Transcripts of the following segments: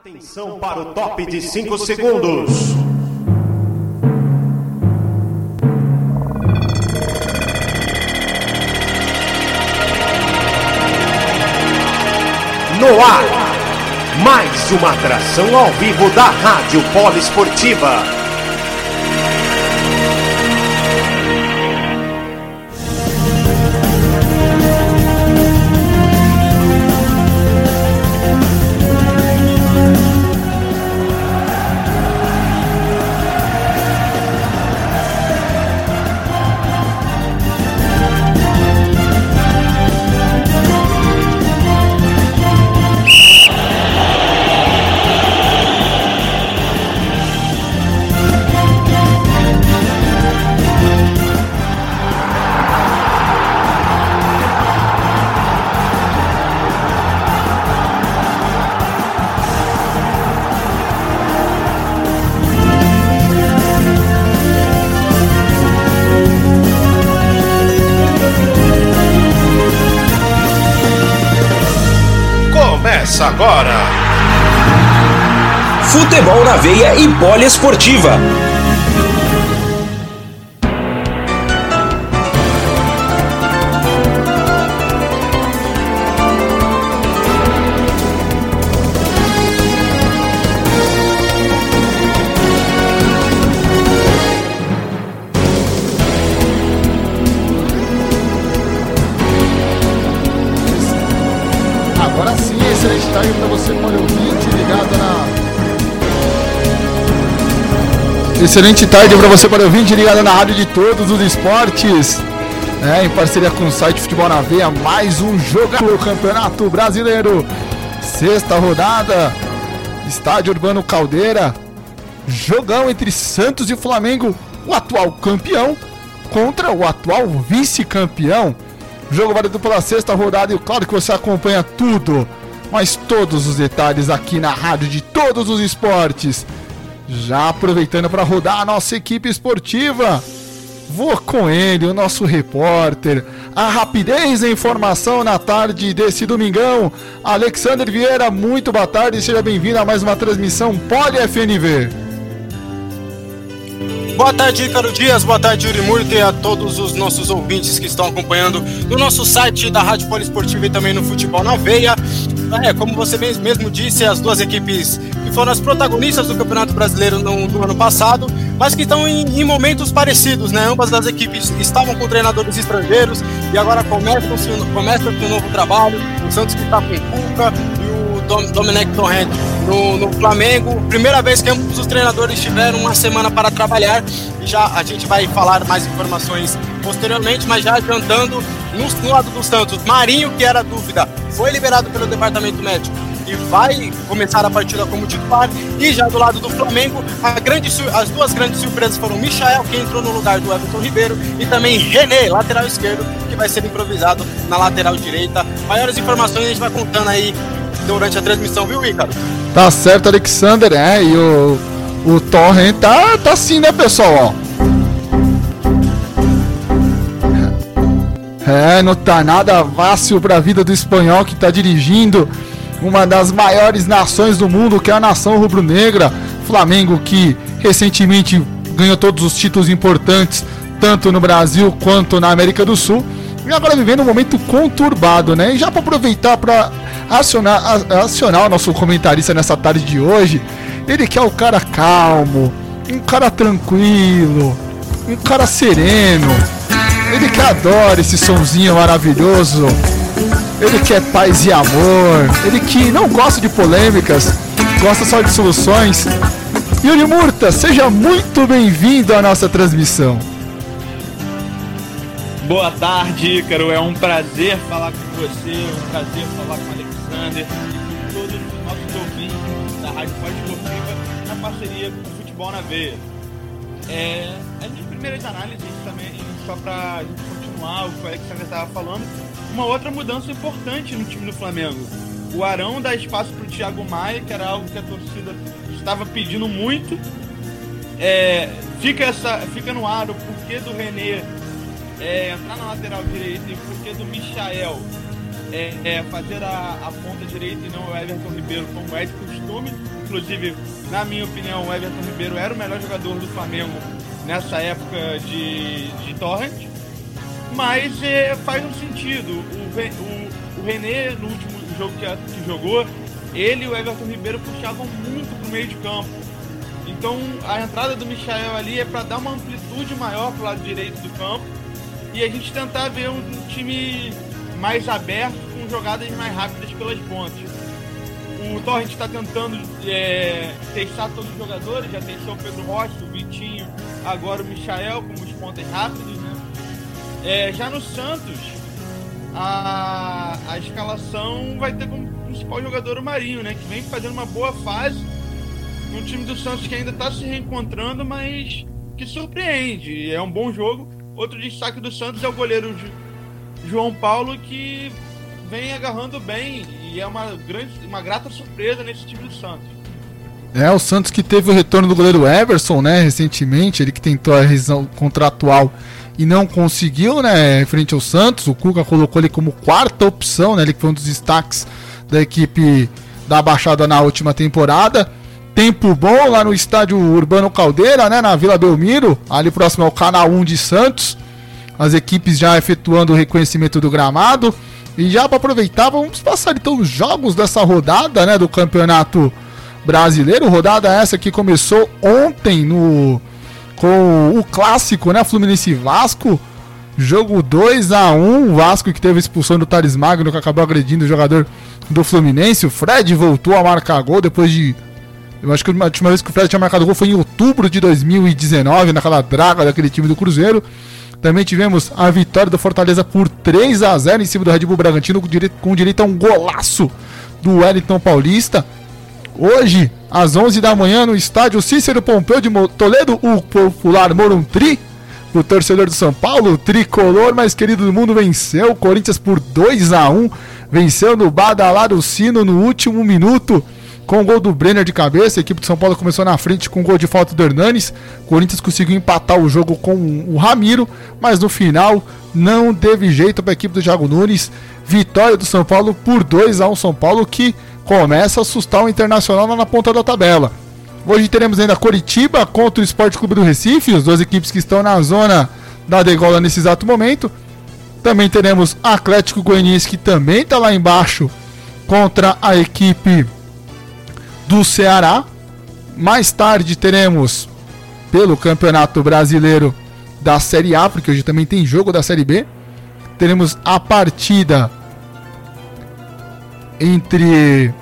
Atenção para o top de 5 segundos. No ar, mais uma atração ao vivo da Rádio Poliesportiva. Começa poliesportiva. Excelente tarde para você, Paulo ouvinte, ligado na rádio de todos os esportes. É, em parceria com o site Futebol na Veia, mais um jogo do Campeonato Brasileiro. Sexta rodada, Estádio Urbano Caldeira. Jogão entre Santos e Flamengo, o atual campeão contra o atual vice-campeão. Jogo válido pela sexta rodada e claro que você acompanha tudo, mas todos os detalhes aqui na rádio de todos os esportes. Já aproveitando para rodar a nossa equipe esportiva. Vou com ele, o nosso repórter. A rapidez da informação na tarde desse domingão. Alexander Vieira, muito boa tarde, seja bem-vindo a mais uma transmissão Poli FNV. Boa tarde, Caro Dias, boa tarde, Yuri Murta e a todos os nossos ouvintes que estão acompanhando no nosso site da Rádio Poliesportiva e também no Futebol na Veia. É, como você mesmo disse, as duas equipes que foram as protagonistas do Campeonato Brasileiro no, do ano passado, mas que estão em, em momentos parecidos, né? Ambas as equipes estavam com treinadores estrangeiros e agora começam, começam com um novo trabalho. O Santos que está com o Cuca e o Dom, Torrent no, no, Flamengo. Primeira vez que ambos os treinadores tiveram uma semana para trabalhar. E já a gente vai falar mais informações posteriormente, mas já adiantando no, no lado do Santos, Marinho, que era dúvida, foi liberado pelo departamento médico e vai começar a partida como titular. E já do lado do Flamengo, grande, as duas grandes surpresas foram Michael, que entrou no lugar do Everton Ribeiro, e também René, lateral esquerdo, que vai ser improvisado na lateral direita. Maiores informações a gente vai contando aí durante a transmissão, viu, Ícaro? Tá certo, Alexander, é, e o, o Torrent tá, tá assim, né, pessoal, ó. É, não tá nada fácil pra vida do espanhol que tá dirigindo uma das maiores nações do mundo, que é a nação rubro-negra. Flamengo que recentemente ganhou todos os títulos importantes, tanto no Brasil quanto na América do Sul. E agora vivendo um momento conturbado, né? E já para aproveitar para acionar, acionar o nosso comentarista nessa tarde de hoje, ele que é o cara calmo, um cara tranquilo, um cara sereno. Ele que adora esse sonzinho maravilhoso. Ele que é paz e amor. Ele que não gosta de polêmicas, gosta só de soluções. Yuri Murta, seja muito bem-vindo à nossa transmissão. Boa tarde, Ícaro. É um prazer falar com você, é um prazer falar com o Alexander e com todos os nossos ouvintes da Rádio Pós Esportiva na parceria com o Futebol na Veia. É, as minhas primeiras análises também, só para continuar o que o Alexander estava falando, uma outra mudança importante no time do Flamengo. O Arão dá espaço para o Thiago Maia, que era algo que a torcida estava pedindo muito. É, fica, essa, fica no ar o porquê do René é, entrar na lateral direita e o porquê do Michael é, é fazer a, a, ponta direita e não o Everton Ribeiro como é de costume. Inclusive, na minha opinião, o Everton Ribeiro era o melhor jogador do Flamengo nessa época de, de Torrent. Mas é, faz um sentido. O, o, o René, no último jogo que, que jogou, ele e o Everton Ribeiro puxavam muito pro meio de campo. Então a entrada do Michael ali é para dar uma amplitude maior pro lado direito do campo e a gente tentar ver um, um time mais aberto com jogadas mais rápidas pelas pontas. O Torrent está tentando é, testar todos os jogadores, já testou o Pedro Rocha, o Vitinho, agora o Michael como os pontas rápidos. Né? É, já no Santos, a, a escalação vai ter como principal jogador o Marinho, né? Que vem fazendo uma boa fase num time do Santos que ainda está se reencontrando, mas que surpreende. É um bom jogo. Outro destaque do Santos é o goleiro João Paulo, que vem agarrando bem e é uma grande, uma grata surpresa nesse time do Santos. É, o Santos que teve o retorno do goleiro Everson, né, recentemente, ele que tentou a rescisão contratual e não conseguiu, né, frente ao Santos. O Cuca colocou ele como quarta opção, né, ele que foi um dos destaques da equipe da Baixada na última temporada. Tempo bom lá no estádio Urbano Caldeira, né, na Vila Belmiro, ali próximo ao Canal 1 de Santos. As equipes já efetuando o reconhecimento do gramado. E já para aproveitar, vamos passar então os jogos dessa rodada, né, do Campeonato Brasileiro. Rodada essa que começou ontem no com o clássico, né, Fluminense Vasco. Jogo 2 a 1 Vasco que teve a expulsão do Thales Magno, que acabou agredindo o jogador do Fluminense. O Fred voltou a marcar gol depois de. Eu acho que a última vez que o Fred tinha marcado gol foi em outubro de 2019, naquela draga daquele time do Cruzeiro. Também tivemos a vitória do Fortaleza por 3 a 0 em cima do Red Bull Bragantino, com direito, com direito a um golaço do Wellington Paulista. Hoje, às 11 da manhã, no estádio Cícero Pompeu de Toledo, o popular Moruntri, o torcedor do São Paulo, tricolor mais querido do mundo, venceu o Corinthians por 2 a 1 venceu no badalado sino no último minuto com o gol do Brenner de cabeça. A equipe de São Paulo começou na frente com o gol de falta do Hernanes. O Corinthians conseguiu empatar o jogo com o Ramiro, mas no final não teve jeito para a equipe do Thiago Nunes. Vitória do São Paulo por 2 a 1 São Paulo que começa a assustar o Internacional lá na ponta da tabela. Hoje teremos ainda Coritiba contra o Esporte Clube do Recife, as duas equipes que estão na zona da degola nesse exato momento. Também teremos Atlético Goianiense que também está lá embaixo contra a equipe do Ceará. Mais tarde teremos pelo Campeonato Brasileiro da Série A, porque hoje também tem jogo da Série B. Teremos a partida entre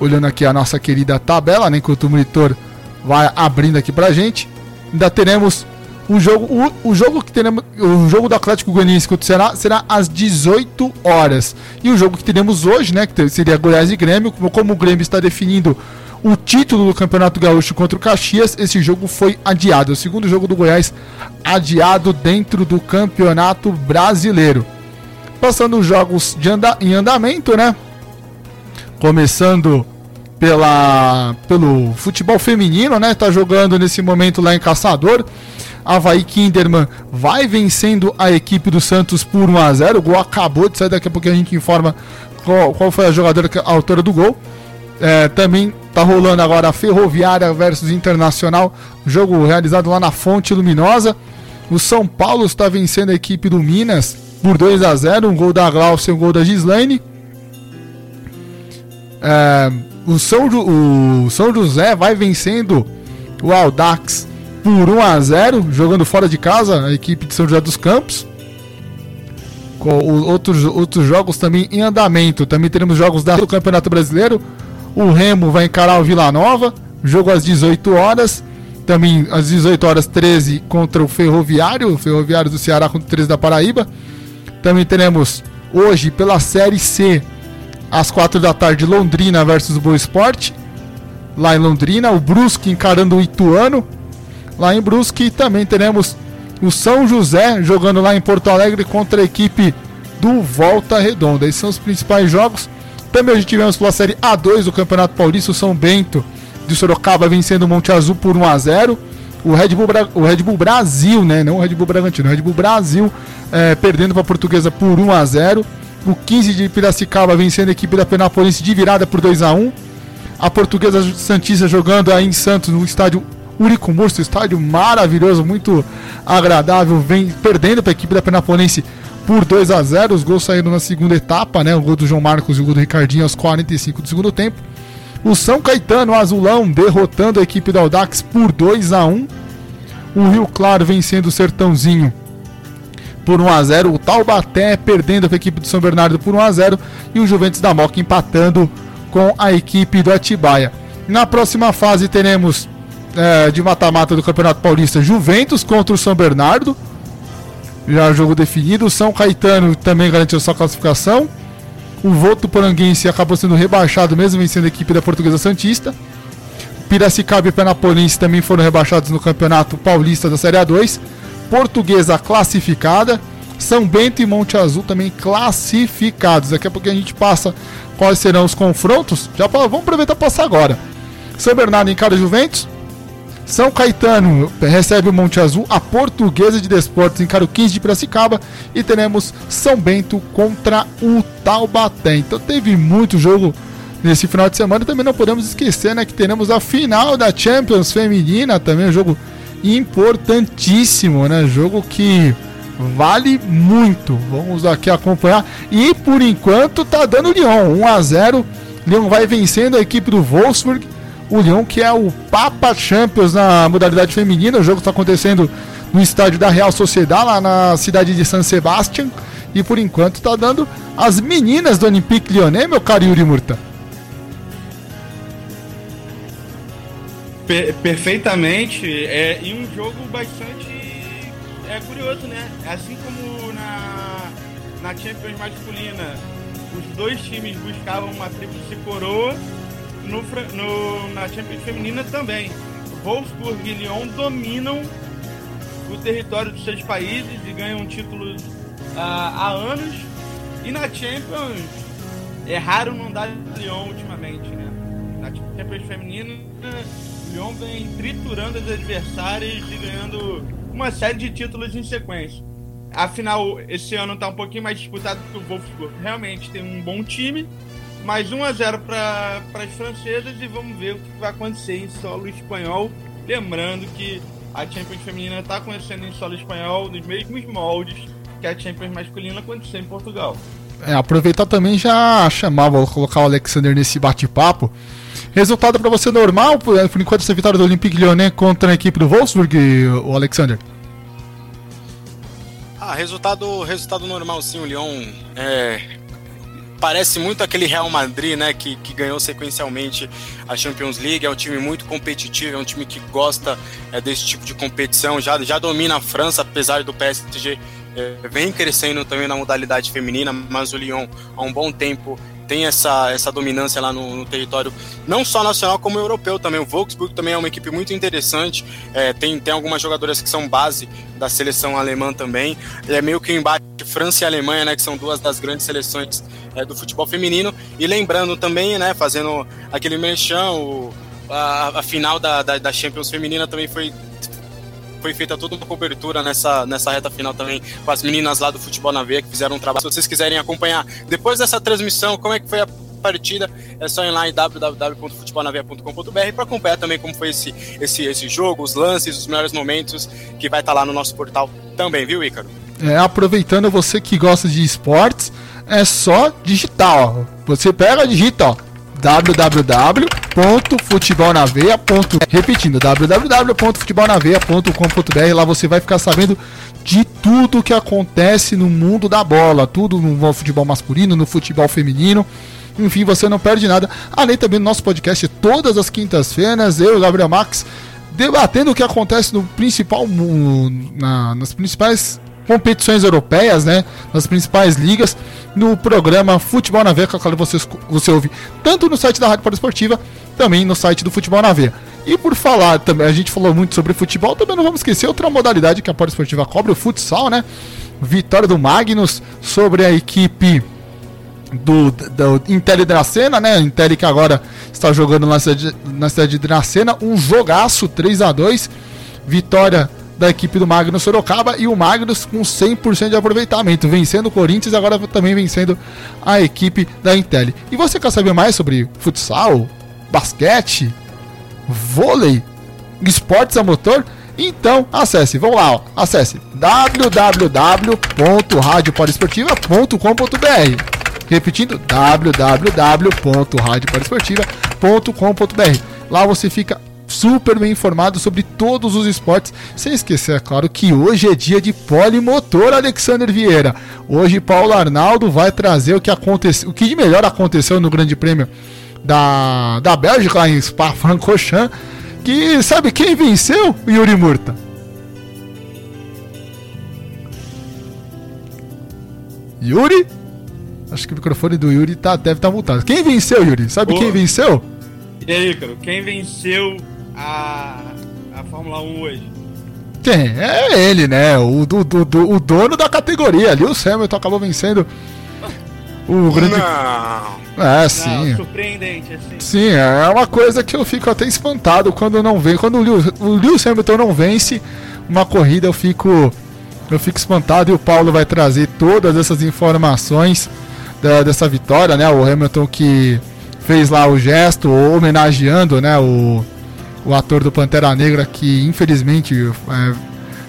olhando aqui a nossa querida tabela, né, enquanto o monitor vai abrindo aqui pra gente. Ainda teremos o jogo, o, o jogo que teremos, o jogo do Atlético Goianiense contra o Ceará será às 18 horas. E o jogo que teremos hoje, né, que seria Goiás e Grêmio, como, como o Grêmio está definindo o título do Campeonato Gaúcho contra o Caxias, esse jogo foi adiado. O segundo jogo do Goiás adiado dentro do Campeonato Brasileiro. Passando os jogos anda, em andamento, né? Começando pela, pelo futebol feminino, né? Tá jogando nesse momento lá em Caçador. Havaí Kinderman vai vencendo a equipe do Santos por 1 a 0 O gol acabou de sair, daqui a pouco a gente informa qual, qual foi a jogadora, a autora do gol. É, também tá rolando agora a Ferroviária versus Internacional, jogo realizado lá na Fonte Luminosa. O São Paulo está vencendo a equipe do Minas por 2 a 0 um gol da Glaucia e um gol da Gislaine. É, o São, o São José vai vencendo o Aldax por 1 a 0 jogando fora de casa, a equipe de São José dos Campos. Com outros, outros jogos também em andamento. Também teremos jogos do Campeonato Brasileiro. O Remo vai encarar o Vila Nova, jogo às 18 horas. Também às 18 horas 13 contra o Ferroviário, o Ferroviário do Ceará contra o 13 da Paraíba. Também teremos hoje pela Série C às 4 da tarde, Londrina versus Boa Esporte. Lá em Londrina, o Brusque encarando o Ituano. Lá em Brusque também teremos o São José jogando lá em Porto Alegre contra a equipe do Volta Redonda. Esses são os principais jogos. Também hoje tivemos pela Série A2 do Campeonato Paulista, o São Bento de Sorocaba vencendo o Monte Azul por 1 a 0 o Red Bull, o Red Bull Brasil, né? Não o Red Bull Bragantino, o Red Bull Brasil é, perdendo para a Portuguesa por 1 a 0 O 15 de Piracicaba vencendo a equipe da Penapolense de virada por 2 a 1 A Portuguesa Santista jogando aí em Santos, no estádio Único Murso, estádio maravilhoso, muito agradável, vem perdendo para a equipe da Penapolense por 2 a 0 Os gols saíram na segunda etapa, né? O gol do João Marcos e o gol do Ricardinho aos 45 do segundo tempo. O São Caetano, Azulão, derrotando a equipe da Audax por 2 a 1 O Rio Claro vencendo o Sertãozinho por 1 a 0 O Taubaté perdendo a equipe do São Bernardo por 1 a 0 E o Juventus da Moca empatando com a equipe do Atibaia. Na próxima fase teremos é, de mata-mata do Campeonato Paulista Juventus contra o São Bernardo. Já jogo definido. São Caetano também garantiu sua classificação. O Voto Poranguense acabou sendo rebaixado, mesmo vencendo a equipe da Portuguesa Santista. Piracicaba e Penapolense também foram rebaixados no Campeonato Paulista da Série A2. Portuguesa classificada. São Bento e Monte Azul também classificados. Daqui a pouco a gente passa quais serão os confrontos. Já vamos aproveitar para passar agora. São Bernardo encara Juventus. São Caetano recebe o Monte Azul, a Portuguesa de Desportos encara o 15 de Piracicaba e teremos São Bento contra o Taubaté. Então teve muito jogo nesse final de semana. Também não podemos esquecer né, que teremos a final da Champions Feminina, também um jogo importantíssimo, né? Jogo que vale muito. Vamos aqui acompanhar. E por enquanto tá dando Lyon 1 a 0. Lyon vai vencendo a equipe do Wolfsburg o Lyon, que é o Papa Champions na modalidade feminina. O jogo está acontecendo no estádio da Real Sociedade, lá na cidade de San Sebastián. E por enquanto está dando as meninas do Olympique Lyonnais, meu caro Yuri Murta. Per perfeitamente. É, e um jogo bastante é, curioso, né? Assim como na, na Champions masculina, os dois times buscavam uma tríplice coroa no, no, na Champions Feminina também. Wolfsburg e Lyon dominam o território dos seus países e ganham títulos há anos. E na Champions é raro não dar Lyon ultimamente, né? Na Champions Feminina, Lyon vem triturando as adversárias e ganhando uma série de títulos em sequência. Afinal, esse ano está um pouquinho mais disputado porque o Wolfsburg realmente tem um bom time mais 1 a 0 para as francesas e vamos ver o que vai acontecer em solo espanhol. Lembrando que a Champions feminina está acontecendo em solo espanhol nos mesmos moldes que a Champions masculina aconteceu em Portugal. É, aproveitar também já chamar, vou colocar o Alexander nesse bate-papo. Resultado para você normal, por, por enquanto, essa vitória do Olympique Lyonnais contra a equipe do Wolfsburg, o Alexander? Ah, resultado, resultado normal sim, o Lyon é, parece muito aquele Real Madrid, né, que, que ganhou sequencialmente a Champions League. É um time muito competitivo, é um time que gosta é, desse tipo de competição, já, já domina a França, apesar do PSG é, vem crescendo também na modalidade feminina, mas o Lyon há um bom tempo tem essa, essa dominância lá no, no, território, não só nacional como europeu também. O Wolfsburg também é uma equipe muito interessante, é, tem, tem algumas jogadoras que são base da seleção alemã também. É meio que o embate França e Alemanha, né, que são duas das grandes seleções é, do futebol feminino. E lembrando também, né, fazendo aquele merchan, o, a, a final da, da, da Champions feminina também foi foi feita toda uma cobertura nessa, nessa reta final também com as meninas lá do Futebol na Veia que fizeram um trabalho. Se vocês quiserem acompanhar depois dessa transmissão, como é que foi a partida, é só ir lá em www.futebolnaveia.com.br para acompanhar também como foi esse, esse, esse jogo, os lances, os melhores momentos, que vai estar tá lá no nosso portal também, viu, Ícaro? É, aproveitando você que gosta de esportes, é só digitar, ó. Você pega, digita, ó www.futebolnaveia. Repetindo, www.futebolnaveia.com.br. Lá você vai ficar sabendo de tudo que acontece no mundo da bola, tudo no futebol masculino, no futebol feminino. Enfim, você não perde nada. Além também do nosso podcast todas as quintas-feiras, eu o Gabriel Max debatendo o que acontece no principal na, nas principais competições europeias, né, nas principais ligas, no programa Futebol na Veia, que claro, você, você ouve tanto no site da Rádio Esportiva, também no site do Futebol na Veia. E por falar também, a gente falou muito sobre futebol, também não vamos esquecer outra modalidade que a Porta Esportiva cobre, o futsal, né? Vitória do Magnus sobre a equipe do, do Intel Dracena, né? Intel que agora está jogando na cidade, na cidade de Dracena, um jogaço 3 a 2 vitória da equipe do Magnus Sorocaba e o Magnus com 100% de aproveitamento, vencendo o Corinthians e agora também vencendo a equipe da Intel. E você quer saber mais sobre futsal, basquete, vôlei, esportes a motor? Então, acesse, vamos lá, ó, acesse www.radiopoliesportiva.com.br Repetindo, www.radiopoliesportiva.com.br Lá você fica super bem informado sobre todos os esportes, sem esquecer, é claro, que hoje é dia de polimotor, Alexander Vieira. Hoje Paulo Arnaldo vai trazer o que aconteceu, o que de melhor aconteceu no Grande Prêmio da, da Bélgica, lá em Spa-Francorchamps, que sabe quem venceu? Yuri Murta. Yuri? Acho que o microfone do Yuri tá, deve estar tá multado. Quem venceu, Yuri? Sabe quem venceu? E aí, cara, quem venceu a, a Fórmula 1 hoje? Quem? É ele, né? O, do, do, do, o dono da categoria ali, o Hamilton acabou vencendo o grande. Não. É, sim. Não, surpreendente, assim. Sim, é uma coisa que eu fico até espantado quando não vem. Quando o Lewis, o Lewis Hamilton não vence uma corrida, eu fico. Eu fico espantado e o Paulo vai trazer todas essas informações da, dessa vitória, né? O Hamilton que fez lá o gesto homenageando, né? O, o ator do Pantera Negra que infelizmente é,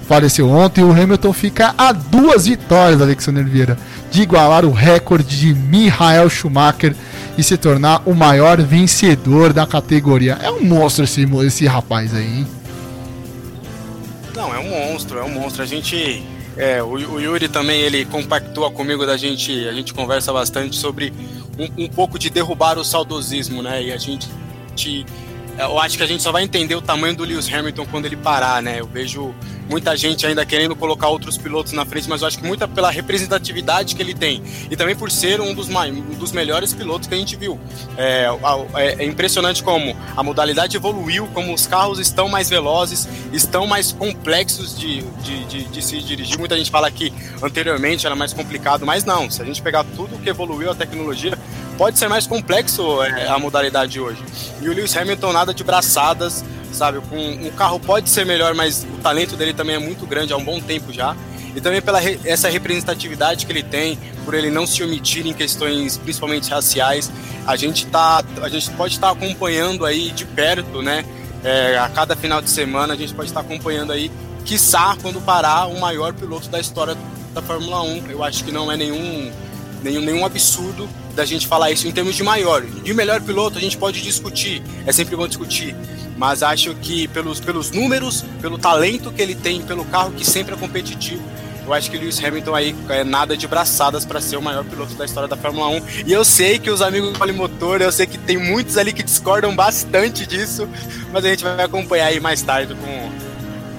faleceu ontem. O Hamilton fica a duas vitórias, Alexander Vieira, de igualar o recorde de Michael Schumacher e se tornar o maior vencedor da categoria. É um monstro esse, esse rapaz aí, hein? Não, é um monstro, é um monstro. A gente. É, o, o Yuri também ele compactua comigo da gente. A gente conversa bastante sobre um, um pouco de derrubar o saudosismo, né? E a gente. Eu acho que a gente só vai entender o tamanho do Lewis Hamilton quando ele parar, né? Eu vejo muita gente ainda querendo colocar outros pilotos na frente, mas eu acho que muito pela representatividade que ele tem e também por ser um dos, mais, um dos melhores pilotos que a gente viu. É, é, é, impressionante como a modalidade evoluiu, como os carros estão mais velozes, estão mais complexos de, de, de, de se dirigir. Muita gente fala que anteriormente era mais complicado, mas não. Se a gente pegar tudo que evoluiu a tecnologia, pode ser mais complexo é, a modalidade hoje. E o Lewis Hamilton nada de braçadas, sabe? Com um carro pode ser melhor, mas o talento dele também é muito grande há um bom tempo já. E também pela re, essa representatividade que ele tem, por ele não se omitir em questões principalmente raciais, a gente tá, a gente pode estar tá acompanhando aí de perto, né? É, a cada final de semana a gente pode estar tá acompanhando aí, quiçá quando parar o maior piloto da história da Fórmula 1. Eu acho que não é nenhum nenhum, nenhum absurdo da gente falar isso em termos de maior. De melhor piloto a gente pode discutir, é sempre bom discutir mas acho que pelos, pelos números, pelo talento que ele tem, pelo carro que sempre é competitivo, eu acho que Lewis Hamilton aí é nada de braçadas para ser o maior piloto da história da Fórmula 1. E eu sei que os amigos do Polimotor, eu sei que tem muitos ali que discordam bastante disso, mas a gente vai acompanhar aí mais tarde com,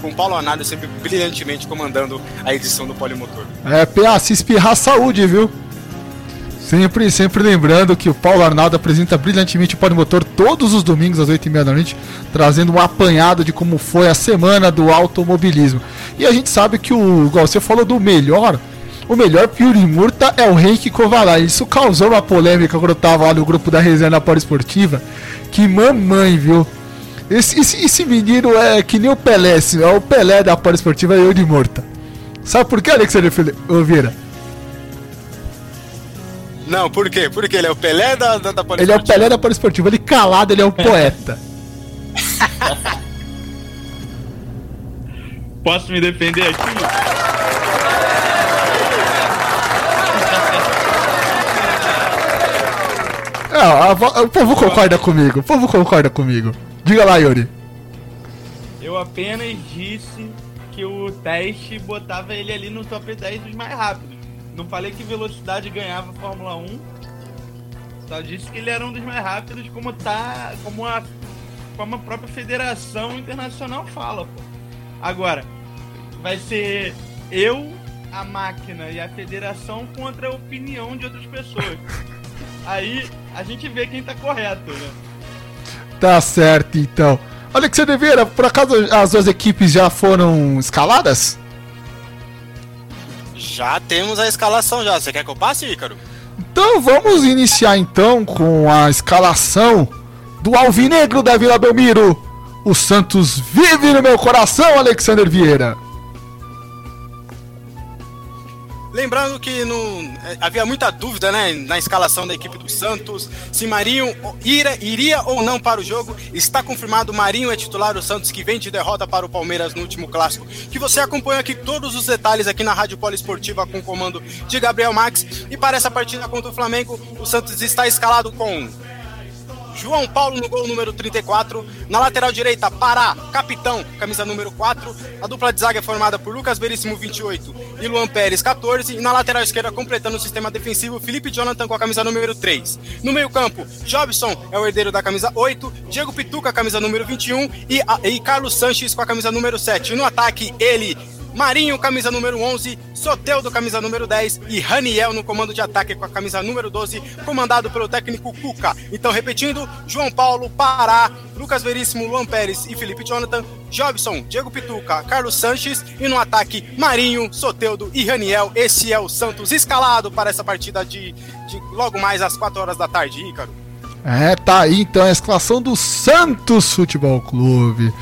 com o Paulo Anada sempre brilhantemente comandando a edição do Polimotor. É, PA, se espirrar saúde, viu? Sempre, sempre lembrando que o Paulo Arnaldo apresenta brilhantemente o Podmotor todos os domingos às 8h30 da noite, trazendo um apanhado de como foi a semana do automobilismo. E a gente sabe que o, igual você falou do melhor, o melhor Yuri Murta é o Henrique Kovalai. Isso causou uma polêmica quando eu tava lá no grupo da resenha Esportiva. Que mamãe, viu? Esse, esse, esse, menino é que nem o Pelé, é o Pelé da Esportiva e Yuri Murta. Sabe por que, Alexandre Oliveira? Não, por quê? Porque ele é o Pelé da, da, da Ele é o Pelé da Poliesportiva. Ele calado, ele é o poeta. Posso me defender aqui? É, o povo concorda comigo. O povo concorda comigo. Diga lá, Yuri. Eu apenas disse que o teste botava ele ali no top 10 dos mais rápidos. Não falei que velocidade ganhava a Fórmula 1. Só disse que ele era um dos mais rápidos, como tá. como a, como a própria Federação Internacional fala, pô. Agora, vai ser eu, a máquina e a federação contra a opinião de outras pessoas. Aí a gente vê quem tá correto, né? Tá certo, então. Você deveria, por acaso as duas equipes já foram escaladas? Já temos a escalação já. Você quer que eu passe, Ícaro? Então vamos iniciar então com a escalação do Alvinegro da Vila Belmiro. o Santos vive no meu coração, Alexander Vieira. Lembrando que no, é, havia muita dúvida né, na escalação da equipe do Santos, se Marinho ira, iria ou não para o jogo. Está confirmado, Marinho é titular do Santos, que vem de derrota para o Palmeiras no último clássico. Que você acompanha aqui todos os detalhes aqui na Rádio Poliesportiva com o comando de Gabriel Max. E para essa partida contra o Flamengo, o Santos está escalado com João Paulo no gol número 34. Na lateral direita, Pará, capitão, camisa número 4. A dupla de zaga é formada por Lucas Veríssimo, 28 e Luan Pérez, 14. E na lateral esquerda, completando o sistema defensivo, Felipe Jonathan com a camisa número 3. No meio-campo, Jobson é o herdeiro da camisa 8. Diego Pituca, camisa número 21. E, e Carlos Sanches com a camisa número 7. No ataque, ele, Marinho, camisa número 11, Soteudo, camisa número 10 e Raniel no comando de ataque com a camisa número 12, comandado pelo técnico Cuca. Então, repetindo, João Paulo, Pará, Lucas Veríssimo, Luan Pérez e Felipe Jonathan, Jobson, Diego Pituca, Carlos Sanches e no ataque, Marinho, Soteudo e Raniel. Esse é o Santos escalado para essa partida de, de logo mais às 4 horas da tarde, Ícaro. É, tá aí então a escalação do Santos Futebol Clube.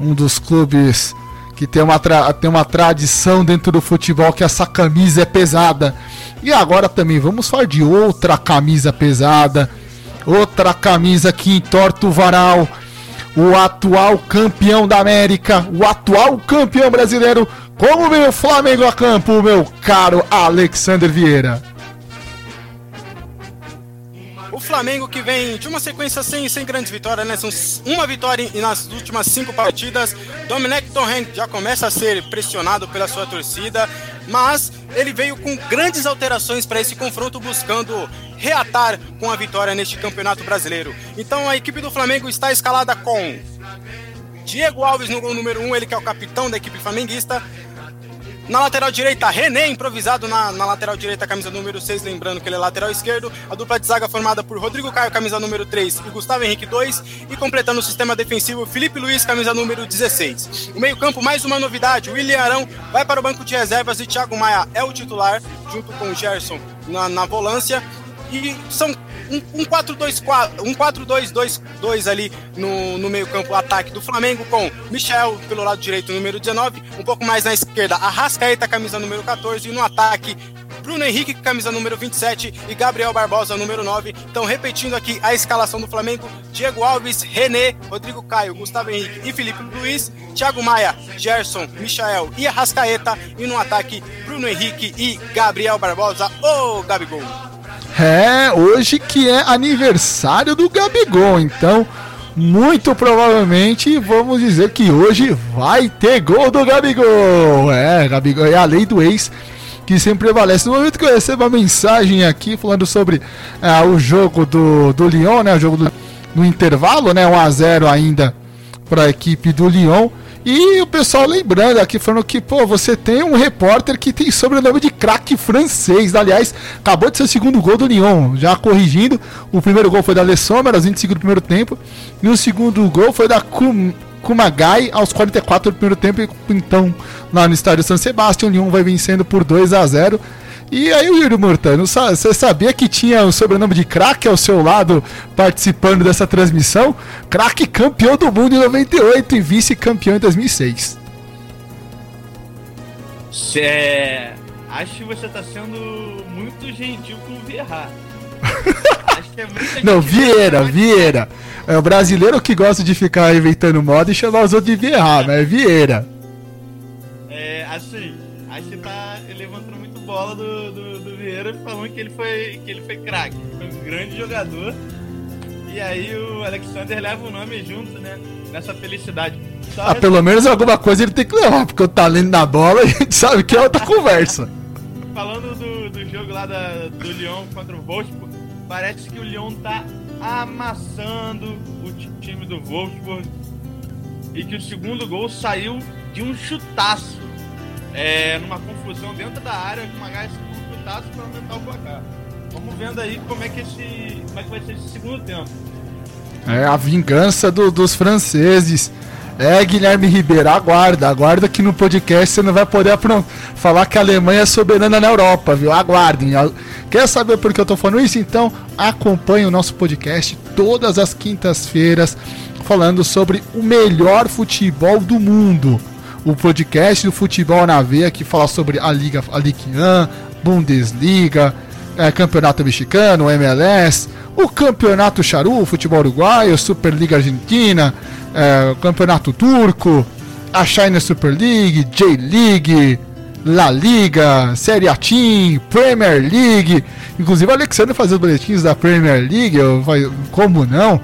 Um dos clubes que tem uma, tem uma tradição dentro do futebol que essa camisa é pesada. E agora também vamos falar de outra camisa pesada, outra camisa que entorta o varal. O atual campeão da América, o atual campeão brasileiro, como vem o Flamengo a campo, meu caro Alexander Vieira. Flamengo que vem de uma sequência sem, sem grandes vitórias, né? São uma vitória nas últimas cinco partidas. Dominic Torrent já começa a ser pressionado pela sua torcida, mas ele veio com grandes alterações para esse confronto, buscando reatar com a vitória neste campeonato brasileiro. Então a equipe do Flamengo está escalada com Diego Alves no gol número 1, um, ele que é o capitão da equipe flamenguista. Na lateral direita, René, improvisado na, na, lateral direita, camisa número 6, lembrando que ele é lateral esquerdo. A dupla de zaga formada por Rodrigo Caio, camisa número 3, e Gustavo Henrique 2. E completando o sistema defensivo, Felipe Luiz, camisa número 16. O meio-campo, mais uma novidade: William Arão vai para o banco de reservas e Thiago Maia é o titular, junto com o Gerson na, na volância. E são um 4-2-4, um 4-2-2-2 ali no, no meio-campo ataque do Flamengo, com Michel pelo lado direito, número 19, um pouco mais na esquerda, Arrascaeta, camisa número 14, e no ataque, Bruno Henrique, camisa número 27, e Gabriel Barbosa, número 9. Então, repetindo aqui a escalação do Flamengo: Diego Alves, René, Rodrigo Caio, Gustavo Henrique e Felipe Luiz, Thiago Maia, Gerson, Michael e Arrascaeta, e no ataque, Bruno Henrique e Gabriel Barbosa, ô Gabigol. É, hoje que é aniversário do Gabigol, então muito provavelmente vamos dizer que hoje vai ter gol do Gabigol. É, Gabigol é a lei do ex que sempre prevalece. No momento que eu recebo a mensagem aqui falando sobre é, o jogo do, do Lyon, né, o jogo do, no intervalo, né, 1 a 0 ainda para a equipe do Lyon. E o pessoal lembrando aqui, falando que, pô, você tem um repórter que tem sobrenome de craque francês. Aliás, acabou de ser o segundo gol do Lyon. Já corrigindo, o primeiro gol foi da Sommer aos 25 do primeiro tempo. E o segundo gol foi da Kum, Kumagai aos 44 do primeiro tempo. Então, lá no estádio San Sebastião, o Lyon vai vencendo por 2 a 0 e aí, Yuri Murtano, você sabia que tinha o sobrenome de craque ao seu lado participando dessa transmissão? Craque campeão do mundo em 98 e vice-campeão em 2006. É... Acho que você está sendo muito gentil com o Vieira. Acho que é muito Não, Vieira, Vieira. É o brasileiro que gosta de ficar inventando moda e chamar os outros de Vieira, mas é Vieira. É, assim, aí você tá bola do, do, do Vieira falando que ele foi, que ele foi craque, foi um grande jogador. E aí o Alexander leva o nome junto, né? Nessa felicidade. Só ah, pelo menos alguma coisa ele tem que levar, porque o talento da bola a gente sabe que é outra conversa. Falando do, do jogo lá da, do Lyon contra o Wolfsburg, parece que o Lyon tá amassando o time do Wolfsburg e que o segundo gol saiu de um chutaço é, numa confusão dentro da área, com uma gás chutaço para aumentar o placar. Vamos vendo aí como é que esse. como é que vai ser esse segundo tempo. É a vingança do, dos franceses. É, Guilherme Ribeiro, aguarda, aguarda que no podcast você não vai poder falar que a Alemanha é soberana na Europa, viu? Aguardem. Quer saber por que eu tô falando isso? Então acompanhe o nosso podcast todas as quintas-feiras falando sobre o melhor futebol do mundo. O podcast do Futebol na Veia que fala sobre a Liga a 1, Bundesliga, é, Campeonato Mexicano, MLS, o Campeonato Charu, Futebol Uruguaio, Superliga Argentina, é, Campeonato Turco, a China Super League, J-League, La Liga, Série A Team, Premier League. Inclusive o Alexandre fazia os boletins da Premier League, eu, como não?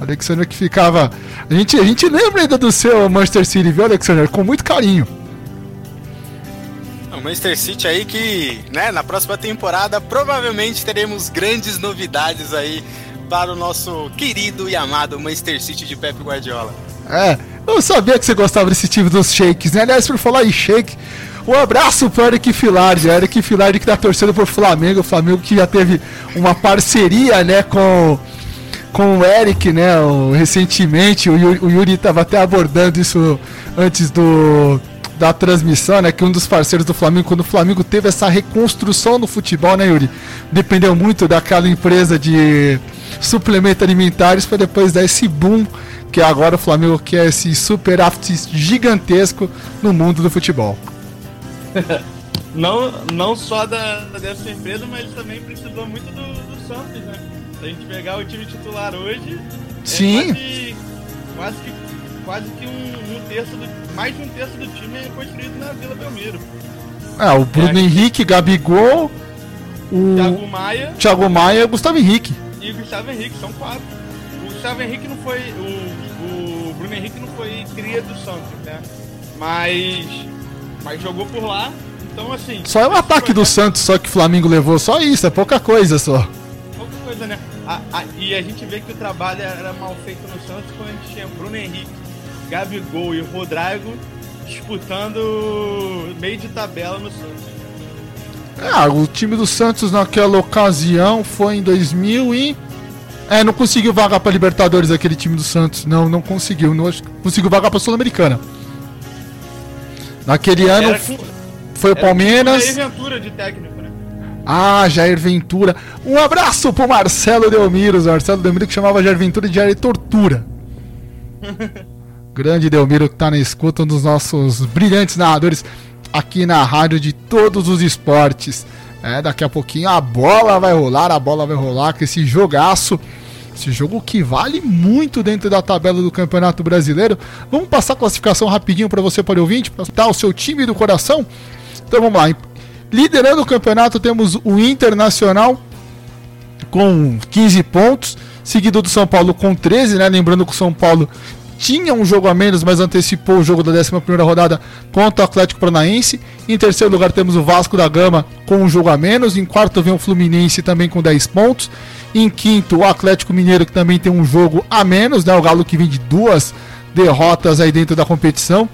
O Alexandre que ficava. A gente, a gente lembra ainda do seu Manchester City, viu, Alexandre? Com muito carinho. O Manchester City aí que, né, na próxima temporada provavelmente teremos grandes novidades aí para o nosso querido e amado Manchester City de Pep Guardiola. É, eu sabia que você gostava desse time dos shakes, né? Aliás, por falar em shake, um abraço para o Eric Filardi, Eric Filardi que tá torcendo por Flamengo, o Flamengo que já teve uma parceria, né, com com o Eric, né, o, recentemente, o Yuri, o Yuri tava até abordando isso antes do da transmissão, né, que um dos parceiros do Flamengo, quando o Flamengo teve essa reconstrução no futebol, né, Yuri, dependeu muito daquela empresa de suplementos alimentares para depois dar esse boom que agora o Flamengo quer esse super gigantesco no mundo do futebol. não, não só da, dessa empresa, mas também precisou muito do, do Santos, né? Se a gente pegar o time titular hoje, é Sim. É quase, quase que, quase que um, um, terço do, mais de um terço do time é construído na Vila Belmiro. É, o Bruno é, Henrique, Gabigol, o Thiago Maia, Thiago Maia e o Gustavo Henrique. E o Gustavo Henrique, são quatro. O Gustavo Henrique não foi. O, o Bruno Henrique não foi cria do Santos, né? Mas mas jogou por lá. Então, assim. Só é o ataque do Santos, só que o Flamengo levou só isso, é pouca coisa só. Coisa, né? A, a, e a gente vê que o trabalho era mal feito no Santos quando a gente tinha Bruno Henrique, Gabigol e Rodrigo disputando meio de tabela no Santos. Ah, o time do Santos naquela ocasião foi em 2000 e. É, não conseguiu vagar para Libertadores aquele time do Santos. Não, não conseguiu. Não, conseguiu vagar para Sul-Americana. Naquele ano com, foi o Palmeiras. Jair Ventura de técnico? Ah, Jair Ventura. Um abraço pro Marcelo Delmiro. Marcelo Delmiro que chamava Jair Ventura de Jair Tortura. Grande Delmiro que tá na escuta, um dos nossos brilhantes narradores aqui na rádio de todos os esportes. É, daqui a pouquinho a bola vai rolar, a bola vai rolar com esse jogaço esse jogo que vale muito dentro da tabela do Campeonato Brasileiro. Vamos passar a classificação rapidinho para você, para o ouvinte, para estar o seu time do coração. Então vamos lá. Liderando o campeonato temos o Internacional com 15 pontos, seguido do São Paulo com 13, né? Lembrando que o São Paulo tinha um jogo a menos, mas antecipou o jogo da 11 rodada contra o Atlético Paranaense. Em terceiro lugar temos o Vasco da Gama com um jogo a menos. Em quarto vem o Fluminense também com 10 pontos. Em quinto, o Atlético Mineiro, que também tem um jogo a menos, né? O Galo que vem de duas derrotas aí dentro da competição.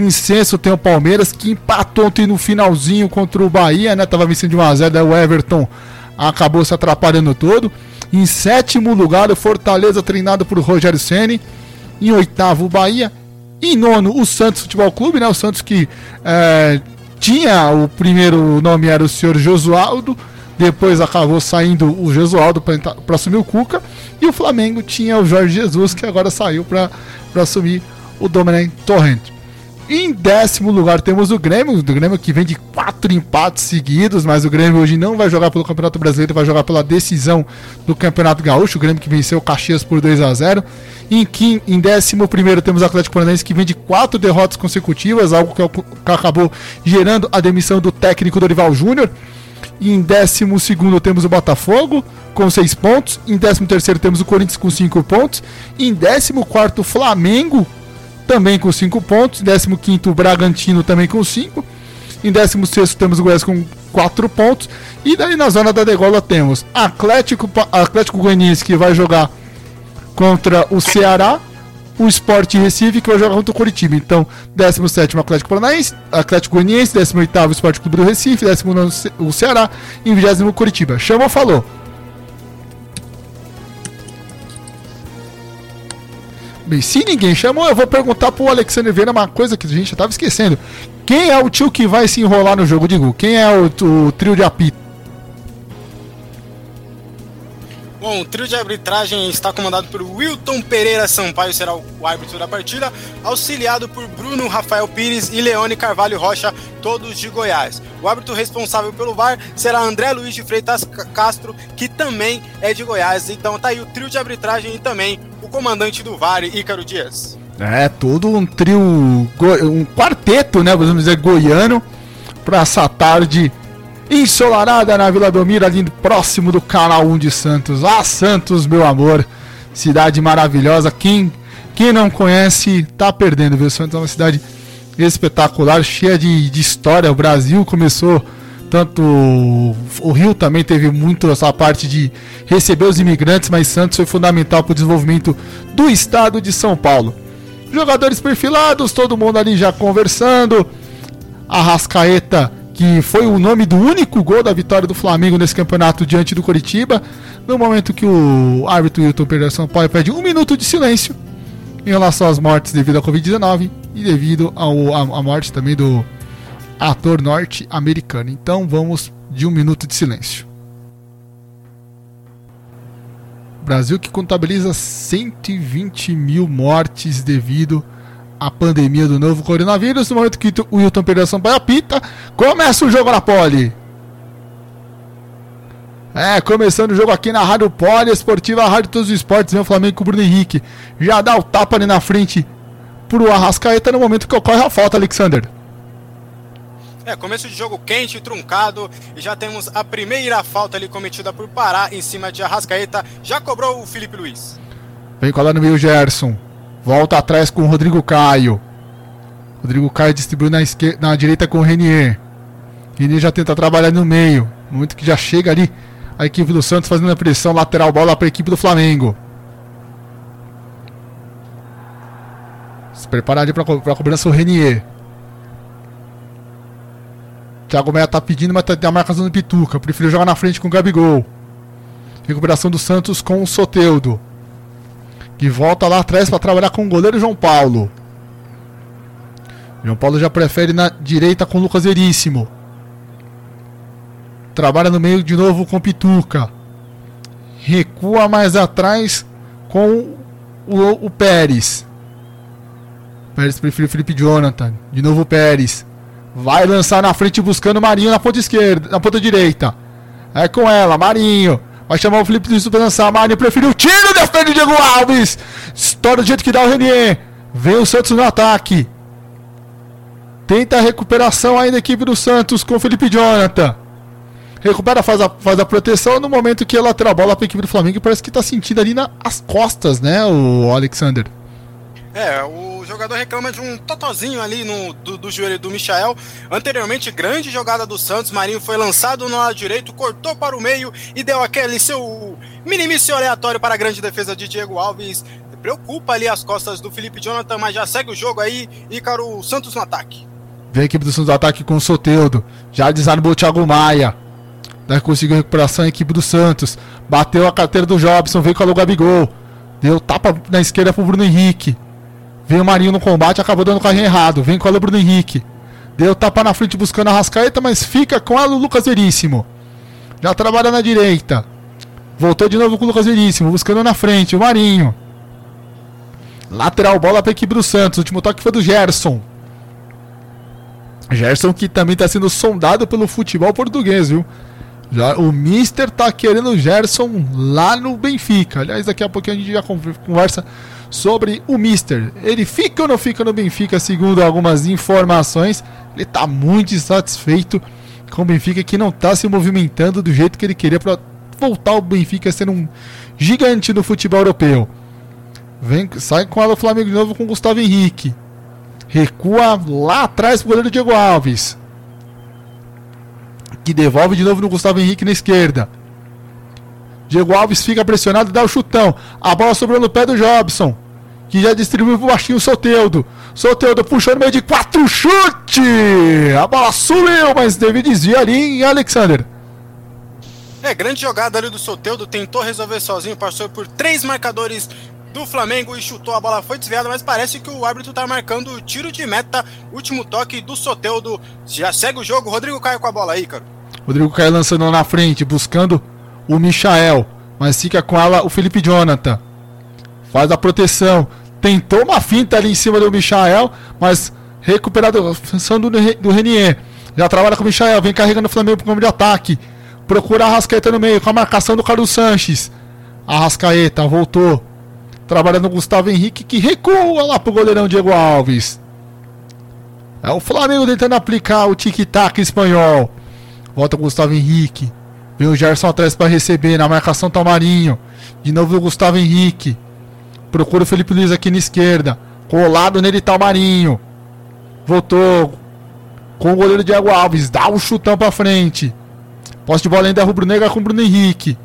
Em tem o Palmeiras, que empatou ontem no finalzinho contra o Bahia, né? Tava vencendo de 1x0, daí o Everton acabou se atrapalhando todo. Em sétimo lugar, o Fortaleza, treinado por Rogério Ceni. Em oitavo, o Bahia. Em nono, o Santos Futebol Clube, né? O Santos que é, tinha o primeiro nome era o senhor Josualdo. Depois acabou saindo o Jesualdo para assumir o Cuca. E o Flamengo tinha o Jorge Jesus, que agora saiu para assumir o Dominic Torrent. Em décimo lugar temos o Grêmio, o Grêmio que vem de quatro empates seguidos, mas o Grêmio hoje não vai jogar pelo Campeonato Brasileiro, vai jogar pela decisão do Campeonato Gaúcho, o Grêmio que venceu o Caxias por 2 a 0 Em, quim, em décimo primeiro temos o Atlético Paranaense que vem de quatro derrotas consecutivas, algo que, que acabou gerando a demissão do técnico Dorival Júnior. Em 12 temos o Botafogo com 6 pontos. Em 13 temos o Corinthians com 5 pontos. Em 14 o Flamengo também com 5 pontos. Em 15 o Bragantino também com 5. Em 16 temos o Goiás com 4 pontos. E daí na zona da degola temos Atlético, Atlético Goianiense que vai jogar contra o Ceará o Sport Recife, que vai jogar contra o Curitiba. Então, 17 Atlético Paranaense, Atlético Goianiense, 18 o Sport Clube do Recife, 19 o Ceará e 20 Curitiba. Chama falou. Se ninguém chamou, eu vou perguntar pro Alexandre Vieira uma coisa que a gente já tava esquecendo. Quem é o tio que vai se enrolar no jogo? Digo, quem é o, o trio de apito? Bom, o trio de arbitragem está comandado por Wilton Pereira Sampaio, será o árbitro da partida, auxiliado por Bruno Rafael Pires e Leone Carvalho Rocha, todos de Goiás. O árbitro responsável pelo VAR será André Luiz de Freitas Castro, que também é de Goiás. Então tá aí o trio de arbitragem e também o comandante do VAR, Ícaro Dias. É, todo um trio, um quarteto, né, vamos dizer, goiano, para essa tarde ensolarada na Vila Belmiro, ali próximo do Canal 1 de Santos. Ah, Santos, meu amor, cidade maravilhosa. Quem, quem não conhece, tá perdendo, viu? Santos é uma cidade espetacular, cheia de, de história. O Brasil começou tanto o Rio também teve muito essa parte de receber os imigrantes, mas Santos foi fundamental para o desenvolvimento do estado de São Paulo. Jogadores perfilados, todo mundo ali já conversando. A Rascaeta que foi o nome do único gol da vitória do Flamengo nesse campeonato diante do Coritiba, no momento que o árbitro Hilton Pereira Sampaio pede um minuto de silêncio em relação às mortes devido à Covid-19 e devido à morte também do ator norte-americano. Então vamos de um minuto de silêncio. Brasil que contabiliza 120 mil mortes devido a a pandemia do novo coronavírus. No momento que o Wilton Pereira Sampaio apita, começa o jogo na pole. É, começando o jogo aqui na Rádio Poli Esportiva, Rádio Todos os Esportes, vem o Flamengo com o Bruno Henrique. Já dá o tapa ali na frente pro Arrascaeta no momento que ocorre a falta, Alexander. É, começo de jogo quente, truncado, e já temos a primeira falta ali cometida por Pará em cima de Arrascaeta. Já cobrou o Felipe Luiz. Vem colar no meio Gerson. Volta atrás com o Rodrigo Caio. Rodrigo Caio distribui na, esquerda, na direita com o Renier. Renier já tenta trabalhar no meio. Muito que já chega ali a equipe do Santos fazendo a pressão lateral bola para a equipe do Flamengo. Se prepara ali para a cobrança o Renier. Thiago Meia tá pedindo, mas tem a marcação do Pituca. Prefiro jogar na frente com o Gabigol. Recuperação do Santos com o Soteudo que volta lá atrás para trabalhar com o goleiro João Paulo. João Paulo já prefere na direita com o Lucas Veríssimo. Trabalha no meio de novo com Pituca. Recua mais atrás com o, o Pérez. Pérez prefere Felipe Jonathan. De novo o Pérez. Vai lançar na frente buscando Marinho na ponta esquerda, na ponta direita. É com ela, Marinho. Vai chamar o Felipe Luiz para lançar. Marinho preferiu o tiro, defende o Diego Alves. Estoura do jeito que dá o Renier. Vem o Santos no ataque. Tenta a recuperação ainda da equipe do Santos com o Felipe Jonathan. Recupera, faz a, faz a proteção no momento que a lateral bola para a equipe do Flamengo parece que está sentindo ali nas costas, né, o Alexander? É, o jogador reclama de um totozinho ali no, do, do joelho do Michael. Anteriormente, grande jogada do Santos. Marinho foi lançado no lado direito, cortou para o meio e deu aquele seu minimício aleatório para a grande defesa de Diego Alves. Preocupa ali as costas do Felipe Jonathan, mas já segue o jogo aí. Ícaro Santos no ataque. Vem a equipe do Santos no ataque com o Soteudo. Já desarmou o Thiago Maia. Daí conseguiu recuperação a equipe do Santos. Bateu a carteira do Jobson, veio com a Gabigol. Deu tapa na esquerda pro Bruno Henrique. Vem o Marinho no combate, acabou dando o carrinho errado. Vem com o Bruno Henrique. Deu tapa na frente buscando a Rascaeta, mas fica com o Lucas Veríssimo. Já trabalha na direita. Voltou de novo com o Lucas Veríssimo, buscando na frente o Marinho. Lateral bola para a equipe do Santos. O último toque foi do Gerson. Gerson que também está sendo sondado pelo futebol português, viu? Já, o Mister tá querendo o Gerson lá no Benfica. Aliás, daqui a pouquinho a gente já conversa sobre o Mister. Ele fica ou não fica no Benfica, segundo algumas informações. Ele está muito insatisfeito com o Benfica, que não está se movimentando do jeito que ele queria para voltar o Benfica ser um gigante no futebol europeu. Vem, sai com ela o Flamengo de novo com o Gustavo Henrique. Recua lá atrás pro goleiro Diego Alves. Que devolve de novo no Gustavo Henrique na esquerda. Diego Alves fica pressionado e dá o chutão. A bola sobrou no pé do Jobson. Que já distribuiu pro baixinho o Soteudo. Soteudo puxou no meio de quatro chute. A bola sumiu, mas teve desvio ali em Alexander. É, grande jogada ali do Soteudo. Tentou resolver sozinho. Passou por três marcadores do Flamengo e chutou. A bola foi desviada, mas parece que o árbitro tá marcando o tiro de meta. Último toque do Soteudo. Já segue o jogo. Rodrigo Caio com a bola aí, cara. Rodrigo Caio lançando na frente, buscando o Michael. Mas fica com ela o Felipe Jonathan. Faz a proteção. Tentou uma finta ali em cima do Michael, mas recuperado função do, Renier. Já trabalha com o Michael, vem carregando o Flamengo pro campo de ataque. Procura a Rascaeta no meio, com a marcação do Carlos Sanches. A Rascaeta voltou. Trabalhando o Gustavo Henrique, que recua lá pro goleirão Diego Alves. É o Flamengo tentando aplicar o tic-tac espanhol. Volta o Gustavo Henrique. Vem o Gerson atrás para receber. Na marcação Tamarinho. De novo o Gustavo Henrique. Procura o Felipe Luiz aqui na esquerda. Colado nele Tamarinho. Voltou com o goleiro Diego Alves. Dá um chutão para frente. Posse de bola ainda rubro-negra com o Bruno Henrique.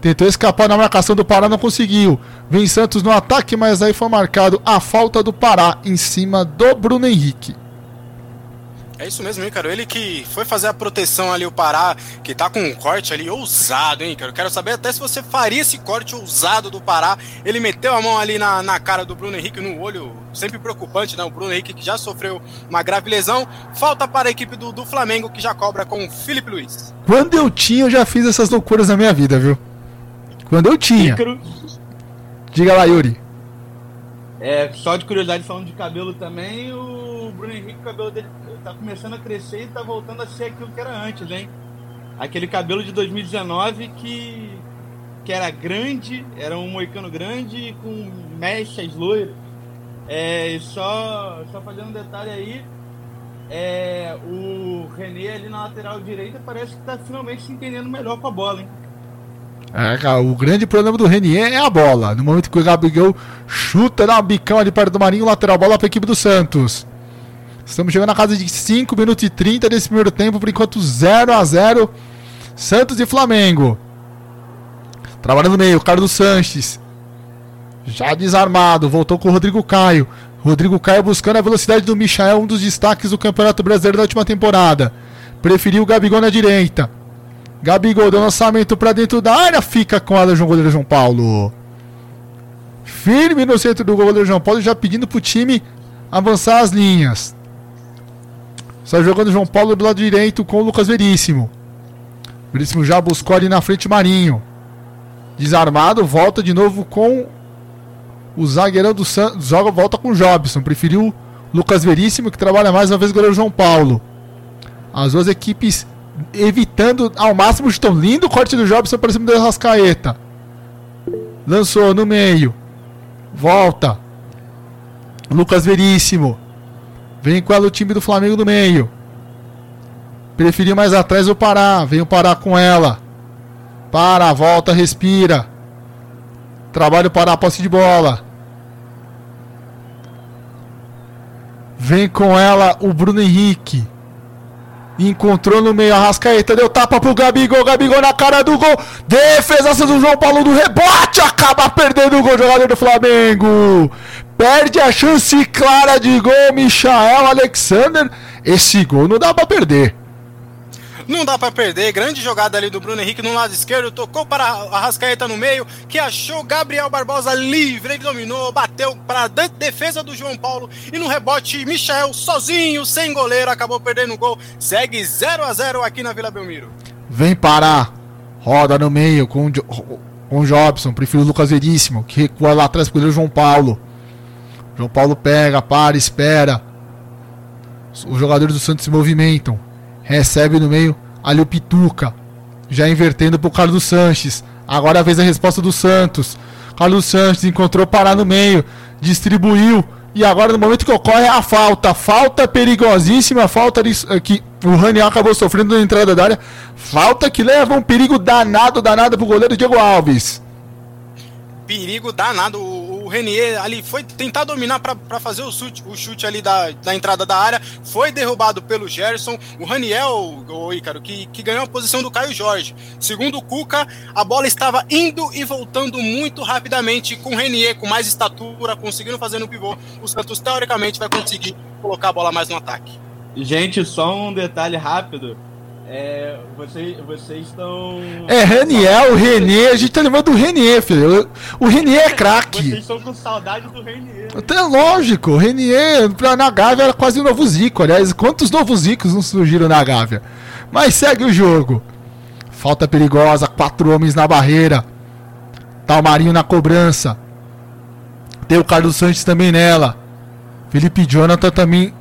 Tentou escapar na marcação do Pará, não conseguiu. Vem Santos no ataque, mas aí foi marcado a falta do Pará em cima do Bruno Henrique. É isso mesmo, hein, cara? Ele que foi fazer a proteção ali, o Pará, que tá com um corte ali ousado, hein, cara? Eu quero saber até se você faria esse corte ousado do Pará. Ele meteu a mão ali na, na cara do Bruno Henrique, no olho, sempre preocupante, né? O Bruno Henrique que já sofreu uma grave lesão. Falta para a equipe do, do Flamengo, que já cobra com o Felipe Luiz. Quando eu tinha, eu já fiz essas loucuras na minha vida, viu? Quando eu tinha. Diga lá, Yuri. É, só de curiosidade, falando de cabelo também, o Bruno Henrique, o cabelo dele tá começando a crescer e tá voltando a ser aquilo que era antes, hein? Aquele cabelo de 2019 que, que era grande, era um moicano grande com mechas loiras. É, só, só fazendo um detalhe aí, é, o René ali na lateral direita parece que tá finalmente se entendendo melhor com a bola, hein? É, o grande problema do Renier é a bola. No momento que o Gabigol chuta na bicão ali perto do Marinho, lateral bola para a equipe do Santos. Estamos chegando na casa de 5 minutos e 30 desse primeiro tempo, por enquanto 0 a 0 Santos e Flamengo. Trabalhando no meio, Carlos Sanches. Já desarmado, voltou com o Rodrigo Caio. Rodrigo Caio buscando a velocidade do Michael, um dos destaques do Campeonato Brasileiro da última temporada. Preferiu o Gabigol na direita. Gabigol deu lançamento para dentro da área, fica com ela, João Goleiro João Paulo. Firme no centro do goleiro João Paulo, já pedindo pro time avançar as linhas. Está jogando João Paulo do lado direito com o Lucas Veríssimo. Veríssimo já buscou ali na frente Marinho. Desarmado, volta de novo com o zagueirão do Santos. Joga, volta com o Jobson. Preferiu Lucas Veríssimo, que trabalha mais uma vez o goleiro João Paulo. As duas equipes evitando ao máximo o chutão. Lindo corte do Jobson para cima do Rascaeta. Lançou no meio. Volta. Lucas Veríssimo. Vem com ela o time do Flamengo no meio. Preferiu mais atrás o Pará. Vem o Pará com ela. Para, volta, respira. Trabalha o Pará, posse de bola. Vem com ela o Bruno Henrique. Encontrou no meio a Rascaeta, deu tapa pro Gabigol, Gabigol na cara do gol. Defesa do João Paulo do rebote, acaba perdendo o gol, jogador do Flamengo. Perde a chance clara de gol, Michael Alexander. Esse gol não dá pra perder. Não dá para perder. Grande jogada ali do Bruno Henrique no lado esquerdo. Tocou para a Rascaeta no meio, que achou Gabriel Barbosa livre. Ele dominou, bateu para defesa do João Paulo. E no rebote, Michel sozinho, sem goleiro, acabou perdendo o gol. Segue 0 a 0 aqui na Vila Belmiro. Vem parar. Roda no meio com, com Jobson. Prefiro o Lucas Veríssimo, que recua lá atrás para o João Paulo. João Paulo pega, para, espera. Os jogadores do Santos se movimentam recebe no meio ali o Pituca, já invertendo para o Carlos Sanches. Agora vez a resposta do Santos. Carlos Sanches encontrou parar no meio, distribuiu e agora no momento que ocorre a falta, falta perigosíssima, falta eh, que o Raniel acabou sofrendo na entrada da área, falta que leva um perigo danado, danado pro goleiro Diego Alves perigo danado. Renier ali foi tentar dominar para fazer o chute, o chute ali da, da entrada da área. Foi derrubado pelo Gerson. O Raniel, o Ícaro, que, que ganhou a posição do Caio Jorge. Segundo o Cuca, a bola estava indo e voltando muito rapidamente com o Renier, com mais estatura, conseguindo fazer no pivô. O Santos, teoricamente, vai conseguir colocar a bola mais no ataque. Gente, só um detalhe rápido. É, vocês, vocês estão. É, Renier, o Renier, a gente tá lembrando do Renier, filho. O, Renier é craque. Vocês estão com saudade do Renier. Até lógico, o Renier na Gávea era quase um novo Zico. Aliás, quantos novos Zicos não surgiram na Gávea? Mas segue o jogo. Falta perigosa, quatro homens na barreira. Tá o Marinho na cobrança. Tem o Carlos Santos também nela. Felipe Jonathan também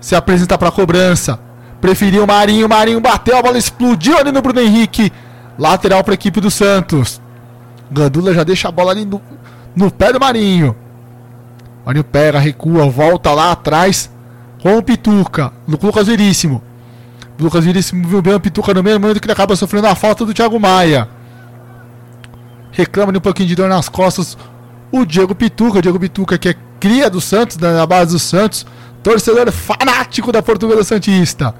se apresenta para cobrança. Preferiu o Marinho, Marinho bateu, a bola explodiu ali no Bruno Henrique. Lateral para a equipe do Santos. Gandula já deixa a bola ali no, no pé do Marinho. Marinho pega, recua, volta lá atrás com o Pituca. No Lucas Veríssimo. Lucas Veríssimo viu bem o Pituca no mesmo momento que ele acaba sofrendo a falta do Thiago Maia. Reclama de um pouquinho de dor nas costas o Diego Pituca. Diego Pituca que é cria do Santos, na base do Santos. Torcedor fanático da Portuguesa Santista.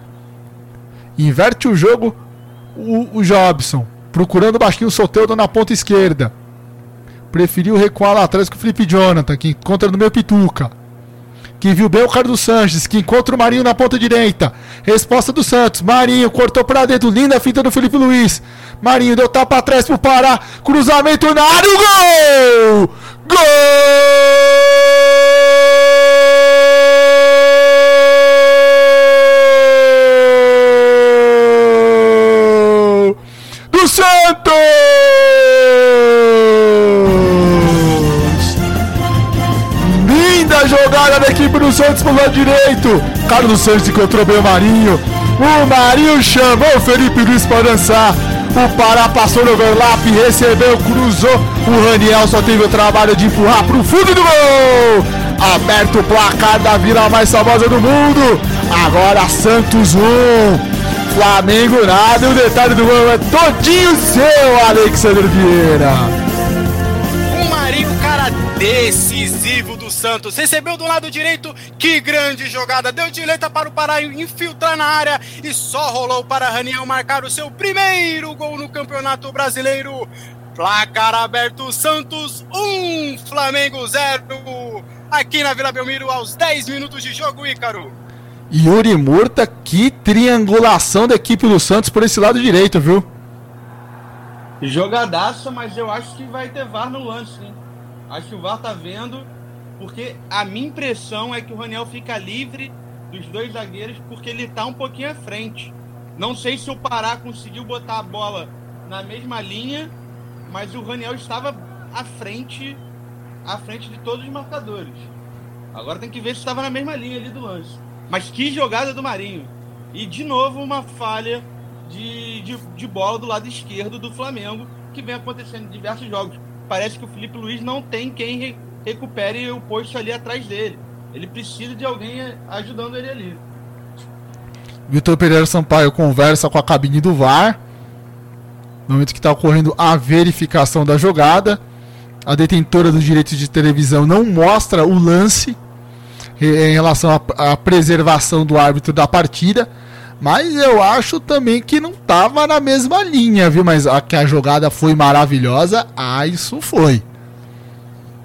Inverte o jogo o, o Jobson. Procurando o Baixinho Soteudo na ponta esquerda. Preferiu recuar lá atrás com o Felipe Jonathan, que encontra no meu Pituca. Que viu bem o Carlos Sanches, que encontra o Marinho na ponta direita. Resposta do Santos. Marinho cortou para dentro. Linda finta do Felipe Luiz. Marinho deu tapa atrás pro Pará. Cruzamento na área. Gol! Gol! Santos! Linda jogada da equipe do Santos pelo lado direito. Carlos Santos encontrou bem o Marinho. O Marinho chamou o Felipe Luiz para dançar. O Pará passou no overlap, recebeu, cruzou. O Raniel só teve o trabalho de empurrar para o fundo do gol. Aberto o placar da vila mais famosa do mundo. Agora Santos 1. Flamengo nada. O detalhe do gol é todinho seu, Alexandre Vieira. Um Marinho, cara decisivo do Santos. Recebeu do lado direito. Que grande jogada. Deu direita para o Pará infiltrar na área. E só rolou para Raniel marcar o seu primeiro gol no Campeonato Brasileiro. Placar aberto, Santos 1, um, Flamengo 0. Aqui na Vila Belmiro, aos 10 minutos de jogo, Ícaro. Yuri Murta, que triangulação da equipe do Santos por esse lado direito, viu? Jogadaça, mas eu acho que vai ter VAR no lance, hein? Acho que o VAR tá vendo, porque a minha impressão é que o Raniel fica livre dos dois zagueiros porque ele tá um pouquinho à frente. Não sei se o Pará conseguiu botar a bola na mesma linha, mas o Raniel estava à frente, à frente de todos os marcadores. Agora tem que ver se estava na mesma linha ali do lance. Mas que jogada do Marinho! E de novo uma falha de, de, de bola do lado esquerdo do Flamengo, que vem acontecendo em diversos jogos. Parece que o Felipe Luiz não tem quem re, recupere o posto ali atrás dele. Ele precisa de alguém ajudando ele ali. Vitor Pereira Sampaio conversa com a cabine do VAR. No momento que está ocorrendo a verificação da jogada. A detentora dos direitos de televisão não mostra o lance em relação à preservação do árbitro da partida. Mas eu acho também que não estava na mesma linha, viu? Mas a, que a jogada foi maravilhosa, ah, isso foi.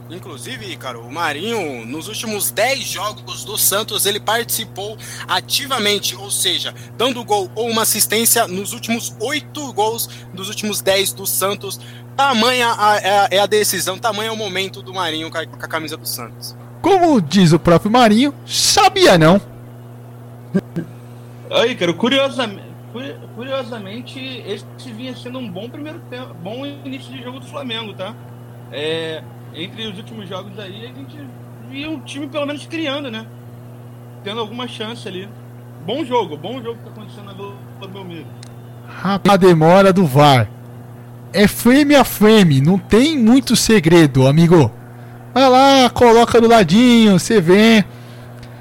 Inclusive, Ícaro, o Marinho, nos últimos 10 jogos do Santos, ele participou ativamente, ou seja, dando gol ou uma assistência nos últimos 8 gols dos últimos 10 do Santos. Tamanha a, é, a, é a decisão, tamanho é o momento do Marinho a, com a camisa do Santos. Como diz o próprio Marinho, sabia não. Aí, cara, curiosamente, curiosamente, esse vinha sendo um bom primeiro tempo, bom início de jogo do Flamengo, tá? É, entre os últimos jogos aí, a gente via um time pelo menos criando, né? Tendo alguma chance ali. Bom jogo, bom jogo que tá acontecendo na Vila Belmiro. A demora do VAR. É frame a frame, não tem muito segredo, amigo. Vai lá, coloca do ladinho, você vê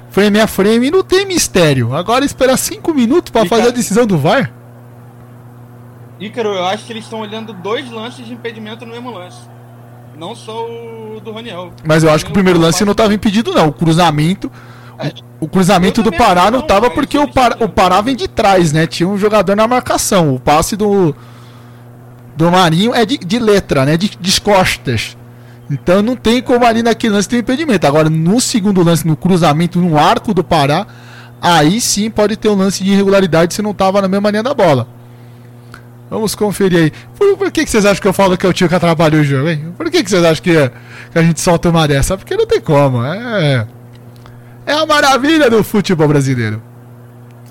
frame a frame, não tem mistério. Agora esperar 5 minutos para fazer a decisão do VAR? Ícaro, eu acho que eles estão olhando dois lances de impedimento no mesmo lance. Não só o do Raniel. Mas eu acho que o primeiro lance não estava impedido, não. O cruzamento. É, o cruzamento do Pará não estava porque o Pará, o Pará vem de trás, né? Tinha um jogador na marcação. O passe do. Do Marinho é de, de letra, né? De, de costas. Então não tem como ali naquele lance ter impedimento. Agora, no segundo lance, no cruzamento, no arco do Pará, aí sim pode ter um lance de irregularidade se não estava na mesma linha da bola. Vamos conferir aí. Por, por que, que vocês acham que eu falo que é o tio que atrapalha o jogo, hein? Por que, que vocês acham que, que a gente solta uma dessa? Porque não tem como. É, é a maravilha do futebol brasileiro.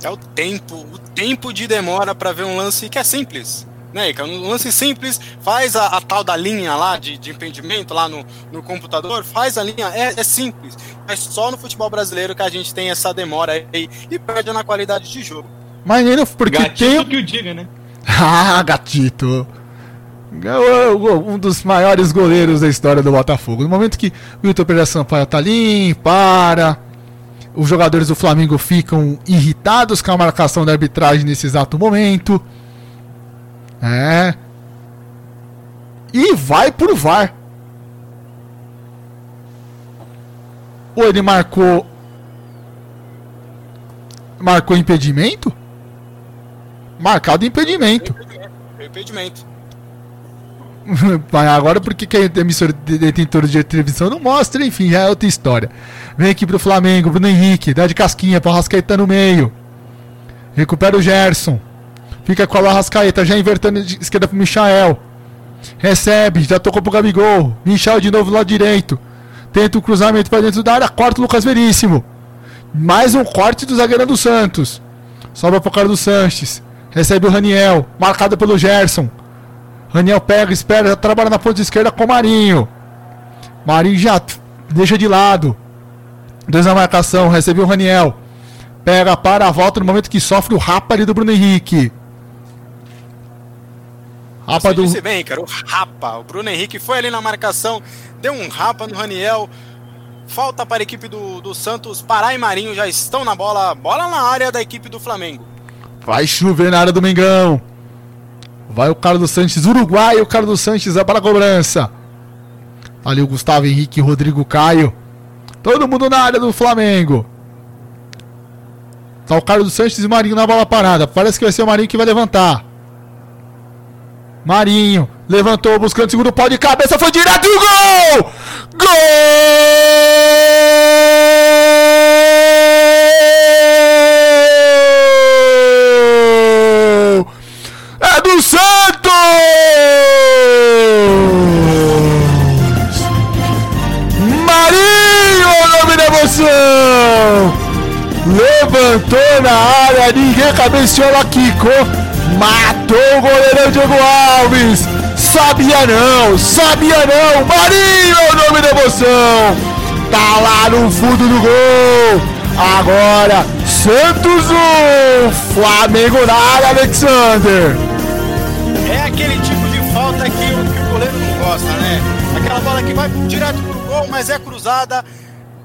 É o tempo, o tempo de demora para ver um lance que é simples. Né, Ica? Um lance simples, faz a, a, tal da linha lá de, de impedimento lá no, no computador, faz a linha, é, é, simples. É só no futebol brasileiro que a gente tem essa demora aí e perde na qualidade de jogo. Mas nem porque Gatito tem... que o diga, né? ah, gatito. Um dos maiores goleiros da história do Botafogo. No momento que o Wilton Pereira Sampaio tá ali, para. Os jogadores do Flamengo ficam irritados com a marcação da arbitragem nesse exato momento. É. E vai pro VAR. Ou ele marcou. Marcou impedimento? Marcado impedimento. Impedimento. Agora porque que a emissora detentora de televisão não mostra, enfim, é outra história. Vem aqui pro Flamengo, Bruno Henrique, dá de casquinha para Rascaeta no meio. Recupera o Gerson. Fica com a Rascaeta, já invertendo de esquerda pro Michael. Recebe, já tocou pro Gabigol. Michel de novo lá direito. Tenta o cruzamento para dentro da área, corta o Lucas Veríssimo. Mais um corte do zagueiro do Santos. Sobra pro cara do Sanches. Recebe o Raniel, marcado pelo Gerson. Raniel pega, espera, trabalha na ponta esquerda com o Marinho. Marinho já deixa de lado. Dois na marcação, recebeu o Raniel. Pega, para, volta no momento que sofre o rapa ali do Bruno Henrique. Rapa Você do. Disse bem, cara, o rapa. O Bruno Henrique foi ali na marcação, deu um rapa no Raniel. Falta para a equipe do, do Santos. Pará e Marinho já estão na bola. Bola na área da equipe do Flamengo. Vai chover na área do Mengão. Vai o Carlos Sanches, Uruguai, o Carlos Sanches é para a cobrança. Ali o Gustavo Henrique, Rodrigo Caio. Todo mundo na área do Flamengo. Tá o Carlos Sanches e o Marinho na bola parada. Parece que vai ser o Marinho que vai levantar. Marinho levantou buscando segundo pau de cabeça, foi direto e o gol! Gol! Santos! Marinho, o nome da emoção! Levantou na área, ninguém cabeceou lá, quicou, matou o goleirão Diego Alves! Sabia não, sabia não! Marinho, o nome da emoção! Tá lá no fundo do gol! Agora, Santos 1, Flamengo na área, Alexander! É aquele tipo de falta que o, que o goleiro não gosta, né? Aquela bola que vai direto pro gol, mas é cruzada.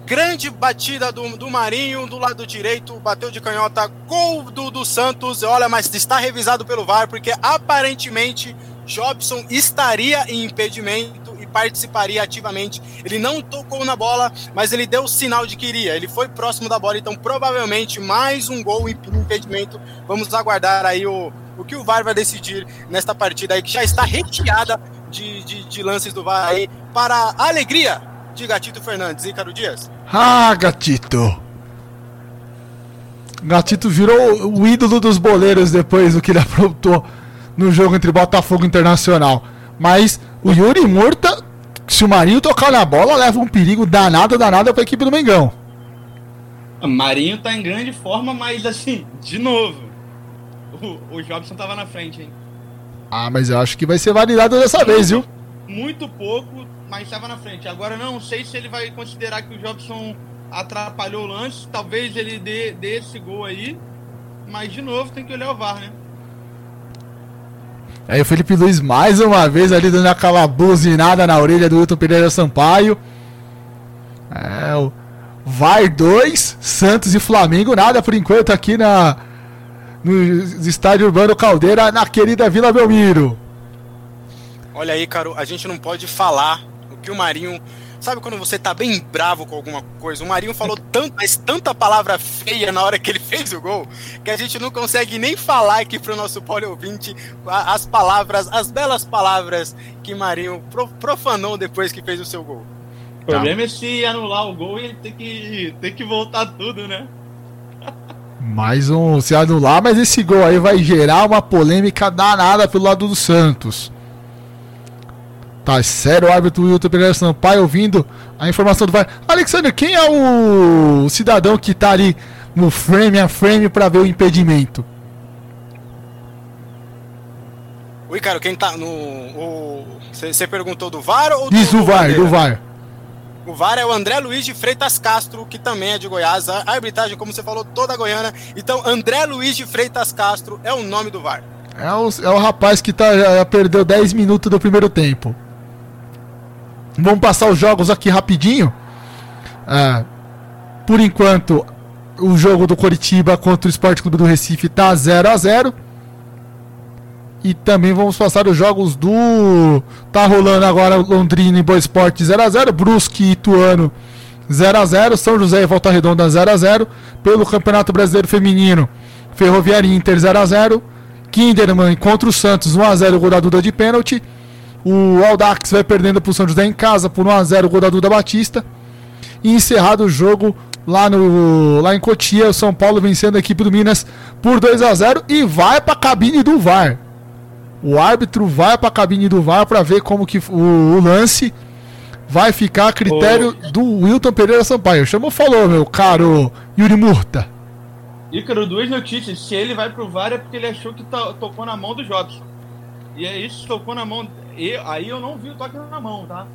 Grande batida do, do Marinho do lado direito, bateu de canhota, gol do, do Santos. Olha, mas está revisado pelo VAR, porque aparentemente Jobson estaria em impedimento e participaria ativamente. Ele não tocou na bola, mas ele deu o sinal de que iria. Ele foi próximo da bola, então provavelmente mais um gol em impedimento. Vamos aguardar aí o, o que o VAR vai decidir nesta partida aí, que já está recheada de, de, de lances do VAR aí, para a alegria de Gatito Fernandes e Caro Dias. Ah, Gatito! Gatito virou o ídolo dos boleiros depois do que ele aprontou no jogo entre Botafogo Internacional. Mas o Yuri Murta, se o Marinho tocar na bola, leva um perigo danado, danado para a equipe do Mengão. Marinho tá em grande forma, mas assim, de novo, o, o Jobson tava na frente, hein? Ah, mas eu acho que vai ser validado dessa muito, vez, viu? Muito pouco, mas estava na frente. Agora não sei se ele vai considerar que o Jobson atrapalhou o lance. Talvez ele dê, dê esse gol aí. Mas de novo tem que olhar o VAR, né? Aí o Felipe Luiz mais uma vez ali dando aquela buzinada na orelha do Wilton Pereira Sampaio. É, o VAR 2, Santos e Flamengo, nada por enquanto aqui na, no estádio Urbano Caldeira, na querida Vila Belmiro. Olha aí, Caro, a gente não pode falar que o Marinho. Sabe quando você tá bem bravo com alguma coisa? O Marinho falou tanto, mas tanta palavra feia na hora que ele fez o gol, que a gente não consegue nem falar aqui pro nosso pole ouvinte as palavras, as belas palavras que Marinho profanou depois que fez o seu gol. O problema tá. é se anular o gol e ele tem que, tem que voltar tudo, né? Mais um se anular, mas esse gol aí vai gerar uma polêmica danada pelo lado do Santos. Tá sério o árbitro Wilton Pereira Sampaio ouvindo a informação do VAR. Alexander, quem é o cidadão que tá ali no frame a frame para ver o impedimento? Oi, cara, quem tá no. Você perguntou do VAR ou do. Isso, do VAR, do VAR. O VAR é o André Luiz de Freitas Castro, que também é de Goiás. A arbitragem, como você falou, toda goiana. Então, André Luiz de Freitas Castro é o nome do VAR. É o, é o rapaz que tá, já perdeu 10 minutos do primeiro tempo. Vamos passar os jogos aqui rapidinho. É, por enquanto, o jogo do Coritiba contra o Esporte Clube do Recife tá 0 a 0 e também vamos passar os jogos do. Tá rolando agora Londrina e Boa Esporte 0x0. Brusque e Ituano 0x0. São José e Volta Redonda 0x0. Pelo Campeonato Brasileiro Feminino, Ferroviária Inter 0x0. Kinderman contra o Santos 1x0. Gol de pênalti. O Aldax vai perdendo para o São José em casa por 1x0. Gol da Duda Batista. E encerrado o jogo lá, no, lá em Cotia, o São Paulo vencendo a equipe do Minas por 2 a 0 e vai para a cabine do VAR. O árbitro vai para a cabine do VAR para ver como que o, o, lance vai ficar a critério Ô. do Wilton Pereira Sampaio. Chamou, falou, meu caro Yuri Murta. Ícaro, duas notícias. Se ele vai pro VAR é porque ele achou que to tocou na mão do Jobson. E é isso, tocou na mão. E, aí eu não vi o toque na mão, tá?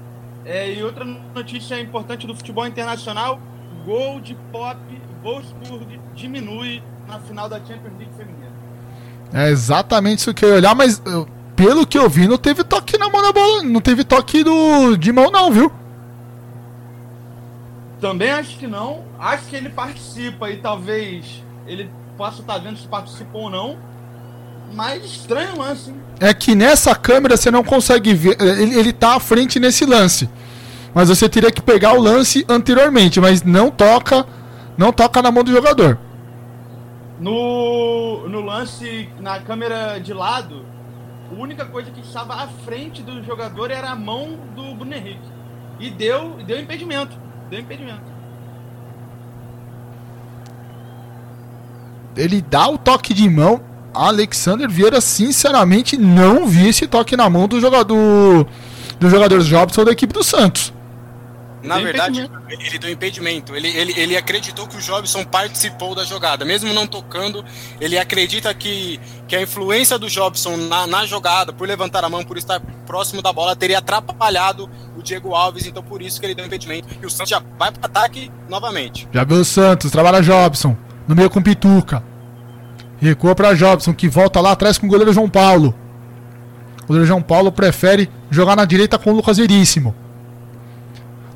É, e outra notícia importante do futebol internacional: gol de pop, Wolfsburg diminui na final da Champions League feminina. É exatamente isso que eu ia olhar, mas eu, pelo que eu vi, não teve toque na mão da bola. Não teve toque do, de mão, não, viu? Também acho que não. Acho que ele participa e talvez ele possa estar vendo se participou ou não. Mas estranho o lance. Hein? É que nessa câmera você não consegue ver. Ele, ele tá à frente nesse lance. Mas você teria que pegar o lance anteriormente. Mas não toca. Não toca na mão do jogador. No, no lance, na câmera de lado, a única coisa que estava à frente do jogador era a mão do Bruno Henrique. E deu, deu impedimento. Deu impedimento. Ele dá o toque de mão. Alexander Vieira, sinceramente, não vi esse toque na mão do jogador do jogador Jobson da equipe do Santos. Na deu verdade, ele deu impedimento. Ele, ele, ele acreditou que o Jobson participou da jogada. Mesmo não tocando, ele acredita que, que a influência do Jobson na, na jogada, por levantar a mão, por estar próximo da bola, teria atrapalhado o Diego Alves. Então, por isso que ele deu impedimento. E o Santos já vai para ataque novamente. Já viu o Santos, trabalha Jobson. No meio com Pituca. Recua para Jobson, que volta lá atrás com o goleiro João Paulo. O goleiro João Paulo prefere jogar na direita com o Lucas Veríssimo.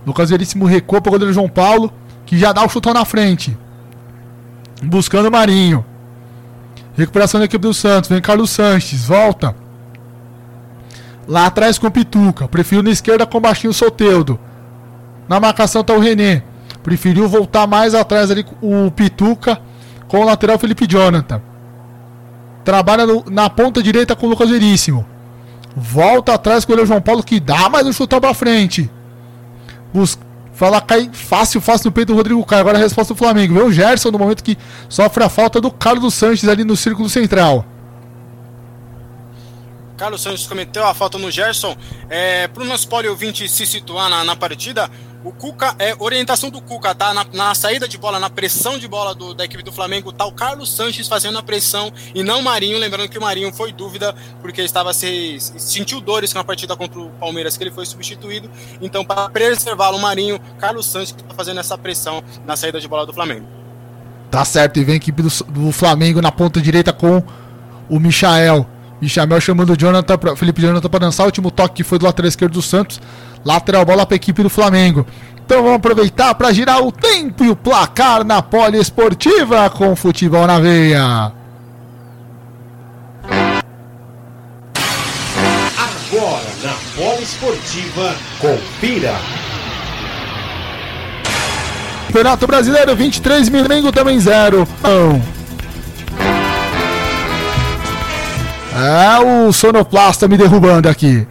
Lucas Veríssimo recua para o goleiro João Paulo, que já dá o chutão na frente. Buscando o Marinho. Recuperação da equipe do Santos. Vem Carlos Sanches. Volta. Lá atrás com o Pituca. Prefiro na esquerda com o Baixinho Soteudo. Na marcação está o René. Preferiu voltar mais atrás ali o Pituca com o lateral Felipe Jonathan. Trabalha no, na ponta direita com o Lucas Veríssimo. Volta atrás com o João Paulo que dá mais um chutão para frente. Bus Fala, cai fácil, fácil no peito do Rodrigo Caio. Agora a resposta do Flamengo. Vê o Gerson no momento que sofre a falta do Carlos Sanches ali no círculo central. Carlos Sanches cometeu a falta no Gerson. É, Para o nosso ouvinte se situar na, na partida, o Cuca, é orientação do Cuca, tá? Na, na, saída de bola, na pressão de bola do, da equipe do Flamengo, tá o Carlos Sanches fazendo a pressão e não o Marinho. Lembrando que o Marinho foi dúvida porque estava se sentiu dores na partida contra o Palmeiras, que ele foi substituído. Então, para preservá-lo, o Marinho, Carlos Sanches está fazendo essa pressão na saída de bola do Flamengo. Tá certo, e vem a equipe do, do Flamengo na ponta direita com o Michael. Michael chamando o Jonathan pra, Felipe Jonathan para dançar. O último toque que foi do lateral esquerdo do Santos. Lateral bola para a equipe do Flamengo. Então vamos aproveitar para girar o tempo e o placar na poliesportiva com futebol na veia. Agora na poliesportiva, confira. Campeonato Brasileiro 23, Flamengo também 0. É o sonoplasta me derrubando aqui.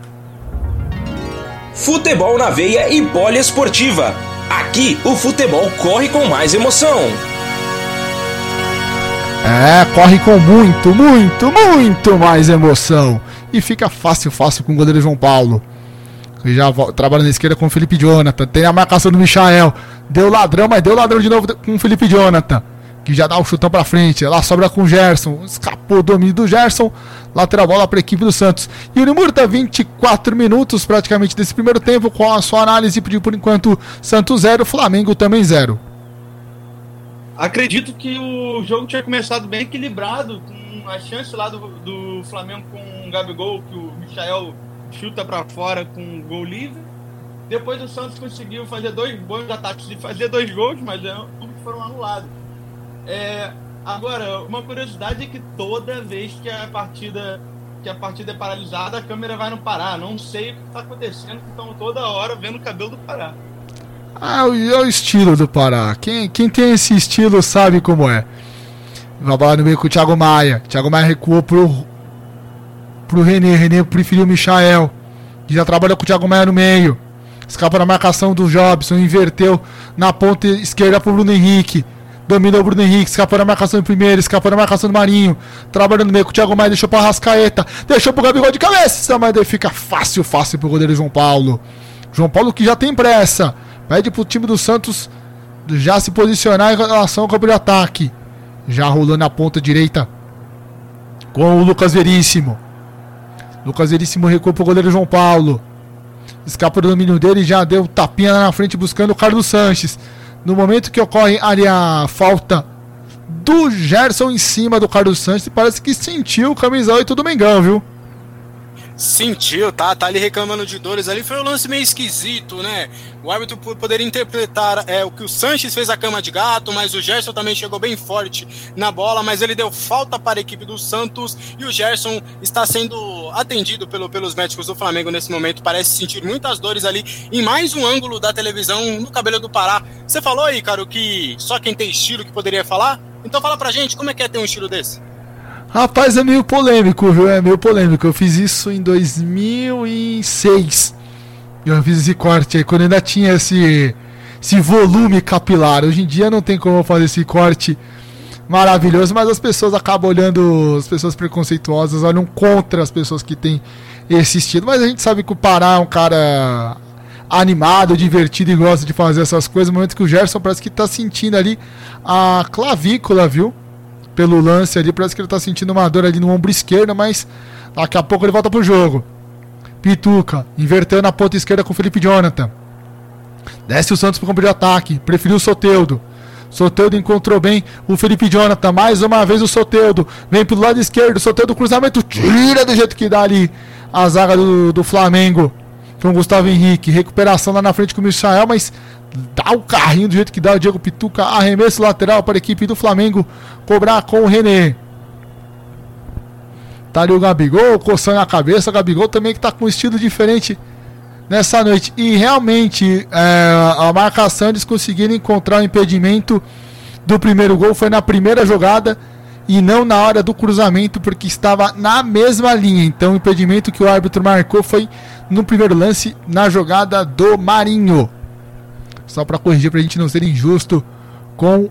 Futebol na veia e poliesportiva. Aqui o futebol corre com mais emoção. É, corre com muito, muito, muito mais emoção. E fica fácil, fácil com o goleiro João Paulo. Que já trabalha na esquerda com o Felipe Jonathan. Tem a marcação do Michael. Deu ladrão, mas deu ladrão de novo com o Felipe Jonathan. que já dá o chutão pra frente. Lá sobra com o Gerson. Escapou o domínio do Gerson. Lateral bola para a equipe do Santos. E o Nimurta, 24 minutos praticamente desse primeiro tempo, com a sua análise de por enquanto Santos 0, Flamengo também 0. Acredito que o jogo tinha começado bem equilibrado, com a chance lá do, do Flamengo com o Gabigol, que o Michael chuta para fora com gol livre. Depois o Santos conseguiu fazer dois bons ataques e fazer dois gols, mas é, foram anulados. É, agora, uma curiosidade é que toda vez que a partida que a partida é paralisada, a câmera vai no Pará. Não sei o que está acontecendo, estão toda hora vendo o cabelo do Pará. Ah, é o estilo do Pará. Quem, quem tem esse estilo sabe como é. Vai bola no meio com o Thiago Maia. Thiago Maia recuou pro, pro René. René preferiu o Michael. Que já trabalha com o Thiago Maia no meio. Escapa na marcação do Jobson. Inverteu na ponta esquerda pro Bruno Henrique. Dominou o Bruno Henrique, escapou na marcação do primeiro, escapou na marcação do Marinho. Trabalhando no meio com o Thiago Maia, deixou pra Rascaeta. Deixou pro Gabigol de cabeça, mas daí fica fácil, fácil pro goleiro João Paulo. João Paulo que já tem pressa. Pede pro time do Santos já se posicionar em relação ao campo de ataque. Já rolando na ponta direita com o Lucas Veríssimo. Lucas Veríssimo recuou pro goleiro João Paulo. Escapa do domínio dele e já deu tapinha na frente buscando o Carlos Sanches. No momento que ocorre ali a falta do Gerson em cima do Carlos Sanches, parece que sentiu o camisa 8 do Mengão, viu? Sentiu, tá? Tá ali reclamando de dores ali. Foi um lance meio esquisito, né? O árbitro poderia interpretar é, o que o Sanches fez a cama de gato, mas o Gerson também chegou bem forte na bola, mas ele deu falta para a equipe do Santos e o Gerson está sendo atendido pelo, pelos médicos do Flamengo nesse momento. Parece sentir muitas dores ali em mais um ângulo da televisão no cabelo do Pará. Você falou aí, cara, que só quem tem estilo que poderia falar? Então fala pra gente, como é que é ter um estilo desse? Rapaz, é meio polêmico, viu? É meio polêmico. Eu fiz isso em 2006. Eu fiz esse corte aí, quando ainda tinha esse, esse volume capilar. Hoje em dia não tem como fazer esse corte maravilhoso, mas as pessoas acabam olhando, as pessoas preconceituosas olham contra as pessoas que têm esse estilo. Mas a gente sabe que o Pará é um cara animado, divertido e gosta de fazer essas coisas. No momento que o Gerson parece que tá sentindo ali a clavícula, viu? Pelo lance ali. Parece que ele tá sentindo uma dor ali no ombro esquerdo, mas daqui a pouco ele volta pro jogo. Pituca, inverteu na ponta esquerda com o Felipe Jonathan. Desce o Santos pro campo de ataque. Preferiu o Soteudo. Soteudo encontrou bem o Felipe Jonathan. Mais uma vez o Soteudo. Vem pro lado esquerdo. Soteudo cruzamento. Tira do jeito que dá ali a zaga do, do Flamengo. Com o Gustavo Henrique. Recuperação lá na frente com o Michael. Mas dá o carrinho do jeito que dá o Diego Pituca. Arremesso lateral para a equipe do Flamengo cobrar com o René. Tá ali o Gabigol coçando a cabeça. O Gabigol também que tá com um estilo diferente nessa noite. E realmente é, a marcação eles conseguiram encontrar o impedimento do primeiro gol. Foi na primeira jogada e não na hora do cruzamento, porque estava na mesma linha. Então o impedimento que o árbitro marcou foi no primeiro lance, na jogada do Marinho. Só para corrigir, para a gente não ser injusto com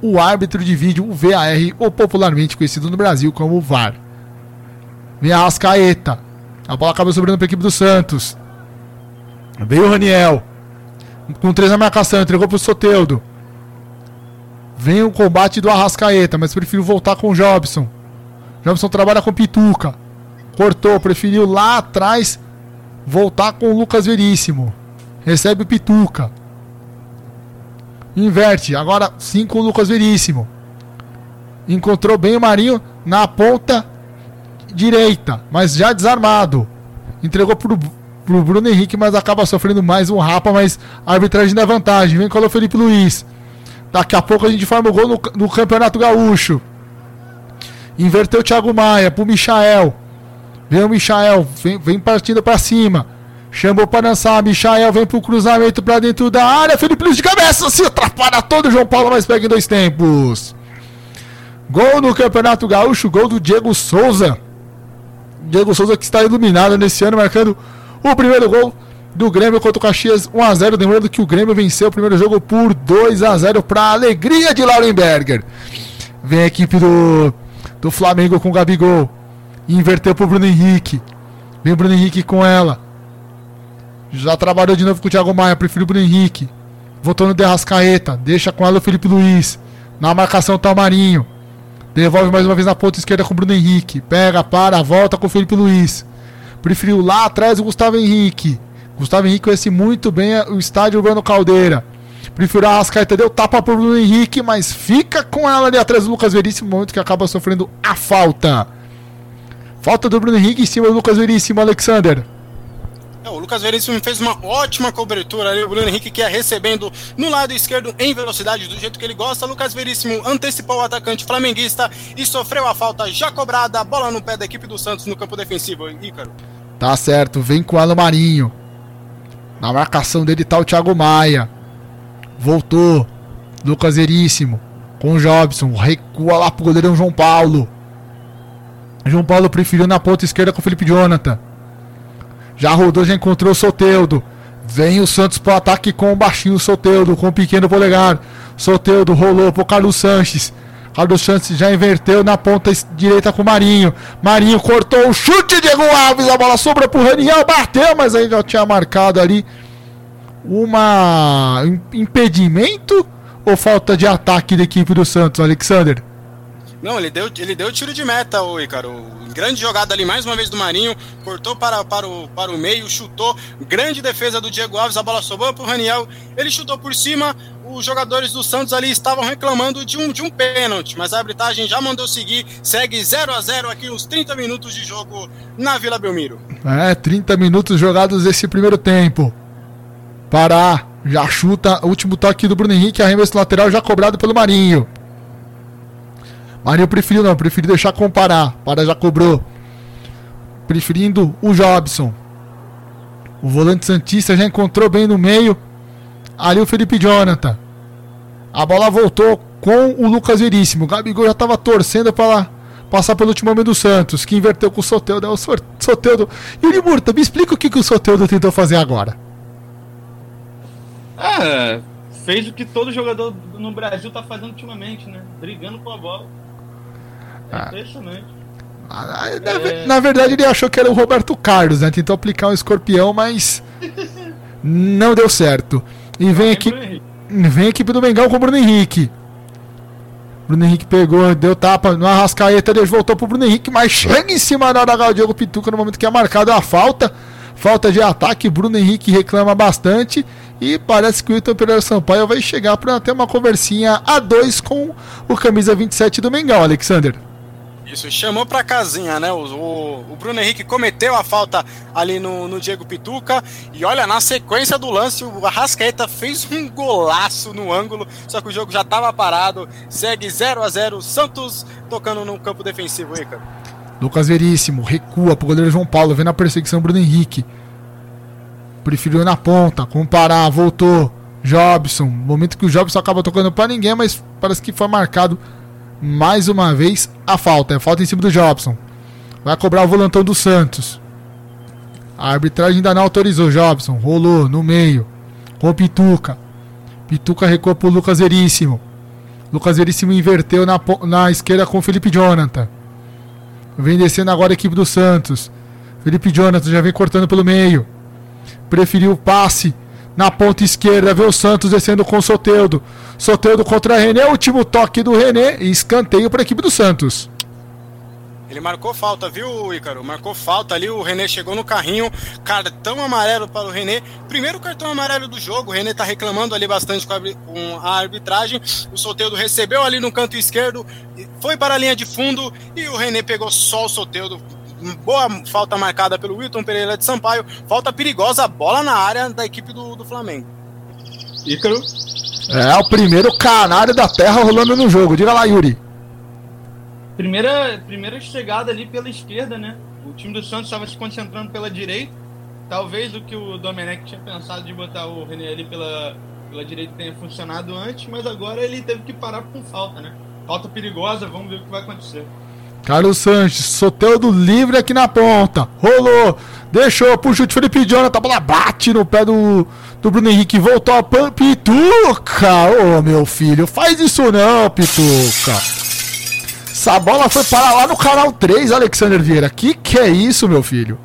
o árbitro de vídeo, o VAR, ou popularmente conhecido no Brasil como VAR. Vem a Ascaeta. A bola acaba sobrando para a equipe do Santos. Veio o Raniel. Com três na marcação, entregou para o Soteudo. Vem o combate do Arrascaeta, mas preferiu voltar com o Jobson. Jobson trabalha com Pituca. Cortou, preferiu lá atrás voltar com o Lucas Veríssimo. Recebe o Pituca. Inverte. Agora sim com o Lucas Veríssimo. Encontrou bem o Marinho na ponta direita, mas já desarmado. Entregou pro, pro Bruno Henrique, mas acaba sofrendo mais um rapa, mas a arbitragem dá vantagem. Vem com o Felipe Luiz. Daqui a pouco a gente forma o gol no, no Campeonato Gaúcho. Inverteu o Thiago Maia pro Michael. Vem o Michael, vem, vem partindo para cima. Chamou para dançar. Michael vem pro cruzamento para dentro da área. Felipe Luiz de cabeça. Se atrapalha todo. João Paulo, mas pega em dois tempos. Gol no Campeonato Gaúcho. Gol do Diego Souza. Diego Souza que está iluminado nesse ano, marcando o primeiro gol do Grêmio contra o Caxias 1x0. Lembrando que o Grêmio venceu o primeiro jogo por 2x0 para alegria de Laurenberger. Vem a equipe do, do Flamengo com o Gabigol. Inverteu pro Bruno Henrique. Vem o Bruno Henrique com ela. Já trabalhou de novo com o Thiago Maia, prefiro o Bruno Henrique. Voltou no Derrascaeta, deixa com ela o Felipe Luiz. Na marcação tá o Marinho. Devolve mais uma vez na ponta esquerda com o Bruno Henrique. Pega, para, volta com o Felipe Luiz. Preferiu lá atrás o Gustavo Henrique. Gustavo Henrique conhece muito bem o estádio Urbano Caldeira. Preferiu a Rascaeta, deu tapa pro Bruno Henrique, mas fica com ela ali atrás do Lucas Veríssimo, momento que acaba sofrendo a falta. Falta do Bruno Henrique em cima do Lucas Veríssimo, Alexander. É, o Lucas Veríssimo fez uma ótima cobertura ali. O Bruno Henrique que ia recebendo no lado esquerdo em velocidade, do jeito que ele gosta. Lucas Veríssimo antecipou o atacante flamenguista e sofreu a falta já cobrada. Bola no pé da equipe do Santos no campo defensivo, Ícaro. Tá certo, vem com o Marinho. Na marcação dele tá o Thiago Maia. Voltou. Lucas Veríssimo. Com o Jobson. Recua lá pro goleirão João Paulo. João Paulo preferiu na ponta esquerda com o Felipe Jonathan. Já rodou, já encontrou o Soteudo. Vem o Santos pro ataque com o baixinho Soteudo, com o pequeno polegar. Soteudo rolou pro Carlos Sanches. Carlos Sanches já inverteu na ponta direita com o Marinho. Marinho cortou o chute, Diego Alves. A bola sobra pro Raniel, bateu, mas aí já tinha marcado ali uma impedimento ou falta de ataque da equipe do Santos, Alexander? Não, ele deu, ele deu tiro de meta, o Ícaro. Grande jogada ali, mais uma vez do Marinho. Cortou para, para, o, para o meio, chutou. Grande defesa do Diego Alves. A bola sobrou para o Raniel. Ele chutou por cima. Os jogadores do Santos ali estavam reclamando de um, de um pênalti, mas a arbitragem já mandou seguir. Segue 0 a 0 aqui, uns 30 minutos de jogo na Vila Belmiro. É, 30 minutos jogados esse primeiro tempo. Pará, já chuta. Último toque do Bruno Henrique, arremesso lateral já cobrado pelo Marinho. Marinho preferiu não, preferiu deixar com o Pará. Pará já cobrou. Preferindo o Jobson. O volante Santista já encontrou bem no meio. Ali o Felipe Jonathan. A bola voltou com o Lucas Veríssimo. O Gabigol já estava torcendo para passar pelo último homem do Santos, que inverteu com o Soteudo. É o Soteudo. Yuri Murta, me explica o que, que o Soteudo tentou fazer agora. Ah, fez o que todo jogador no Brasil tá fazendo ultimamente, né? Brigando com a bola. É ah. impressionante. Ah, na, é... na, verdade, ele achou que era o Roberto Carlos, né? Tentou aplicar um escorpião, mas não deu certo. E vem aqui, vem a equipe do Mengão com o Bruno Henrique. Bruno Henrique pegou, deu tapa no Arrascaeta, ele voltou pro Bruno Henrique, mas chega em cima da hora o Diego Pituca no momento que é marcado a falta. Falta de ataque, Bruno Henrique reclama bastante. E parece que o Wilton Pereira Sampaio vai chegar para ter uma conversinha a dois com o camisa 27 do Mengão, Alexander. Isso, chamou pra casinha, né? O, o, o, Bruno Henrique cometeu a falta ali no, no, Diego Pituca. E olha, na sequência do lance, o Arrascaeta fez um golaço no ângulo. Só que o jogo já estava parado. Segue 0 a 0 Santos tocando no campo defensivo, Ícaro. Lucas Veríssimo recua pro goleiro João Paulo, vendo a perseguição Bruno Henrique. Preferiu na ponta, comparar, voltou. Jobson, momento que o Jobson acaba tocando para ninguém, mas parece que foi marcado mais uma vez a falta. É falta em cima do Jobson. Vai cobrar o volantão do Santos. A arbitragem ainda não autorizou. Jobson rolou no meio com o Pituca. Pituca recuou pro Lucas Veríssimo. Lucas Veríssimo inverteu na, na esquerda com o Felipe Jonathan. Vem descendo agora a equipe do Santos. Felipe Jonathan já vem cortando pelo meio. Preferiu o passe na ponta esquerda. Vê o Santos descendo com o Soteudo. Soteudo contra René. Último toque do René. E escanteio para a equipe do Santos. Ele marcou falta, viu, Ícaro? Marcou falta ali, o René chegou no carrinho, cartão amarelo para o René. Primeiro cartão amarelo do jogo, o René tá reclamando ali bastante com a arbitragem. O Soteudo recebeu ali no canto esquerdo, foi para a linha de fundo e o René pegou só o Soteudo. Boa falta marcada pelo Wilton Pereira de Sampaio. Falta perigosa, bola na área da equipe do, do Flamengo. Ícaro? É o primeiro canário da terra rolando no jogo. Diga lá, Yuri. Primeira, primeira chegada ali pela esquerda, né? O time do Santos estava se concentrando pela direita. Talvez o que o Domenech tinha pensado de botar o René ali pela, pela direita tenha funcionado antes, mas agora ele teve que parar com falta, né? Falta perigosa, vamos ver o que vai acontecer. Carlos Sanches, Soteldo livre aqui na ponta. Rolou, deixou pro chute Felipe Jonathan. A bola bate no pé do, do Bruno Henrique. Voltou a Pituca. Ô oh, meu filho, faz isso não, Pituca. Essa bola foi para lá no canal 3, Alexander Vieira. Que que é isso, meu filho?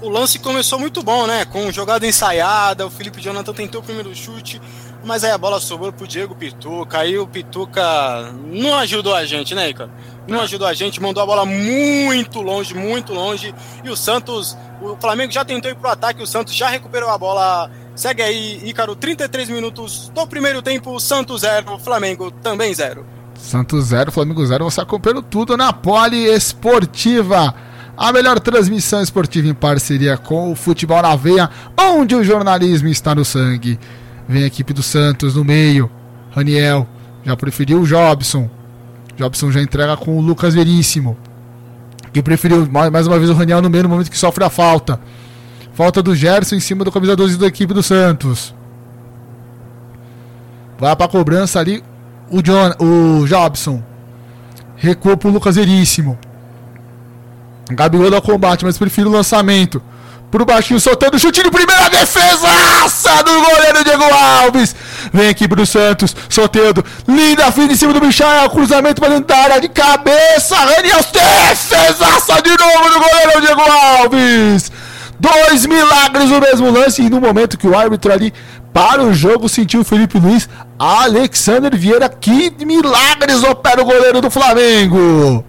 O lance começou muito bom, né? Com jogada ensaiada, o Felipe Jonathan tentou o primeiro chute, Mas aí a bola sobrou pro Diego Pituca. Aí o Pituca não ajudou a gente, né, Ica? Não ajudou a gente, mandou a bola muito longe, muito longe. E o Santos, o Flamengo já tentou ir pro ataque, o Santos já recuperou a bola. Segue aí, Ícaro, 33 minutos do primeiro tempo, Santos 0, Flamengo também 0. Santos 0, Flamengo 0, você acompanhando tudo na Poli Esportiva. A melhor transmissão esportiva em parceria com o Futebol na Veia, onde o jornalismo está no sangue. Vem a equipe do Santos no meio. Raniel já preferiu o Jobson. Jobson já entrega com o Lucas Veríssimo. Que preferiu mais uma vez o Raniel no meio no momento que sofre a falta. Falta do Gerson em cima do camisa 12 da equipe do Santos. Vai para a cobrança ali o, John, o Jobson. Recua pro Lucas Veríssimo. Gabigol dá combate, mas prefiro o lançamento pro baixinho, soltando o chute de primeira defesa do goleiro Diego Alves. Vem aqui pro Santos, soltando, linda fim em cima do Michel, cruzamento para dentro da área de cabeça, Raniel, defesaça de novo do goleiro Diego Alves. Dois milagres no mesmo lance e no momento que o árbitro ali para o jogo sentiu o Felipe Luiz, Alexander Vieira, que milagres opera o goleiro do Flamengo.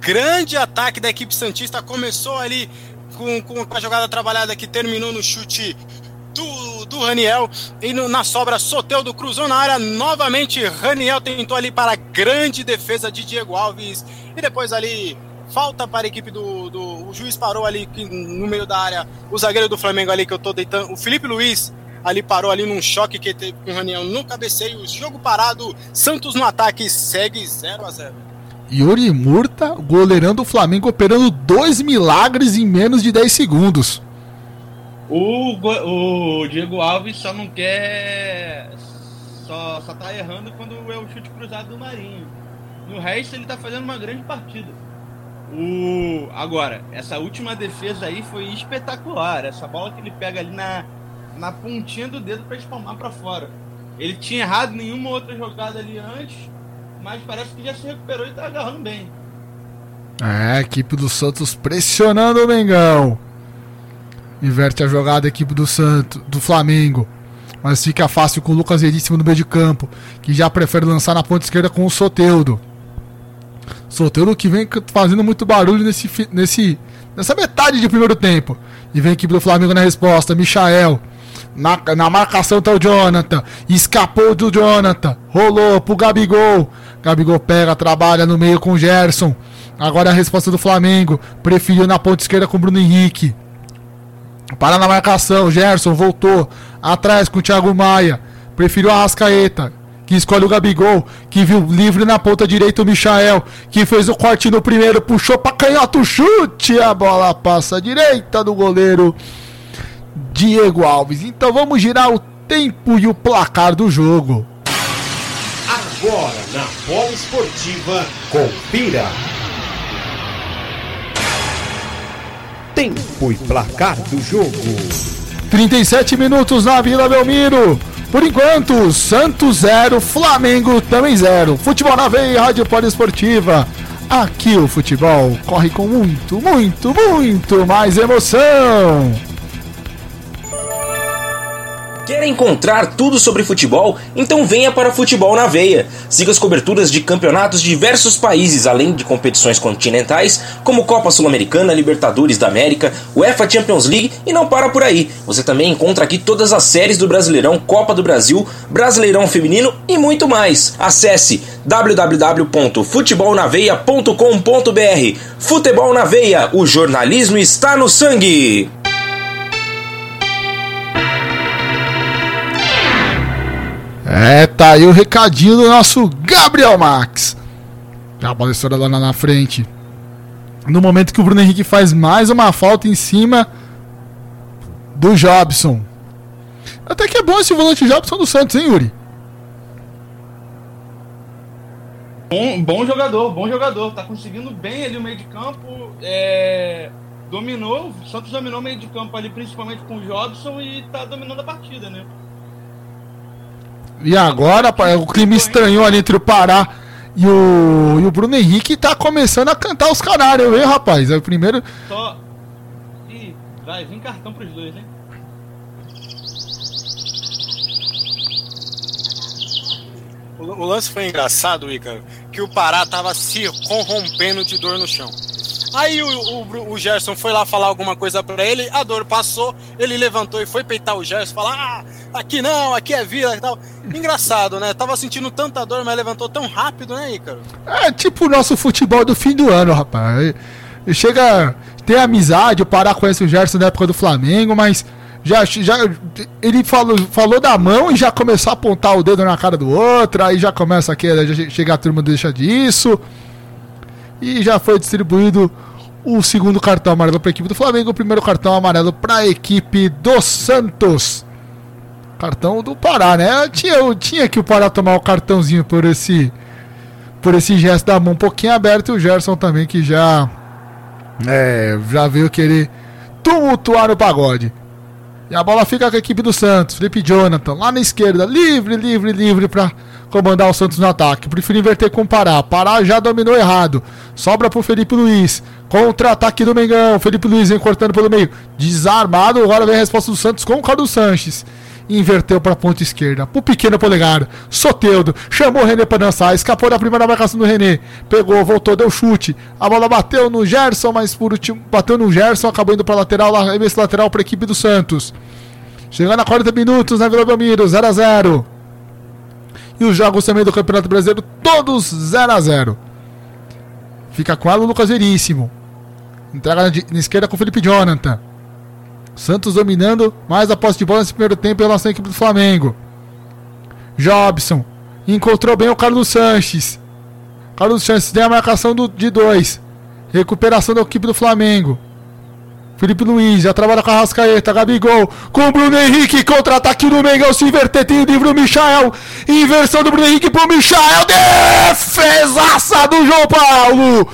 Grande ataque da equipe Santista começou ali com, com a jogada trabalhada que terminou no chute do, do Raniel. E no, na sobra Soteldo cruzou na área. Novamente Raniel tentou ali para a grande defesa de Diego Alves. E depois ali falta para a equipe do, do o juiz parou ali no meio da área. O zagueiro do Flamengo ali que eu tô deitando o Felipe Luiz ali parou ali num choque que teve com o Raniel no cabeceio. Jogo parado Santos no ataque segue 0 a 0 Yuri Murta, goleirão do Flamengo, operando dois milagres em menos de 10 segundos. O, o Diego Alves só não quer. Só, só tá errando quando é o chute cruzado do Marinho. No resto, ele tá fazendo uma grande partida. O... Agora, essa última defesa aí foi espetacular. Essa bola que ele pega ali na, na pontinha do dedo para espalmar para fora. Ele tinha errado nenhuma outra jogada ali antes mas parece que já se recuperou e tá agarrando bem. É, a equipe do Santos pressionando o Mengão. Inverte a jogada a equipe do Santos, do Flamengo. Mas fica fácil com o Lucas Veríssimo no meio de campo, que já prefere lançar na ponta esquerda com o Soteudo. Soteudo que vem fazendo muito barulho nesse, nesse, nessa metade de primeiro tempo. E vem a equipe do Flamengo na resposta. Michael. Na, na marcação tá o Jonathan. Escapou do Jonathan. Rolou pro Gabigol. Gabigol pega, trabalha no meio com o Gerson. Agora a resposta do Flamengo. Preferiu na ponta esquerda com o Bruno Henrique. Para na marcação. Gerson voltou. Atrás com o Thiago Maia. Preferiu a Rascaeta. Que escolhe o Gabigol. Que viu livre na ponta direita o Michael. Que fez o corte no primeiro. Puxou para canhoto. Chute. A bola passa à direita do goleiro Diego Alves. Então vamos girar o tempo e o placar do jogo. Agora na Bola Esportiva, confira. Tempo e placar do jogo. 37 minutos na Vila Belmiro. Por enquanto, Santos 0, Flamengo também 0. Futebol na veia, Rádio Poliesportiva. Aqui o futebol corre com muito, muito, muito mais emoção. Quer encontrar tudo sobre futebol? Então venha para Futebol na Veia. Siga as coberturas de campeonatos de diversos países, além de competições continentais, como Copa Sul-Americana, Libertadores da América, UEFA Champions League e não para por aí. Você também encontra aqui todas as séries do Brasileirão, Copa do Brasil, Brasileirão Feminino e muito mais. Acesse www.futebolnaveia.com.br. Futebol na Veia, o jornalismo está no sangue. É, tá aí o recadinho do nosso Gabriel Max. A bola estoura lá na frente. No momento que o Bruno Henrique faz mais uma falta em cima do Jobson. Até que é bom esse volante Jobson do Santos, hein, Yuri? Bom, bom jogador, bom jogador. Tá conseguindo bem ali o meio de campo. É, dominou, o Santos dominou o meio de campo ali, principalmente com o Jobson, e tá dominando a partida, né? E agora, o clima estranhou ali entre o Pará e o, e o Bruno Henrique tá começando a cantar os canários, viu, rapaz? É o primeiro. Só. Ih, vai vir cartão pros dois, hein? O lance foi engraçado, Ícaro, que o Pará tava se corrompendo de dor no chão. Aí o, o, o Gerson foi lá falar alguma coisa para ele, a dor passou, ele levantou e foi peitar o Gerson, falar: Ah, aqui não, aqui é vila e tal. Engraçado, né? Tava sentindo tanta dor, mas levantou tão rápido, né, Ícaro? É tipo o nosso futebol do fim do ano, rapaz. Chega, tem amizade, o Pará conhece o Gerson na época do Flamengo, mas já, já ele falou, falou da mão e já começou a apontar o dedo na cara do outro, aí já começa aqui, já chega a turma deixa disso. E já foi distribuído o segundo cartão amarelo para a equipe do Flamengo, o primeiro cartão amarelo para a equipe do Santos. Cartão do Pará, né? Tinha, tinha que o Pará tomar o cartãozinho por esse por esse gesto da mão um pouquinho aberto e o Gerson também que já é, já veio querer tumultuar o pagode. E a bola fica com a equipe do Santos. Felipe Jonathan, lá na esquerda, livre, livre, livre para comandar o Santos no ataque. Prefiro inverter com o Pará. Pará já dominou errado. Sobra pro Felipe Luiz. Contra-ataque do Mengão. Felipe Luiz vem cortando pelo meio. Desarmado. Agora vem a resposta do Santos com o Carlos Sanches. Inverteu para a ponta esquerda. Pro pequeno polegar. Soteudo. Chamou o René para dançar. Escapou da primeira marcação do René. Pegou, voltou, deu chute. A bola bateu no Gerson, mas por último, bateu no Gerson. Acabou indo para lateral. Esse lateral para a equipe do Santos. Chegando a 40 minutos na Vila Belmiro. 0 a 0 E os jogos também do Campeonato Brasileiro. Todos 0 a 0 Fica ela o Lucas Veríssimo. Entrega na, na esquerda com o Felipe Jonathan. Santos dominando mais a posse de bola nesse primeiro tempo em relação à equipe do Flamengo. Jobson encontrou bem o Carlos Sanches. Carlos Sanches tem a marcação do, de dois. Recuperação da equipe do Flamengo. Felipe Luiz já trabalha com a Rascaeta, Gabigol, com o Bruno Henrique, contra-ataque do Mengão, se inverter, tem o livro Michael, inversão do Bruno Henrique pro Michael, defesaça do João Paulo!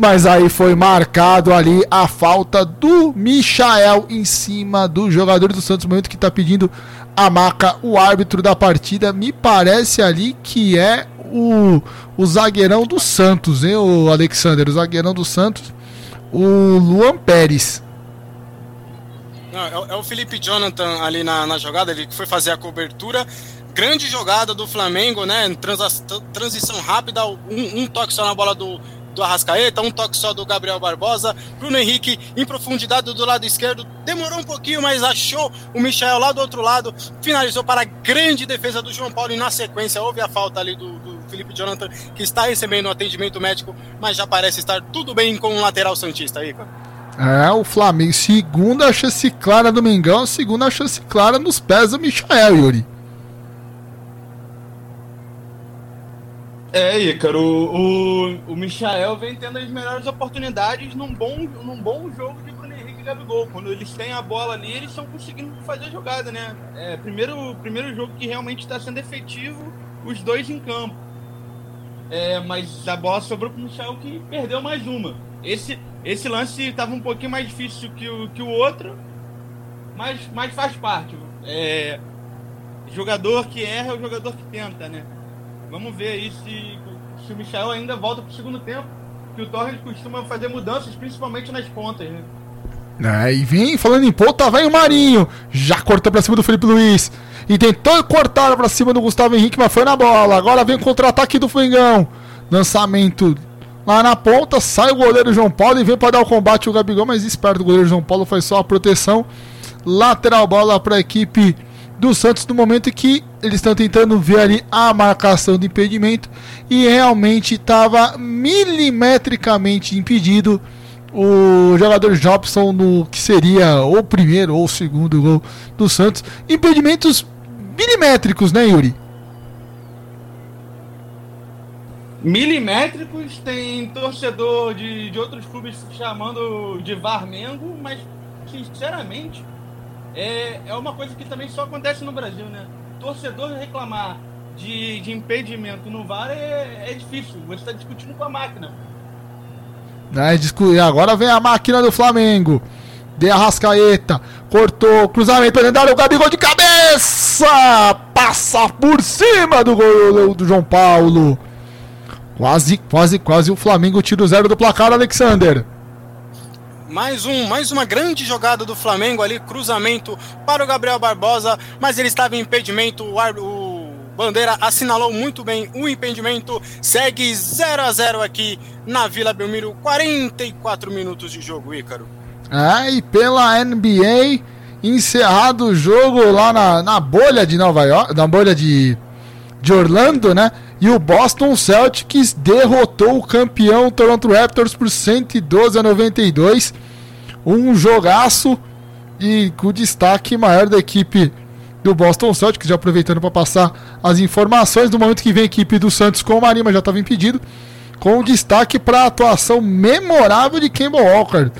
mas aí foi marcado ali a falta do Michael em cima do jogador do Santos, momento que está pedindo a maca, o árbitro da partida. Me parece ali que é o, o zagueirão do Santos, hein, o Alexander? O zagueirão do Santos, o Luan Pérez. Não, é, é, o Felipe Jonathan ali na, na jogada, ele que foi fazer a cobertura grande jogada do Flamengo, né? transição rápida, um, um, toque só na bola do, do Arrascaeta, um toque só do Gabriel Barbosa, Bruno Henrique em profundidade do lado esquerdo, demorou um pouquinho, mas achou o Michel lá do outro lado, finalizou para a grande defesa do João Paulo e na sequência houve a falta ali do, do Felipe Jonathan, que está recebendo atendimento médico, mas já parece estar tudo bem com o lateral Santista aí, É, o Flamengo, segunda chance clara do Mengão, segunda chance clara nos pés do Michael, Yuri. É, Ícaro, o, o, Michael vem tendo as melhores oportunidades num bom, num bom jogo de Bruno Henrique e Gabigol. Quando eles têm a bola ali, eles estão conseguindo fazer a jogada, né? É primeiro, primeiro jogo que realmente está sendo efetivo, os dois em campo. É, mas a bola sobrou para o Michael que perdeu mais uma. Esse, esse lance estava um pouquinho mais difícil que o, que o outro, mas, mas faz parte. É, jogador que erra é o jogador que tenta, né? Vamos ver aí se, se o Michel ainda volta pro segundo tempo. Que o Torres costuma fazer mudanças, principalmente nas pontas, né? É, e vem falando em ponta, vem o Marinho. Já cortou pra cima do Felipe Luiz. E tentou cortar pra cima do Gustavo Henrique, mas foi na bola. Agora vem o contra-ataque do Fengão. Lançamento lá na ponta. Sai o goleiro João Paulo e vem para dar o combate o Gabigol. Mas esperto, o goleiro João Paulo foi só a proteção. Lateral bola para a equipe do Santos no momento que eles estão tentando ver ali a marcação de impedimento e realmente estava milimetricamente impedido o jogador Jobson no que seria o primeiro ou o segundo gol do Santos. Impedimentos milimétricos, né, Yuri? Milimétricos, tem torcedor de, de outros clubes chamando de Varmengo, mas sinceramente é, é uma coisa que também só acontece no Brasil, né? Torcedor reclamar de, de impedimento no VAR é, é difícil. Você está discutindo com a máquina. É, agora vem a máquina do Flamengo. De Arrascaeta. Cortou. Cruzamento lendário. O Gabigol de cabeça. Passa por cima do gol do João Paulo. Quase, quase, quase o Flamengo tira o zero do placar, Alexander. Mais, um, mais uma grande jogada do Flamengo ali, cruzamento para o Gabriel Barbosa, mas ele estava em impedimento, o, o Bandeira assinalou muito bem o impedimento. Segue 0 a 0 aqui na Vila Belmiro. 44 minutos de jogo, Ícaro. É, e pela NBA, encerrado o jogo lá na, na bolha de Nova York, na bolha de, de Orlando, né? E o Boston Celtics derrotou o campeão Toronto Raptors por 112 a 92. Um jogaço e com destaque maior da equipe do Boston Celtics, já aproveitando para passar as informações do momento que vem a equipe do Santos com o Marinho, mas já estava impedido, com destaque para a atuação memorável de Kemba Walker.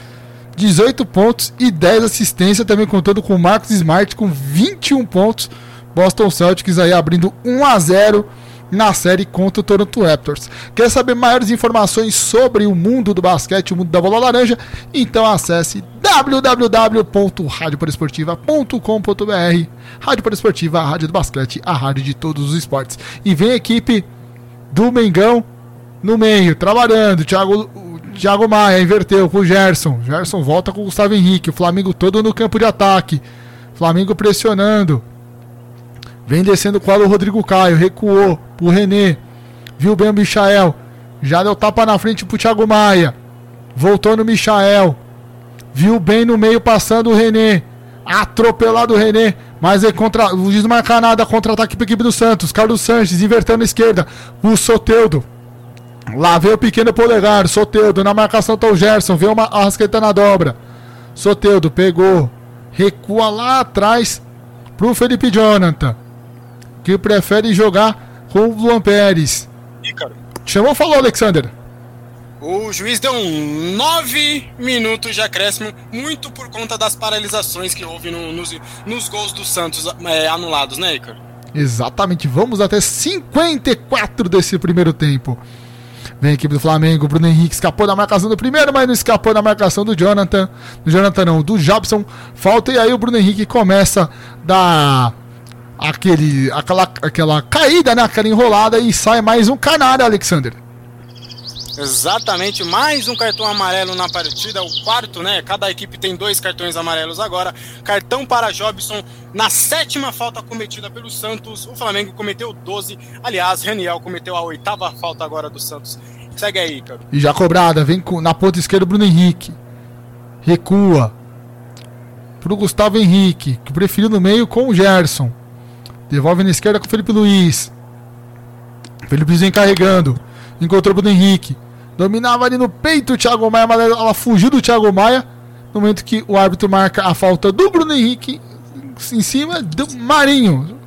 18 pontos e 10 assistências, também contando com o Marcos Smart com 21 pontos. Boston Celtics aí abrindo 1 a 0 na série contra o Toronto Raptors. Quer saber maiores informações sobre o mundo do basquete, o mundo da bola laranja? Então acesse www.radiopodesportiva.com.br Rádio Podesportiva, a rádio do basquete, a rádio de todos os esportes. E vem a equipe do Mengão no meio, trabalhando. Thiago, Thiago Maia inverteu com o Gerson. Gerson volta com o Gustavo Henrique. O Flamengo todo no campo de ataque. Flamengo pressionando. Vem descendo com o Rodrigo Caio. Recuou pro René. Viu bem o Michael. Já deu tapa na frente pro Thiago Maia. Voltou no Michael. Viu bem no meio passando o René. Atropelado o René. Mas ele contra, o juiz não marca nada. Contra-ataque para equipe do Santos. Carlos Sanches invertendo a esquerda. O Soteudo. Lá veio o pequeno polegar. Soteudo na marcação tá o Gerson. Vê uma arrasqueta na dobra. Soteudo pegou. Recua lá atrás pro Felipe Jonathan. Que prefere jogar com o Luan Pérez. Chamou falou, Alexander? O juiz deu um 9 minutos de acréscimo, muito por conta das paralisações que houve no, nos, nos gols do Santos é, anulados, né, Icar? Exatamente, vamos até 54 desse primeiro tempo. Vem a equipe do Flamengo, Bruno Henrique escapou da marcação do primeiro, mas não escapou da marcação do Jonathan. Do Jonathan não, do Jobson. Falta e aí o Bruno Henrique começa da aquele aquela aquela caída, né, aquela enrolada e sai mais um canário, Alexander. Exatamente, mais um cartão amarelo na partida, o quarto, né? Cada equipe tem dois cartões amarelos agora. Cartão para Jobson na sétima falta cometida pelo Santos. O Flamengo cometeu 12. Aliás, Raniel cometeu a oitava falta agora do Santos. Segue aí, cara. E já cobrada, vem na ponta esquerda o Bruno Henrique. Recua. Pro Gustavo Henrique, que preferiu no meio com o Gerson. Devolve na esquerda com o Felipe Luiz. Felipe Luiz vem carregando. Encontrou o Henrique. Dominava ali no peito o Thiago Maia, mas ela fugiu do Thiago Maia. No momento que o árbitro marca a falta do Bruno Henrique em cima do Marinho.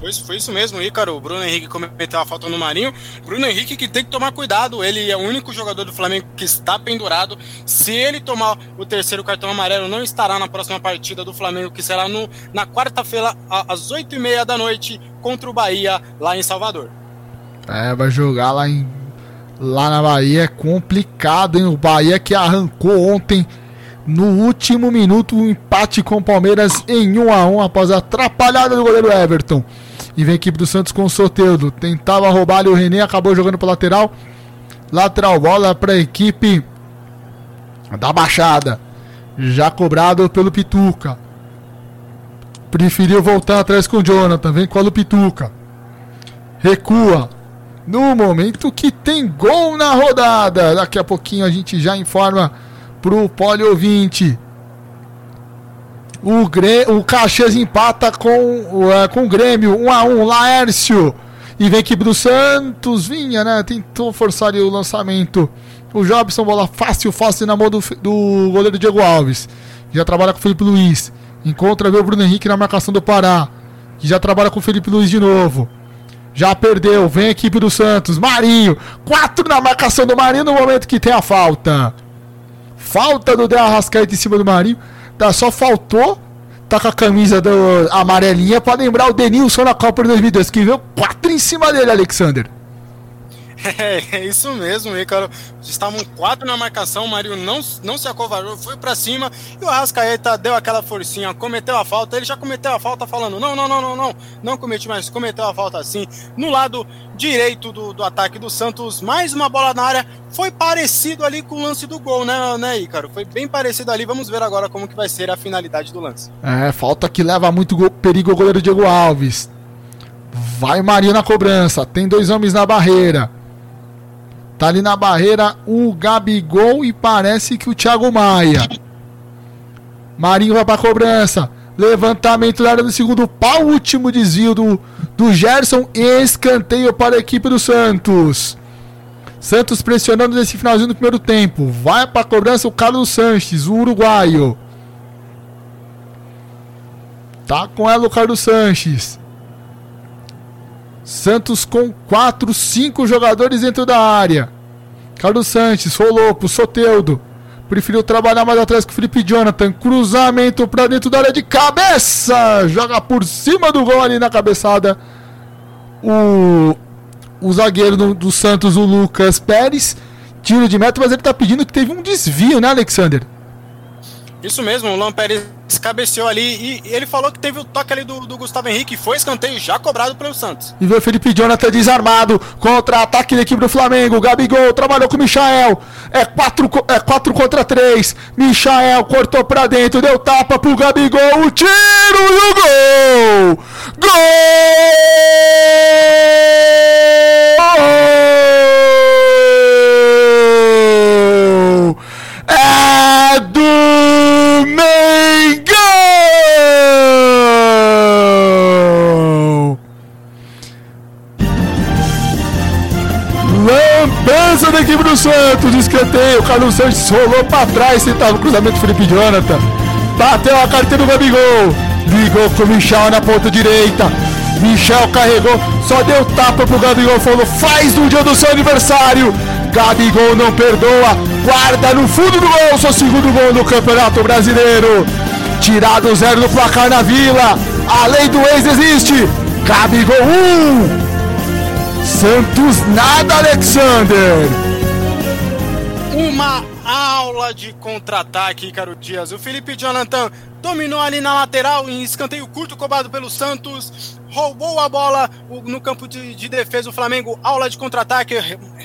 Foi, foi isso mesmo, Ícaro. O Bruno Henrique cometeu a falta no Marinho. Bruno Henrique que tem que tomar cuidado. Ele é o único jogador do Flamengo que está pendurado. Se ele tomar o terceiro cartão amarelo, não estará na próxima partida do Flamengo, que será no, na quarta-feira, às oito e meia da noite, contra o Bahia, lá em Salvador. É, vai jogar lá em lá na Bahia é complicado, hein? O Bahia que arrancou ontem no último minuto um empate com o Palmeiras em 1 a 1 após a atrapalhada do goleiro Everton. E vem a equipe do Santos com o Soteudo. Tentava roubar ali o René, acabou jogando para lateral. Lateral bola para a equipe da Baixada. Já cobrado pelo Pituca. Preferiu voltar atrás com o Jonathan. Vem com o Pituca. Recua no momento que tem gol na rodada. Daqui a pouquinho a gente já informa pro pole ouvinte. O, Gre o Caxias empata com, uh, com o Grêmio, 1 a 1 Laércio. E vem equipe do Santos, vinha, né? Tentou forçar o lançamento. O Jobson, bola fácil, fácil na mão do, do goleiro Diego Alves. Já trabalha com o Felipe Luiz. Encontra o Bruno Henrique na marcação do Pará. Que já trabalha com o Felipe Luiz de novo. Já perdeu. Vem a equipe do Santos. Marinho. Quatro na marcação do Marinho no momento que tem a falta. Falta do Del Arrascaeta em cima do Marinho. Tá, só faltou. Tá com a camisa do, amarelinha para lembrar o Denilson na Copa de 2002. Que veio quatro em cima dele, Alexander. É, é isso mesmo, Ícaro. Estavam quatro na marcação, o Marinho não, não se acovardou, foi para cima e o Arrascaeta deu aquela forcinha, cometeu a falta. Ele já cometeu a falta falando: não, não, não, não, não, não cometi, mas cometeu a falta assim. No lado direito do, do ataque do Santos, mais uma bola na área. Foi parecido ali com o lance do gol, né, né, Ícaro? Foi bem parecido ali. Vamos ver agora como que vai ser a finalidade do lance. É, falta que leva muito perigo o goleiro Diego Alves. Vai Marinho na cobrança. Tem dois homens na barreira. Tá ali na barreira o Gabigol e parece que o Thiago Maia. Marinho vai pra cobrança. Levantamento na área do segundo pau. Último desvio do, do Gerson. Escanteio para a equipe do Santos. Santos pressionando nesse finalzinho do primeiro tempo. Vai para a cobrança o Carlos Sanches, o uruguaio. Tá com ela o Carlos Sanches. Santos com 4, 5 jogadores dentro da área. Carlos Sanches, rolou Soteudo. Preferiu trabalhar mais atrás que o Felipe Jonathan. Cruzamento para dentro da área de cabeça. Joga por cima do gol ali na cabeçada. O, o zagueiro do, do Santos, o Lucas Pérez. Tiro de meta, mas ele tá pedindo que teve um desvio, né, Alexander? Isso mesmo, o Luan Pérez cabeceou ali e, ele falou que teve o toque ali do, do, Gustavo Henrique, foi escanteio já cobrado pelo Santos. E o Felipe Jonathan desarmado, contra-ataque da equipe do Flamengo, Gabigol trabalhou com o Michael, é 4 é quatro contra 3, Michael cortou pra dentro, deu tapa pro Gabigol, o tiro e o gol! Gol! Escanteio, Carlos Santos rolou pra trás, tentava o cruzamento Felipe Jonathan, bateu a carteira do Gabigol, ligou com o Michel na ponta direita, Michel carregou, só deu tapa pro Gabigol, falou, faz no dia do seu aniversário, Gabigol não perdoa, guarda no fundo do gol, seu segundo gol no Campeonato Brasileiro. Tirado zero do placar na Vila, a lei do ex existe. Gabigol 1, um. Santos nada, Alexander. Uma aula de contra-ataque, Caro Dias. O Felipe Jonathan dominou ali na lateral em escanteio curto cobrado pelo Santos roubou a bola no campo de, de defesa do Flamengo, aula de contra-ataque.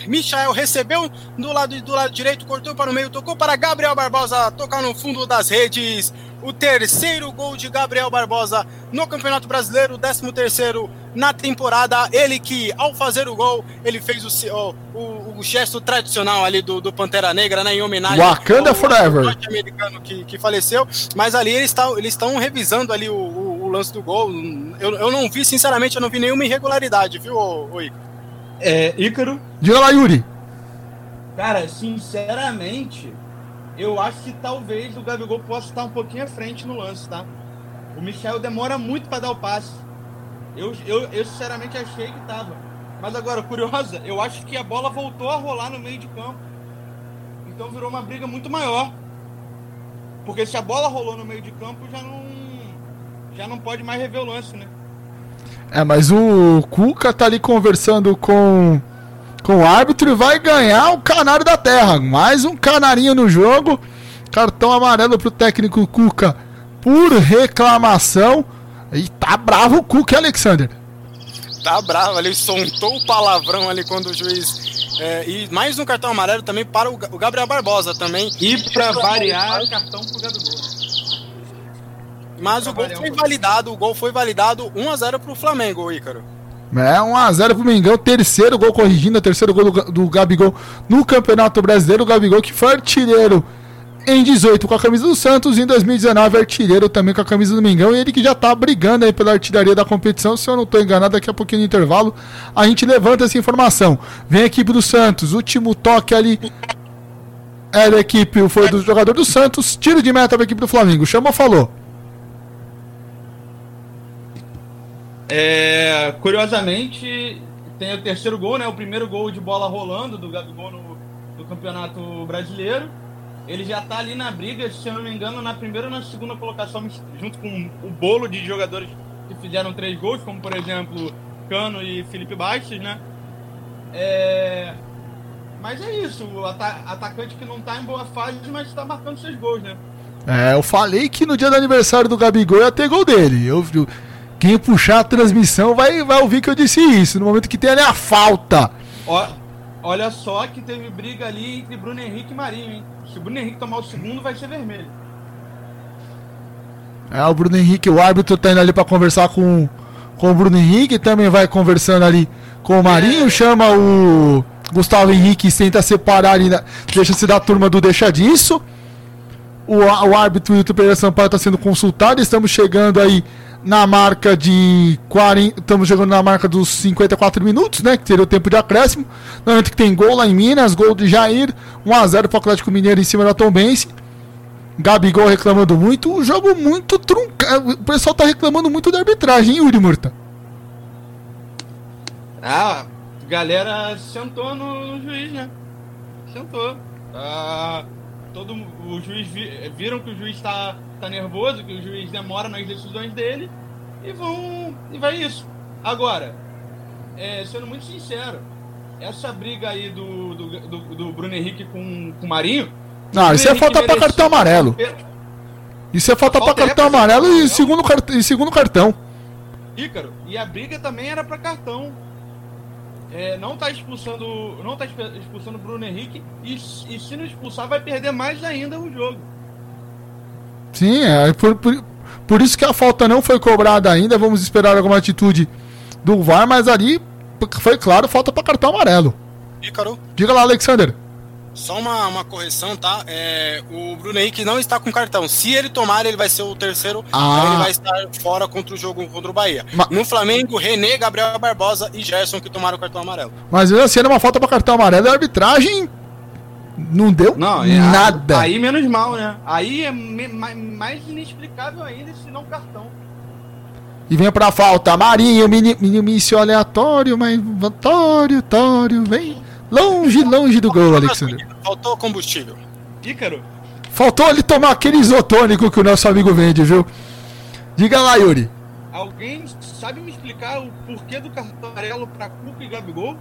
Michael recebeu do lado, do lado direito, cortou para o meio, tocou para Gabriel Barbosa, tocar no fundo das redes. O terceiro gol de Gabriel Barbosa no Campeonato Brasileiro, 13 terceiro na temporada. Ele que, ao fazer o gol, ele fez o, o, o gesto tradicional ali do, do, Pantera Negra, né, em homenagem Wakanda ao Forever. norte-americano que, que faleceu. Mas ali eles estão eles revisando ali o, o, o, lance do gol. Eu, eu não vi, sinceramente, eu não vi nenhuma irregularidade, viu, Ícaro? É, Ícaro? Diga lá, Yuri. Cara, sinceramente, eu acho que talvez o Gabigol possa estar um pouquinho à frente no lance, tá? O Michel demora muito para dar o passe. Eu, eu, eu sinceramente achei que tava. Mas agora, curiosa, eu acho que a bola voltou a rolar no meio de campo. Então virou uma briga muito maior. Porque se a bola rolou no meio de campo, já não. Já não pode mais rever o lance, né? É, mas o Cuca tá ali conversando com, com o árbitro e vai ganhar o canário da terra. Mais um canarinho no jogo. Cartão amarelo pro técnico Cuca por reclamação. E tá bravo o Cuca, Alexander. Tá bravo, ele soltou o palavrão ali quando o juiz. É, e mais um cartão amarelo também para o Gabriel Barbosa também. E para variar, cartão pro Gabigol. Mas o gol foi validado, o gol foi validado 1x0 pro Flamengo, Ícaro. É, 1x0 pro Mengão, terceiro gol corrigindo, terceiro gol do, do Gabigol no Campeonato Brasileiro. O Gabigol que foi artilheiro em 18 com a camisa do Santos, em 2019 artilheiro também com a camisa do Mengão, e ele que já tá brigando aí pela artilharia da competição, se eu não estou enganado, daqui a pouquinho no intervalo a gente levanta essa informação. Vem a equipe do Santos, último toque ali é da equipe, foi do jogador do Santos, tiro de meta para a equipe do Flamengo, chamou, falou. É, curiosamente, tem o terceiro gol, né? O primeiro gol de bola rolando do Gabigol no, Campeonato Brasileiro. Ele já tá ali na briga, se eu não me engano, na primeira ou na segunda colocação, junto com o bolo de jogadores que fizeram três gols, como por exemplo Cano e Felipe Bastos, né? É... Mas é isso, o ata atacante que não tá em boa fase, mas tá marcando seus gols, né? É, eu falei que no dia do aniversário do Gabigol ia ter gol dele. Eu, eu, quem puxar a transmissão vai, vai ouvir que eu disse isso. No momento que tem ali a falta. Ó, olha só que teve briga ali entre Bruno Henrique e Marinho, hein? Se o Bruno Henrique tomar o segundo, vai ser vermelho. É, o Bruno Henrique, o árbitro tá indo ali para conversar com, com o Bruno Henrique, também vai conversando ali com o Marinho, é. chama o Gustavo Henrique tenta separar ali, deixa-se da turma do deixa disso. O, o árbitro Hilton Pereira Sampaio está sendo consultado, estamos chegando aí na marca de 40, estamos chegando na marca dos 54 minutos, né, que seria o tempo de acréscimo. No momento que tem gol lá em Minas, gol de Jair, 1 a 0 para o Atlético Mineiro em cima da Tombense. Gabigol reclamando muito, o jogo muito truncado. O pessoal tá reclamando muito da arbitragem, hein, Yuri Murta? Ah, galera sentou no juiz, né? Sentou. Ah, todo o juiz vi, viram que o juiz tá, tá nervoso, que o juiz demora nas decisões dele e vão e vai isso. Agora, é, sendo muito sincero, essa briga aí do, do, do, do Bruno Henrique com, com o Marinho não, isso é falta pra cartão amarelo. Isso é falta, falta pra cartão amarelo e segundo, e segundo cartão. Ícaro, e a briga também era pra cartão. É, não tá expulsando. Não tá expulsando o Bruno Henrique. E, e se não expulsar, vai perder mais ainda o jogo. Sim, é por, por, por isso que a falta não foi cobrada ainda. Vamos esperar alguma atitude do VAR, mas ali foi claro, falta para cartão amarelo. Ícaro. Diga lá, Alexander. Só uma, uma correção, tá? É, o Bruno Henrique não está com cartão. Se ele tomar, ele vai ser o terceiro. Ah. Ele vai estar fora contra o jogo contra o Bahia. Ma... No Flamengo, René, Gabriel Barbosa e Gerson que tomaram o cartão amarelo. Mas assim, era uma falta para cartão amarelo. A arbitragem não deu não, é, nada. Aí menos mal, né? Aí é me, mais inexplicável ainda se não cartão. E vem pra falta. Marinho, mini, mini aleatório, mas aleatório, tório, vem. Longe, longe do gol, Alexandre. Faltou combustível. Ícaro. Faltou ele tomar aquele isotônico que o nosso amigo vende, viu? Diga lá, Yuri. Alguém sabe me explicar o porquê do cartão amarelo pra Cuca e Gabigol?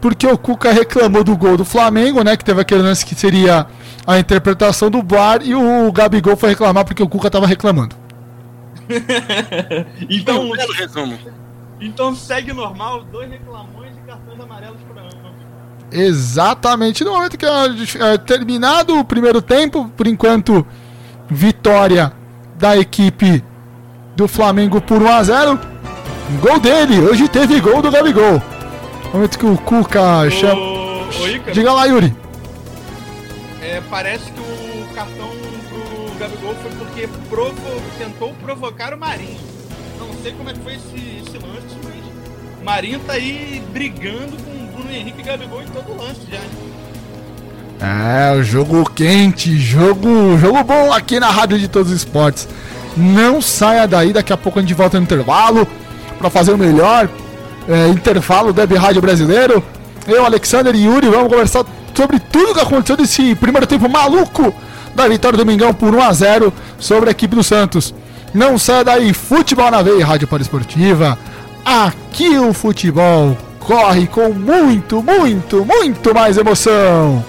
Porque o Cuca reclamou do gol do Flamengo, né? Que teve aquele lance que seria a interpretação do VAR e o Gabigol foi reclamar porque o Cuca tava reclamando. então, um resumo. Então segue normal, dois reclamões e cartões amarelos para. Exatamente no momento que é, terminado o primeiro tempo, por enquanto, vitória da equipe do Flamengo por 1 a 0. Gol dele, hoje teve gol do Gabigol. No momento que o Cuca chama. Diga lá, Yuri. É, parece que o cartão pro Gabigol foi porque provo... tentou provocar o Marinho. Não sei como é que foi esse, esse lance, mas Marinho tá aí brigando com Bruno Henrique e Gabigol em todo lance já. É, o jogo quente, jogo, jogo bom aqui na Rádio de Todos os Esportes. Não saia daí, daqui a pouco a gente volta no intervalo para fazer o melhor é, intervalo do Rádio Brasileiro. Eu, Alexander e Yuri, vamos conversar sobre tudo que aconteceu nesse primeiro tempo maluco da vitória do Mingão por 1 a 0 sobre a equipe do Santos. Não saia daí, futebol na veia, Rádio Poliesportiva. Aqui o futebol corre com muito, muito, muito mais emoção.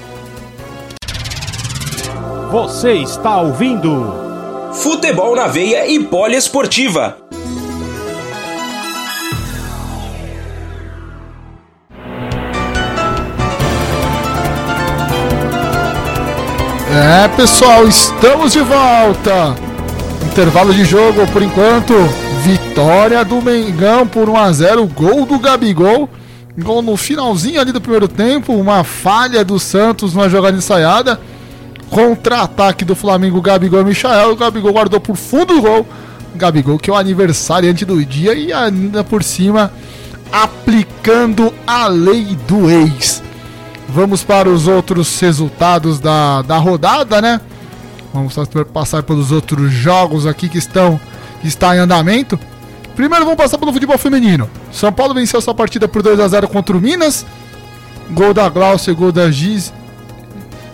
Você está ouvindo Futebol na Veia e Poliesportiva. É, pessoal, estamos de volta. Intervalo de jogo por enquanto. Vitória do Mengão por 1 a 0, gol do Gabigol. Gol no finalzinho ali do primeiro tempo, uma falha do Santos numa jogada ensaiada. Contra-ataque do Flamengo, Gabigol e Michael. O Gabigol guardou por fundo do gol. Gabigol, que é o aniversário do dia e ainda por cima aplicando a lei do ex. Vamos para os outros resultados da, da rodada, né? Vamos passar pelos outros jogos aqui que estão que está em andamento. Primeiro vamos passar pelo futebol feminino. São Paulo venceu sua partida por 2 a 0 contra o Minas. Gol da Glaucia, gol da Giz,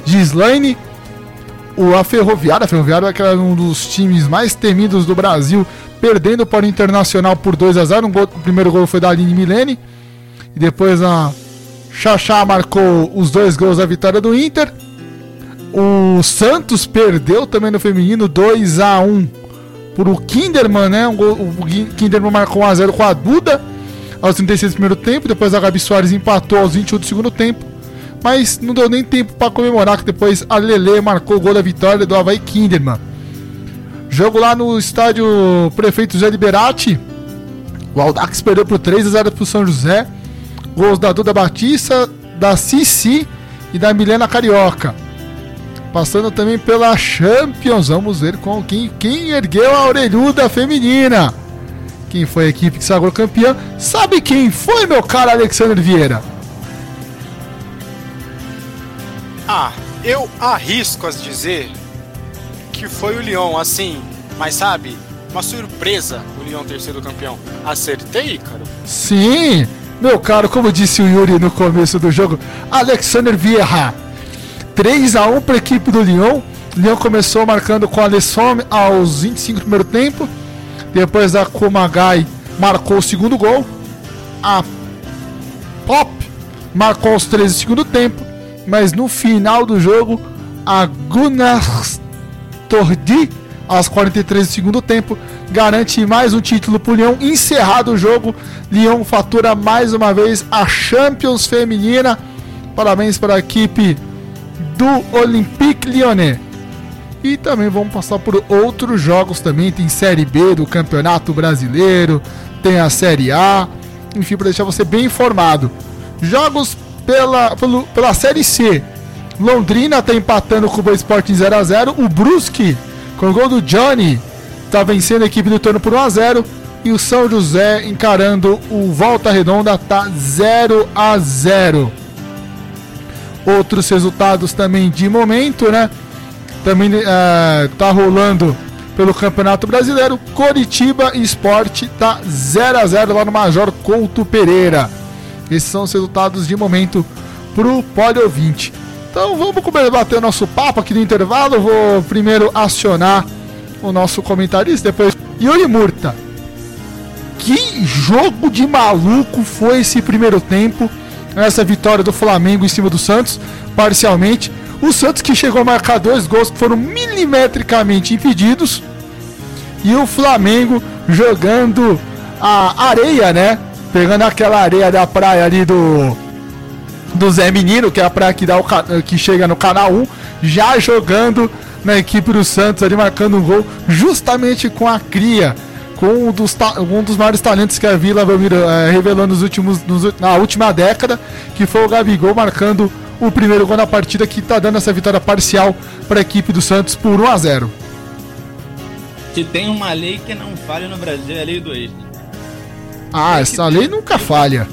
Gislaine. O, a Ferroviária, a Ferroviária que era um dos times mais temidos do Brasil, perdendo para o Internacional por 2 a 0 um gol, O primeiro gol foi da Aline Milene. E depois a, Xaxá marcou os dois gols da vitória do Inter. O Santos perdeu também no feminino 2 a 1 por o Kinderman, né? o Kinderman marcou 1x0 com a Duda aos 36 do primeiro tempo. Depois a Gabi Soares empatou aos 21 do segundo tempo. Mas não deu nem tempo para comemorar, que depois a Lele marcou o gol da vitória do Havaí Kinderman. Jogo lá no estádio Prefeito José Liberati. O Aldax perdeu por 3 a 0 para o São José. Gols da Duda Batista, da Cici e da Milena Carioca. Passando também pela Champions. Vamos ver com quem, quem ergueu a orelhuda feminina. Quem foi a equipe que sagrou campeã? Sabe quem foi, meu caro Alexandre Vieira? Ah, eu arrisco a dizer que foi o Lyon, assim, mas sabe, uma surpresa o Lyon ter sido campeão. Acertei, cara? Sim, meu caro, como disse o Yuri no começo do jogo, Alexander Vieira 3 a 1 para a equipe do Lyon. Lyon começou marcando com a Lessom aos 25 do primeiro tempo. Depois a Kumagai marcou o segundo gol. A Pop marcou os 13 do segundo tempo. Mas no final do jogo, a Gunnar Tordi, aos 43 do segundo tempo, garante mais um título para o Lyon. Encerrado o jogo, Lyon fatura mais uma vez a Champions Feminina. Parabéns para a equipe do Olympique Lyonnais. E também vamos passar por outros jogos também. Tem Série B do Campeonato Brasileiro, tem a Série A, enfim, para deixar você bem informado. Jogos pela, pela, pela Série C. Londrina está empatando com o Boa Esporte em 0x0. O Brusque, com o gol do Johnny, está vencendo a equipe do Torno por 1x0. E o São José encarando o Volta Redonda, tá 0 a 0 outros resultados também de momento, né? Também é, tá rolando pelo Campeonato Brasileiro. Coritiba Esporte tá 0 a 0 lá no Major Couto Pereira. Esses são os resultados de momento pro Pode Ouvinte. Então vamos bater o nosso papo aqui no intervalo. Vou primeiro acionar o nosso comentarista, depois Yuri Murta. Que jogo de maluco foi esse primeiro tempo essa vitória do Flamengo em cima do Santos, parcialmente. O Santos que chegou a marcar dois gols que foram milimetricamente impedidos. E o Flamengo jogando a areia, né? Pegando aquela areia da praia ali do do Zé Menino, que é a praia que, dá o, que chega no canal 1, já jogando na equipe do Santos ali, marcando um gol justamente com a cria com um dos, um dos maiores talentos que a Vila Belmiro é, revelou nos últimos, nos, na última década, que foi o Gabigol marcando o primeiro gol na partida que está dando essa vitória parcial para a equipe do Santos por 1 a 0. Se tem uma lei que não falha no Brasil, é a lei do ex. Ah, essa lei nunca falha.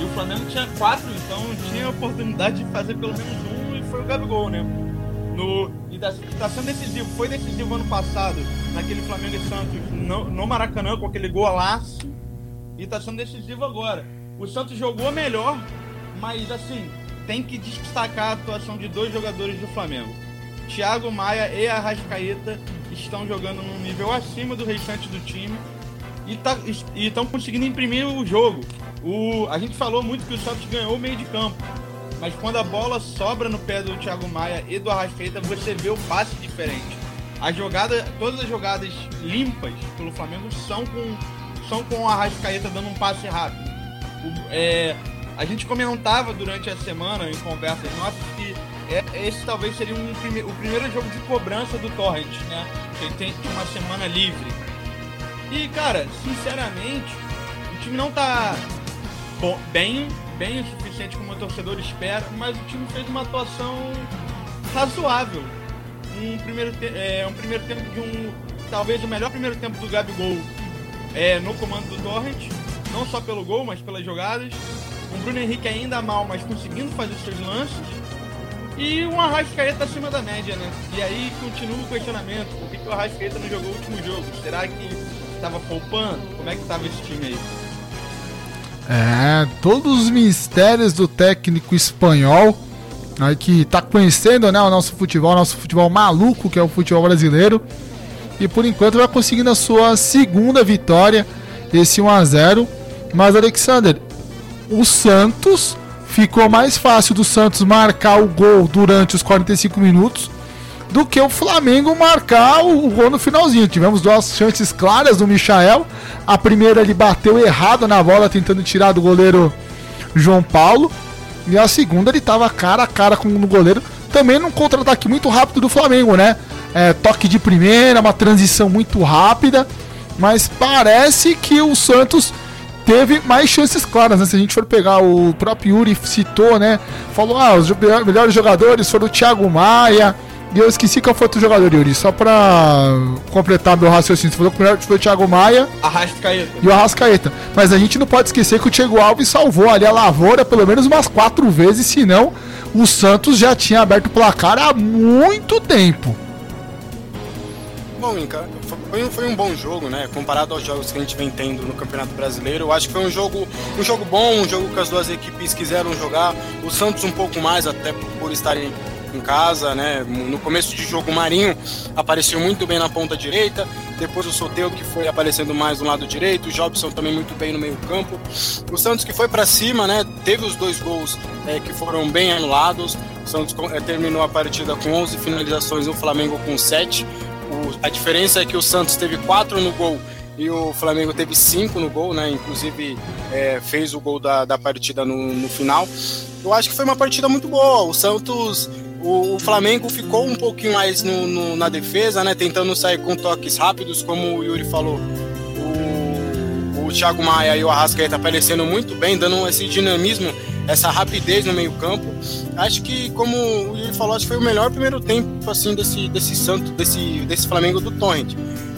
E o Flamengo tinha quatro, então tinha a oportunidade de fazer pelo menos um e foi o Gabigol, né? No, e está tá sendo decisivo. Foi decisivo ano passado, naquele Flamengo e Santos, no, no Maracanã, com aquele golaço. E está sendo decisivo agora. O Santos jogou melhor, mas assim, tem que destacar a atuação de dois jogadores do Flamengo. Thiago Maia e Arrascaeta estão jogando num nível acima do restante do time e tá, estão conseguindo imprimir o jogo. O, a gente falou muito que o Santos ganhou o meio de campo mas quando a bola sobra no pé do Thiago Maia e do Arrascaeta, você vê o passe diferente. A jogada, todas as jogadas limpas pelo Flamengo são com, são com o Arrascaeta dando um passe rápido. O, é, a gente comentava durante a semana em conversas nossas que é, esse talvez seria um prime, o primeiro jogo de cobrança do Torrent, né? Ele tem uma semana livre. E, cara, sinceramente, o time não tá bom, bem bem o suficiente como o torcedor espera, mas o time fez uma atuação razoável. Um primeiro, é, um primeiro tempo de um. Talvez o melhor primeiro tempo do Gabigol é, no comando do Torrent, não só pelo gol, mas pelas jogadas. Um Bruno Henrique ainda mal, mas conseguindo fazer seus lances. E um Arrascaeta acima da média, né? E aí continua o questionamento: por que, que o Arrascaeta não jogou o último jogo? Será que estava poupando? Como é que estava esse time aí? É, todos os mistérios do técnico espanhol, aí que tá conhecendo né, o nosso futebol, o nosso futebol maluco, que é o futebol brasileiro. E por enquanto vai conseguindo a sua segunda vitória, esse 1 a 0 Mas Alexander, o Santos ficou mais fácil do Santos marcar o gol durante os 45 minutos do que o Flamengo marcar o gol no finalzinho. Tivemos duas chances claras do Michael. A primeira ele bateu errado na bola, tentando tirar do goleiro João Paulo. E a segunda ele estava cara a cara com o goleiro. Também num contra-ataque muito rápido do Flamengo, né? É, toque de primeira, uma transição muito rápida. Mas parece que o Santos teve mais chances claras, né? Se a gente for pegar o próprio Yuri citou, né? Falou, ah, os melhores jogadores foram o Thiago Maia, e eu esqueci qual foi outro jogador, Yuri. Só pra completar meu raciocínio. Você falou que o melhor foi o Thiago Maia Arrascaeta. e o Arrascaeta. Mas a gente não pode esquecer que o Thiago Alves salvou ali a lavoura pelo menos umas quatro vezes, senão o Santos já tinha aberto o placar há muito tempo. Bom, Inca, foi, um- foi um bom jogo, né? Comparado aos jogos que a gente vem tendo no Campeonato Brasileiro, eu acho que foi um jogo, um jogo bom, um jogo que as duas equipes quiseram jogar. O Santos um pouco mais, até por, por estarem em casa, né? No começo de jogo, o Marinho apareceu muito bem na ponta direita. Depois o Soteudo que foi aparecendo mais no lado direito. O Jobson também muito bem no meio campo. O Santos que foi para cima, né? Teve os dois gols é, que foram bem anulados. O Santos é, terminou a partida com 11 finalizações, o Flamengo com 7. O- a diferença é que o Santos teve 4 no gol e o Flamengo teve 5 no gol, né? Inclusive é, fez o gol da, da partida no, no final. Eu acho que foi uma partida muito boa. O Santos, o, Flamengo ficou um pouquinho mais no, no- na defesa, né? Tentando sair com toques rápidos, como o Yuri falou. O, o Thiago Maia e o Arrascaeta aparecendo muito bem, dando esse dinamismo, essa rapidez no meio campo. Acho que, como o Yuri falou, acho que foi o melhor primeiro tempo assim desse, desse Santos, desse, desse Flamengo do Torrent.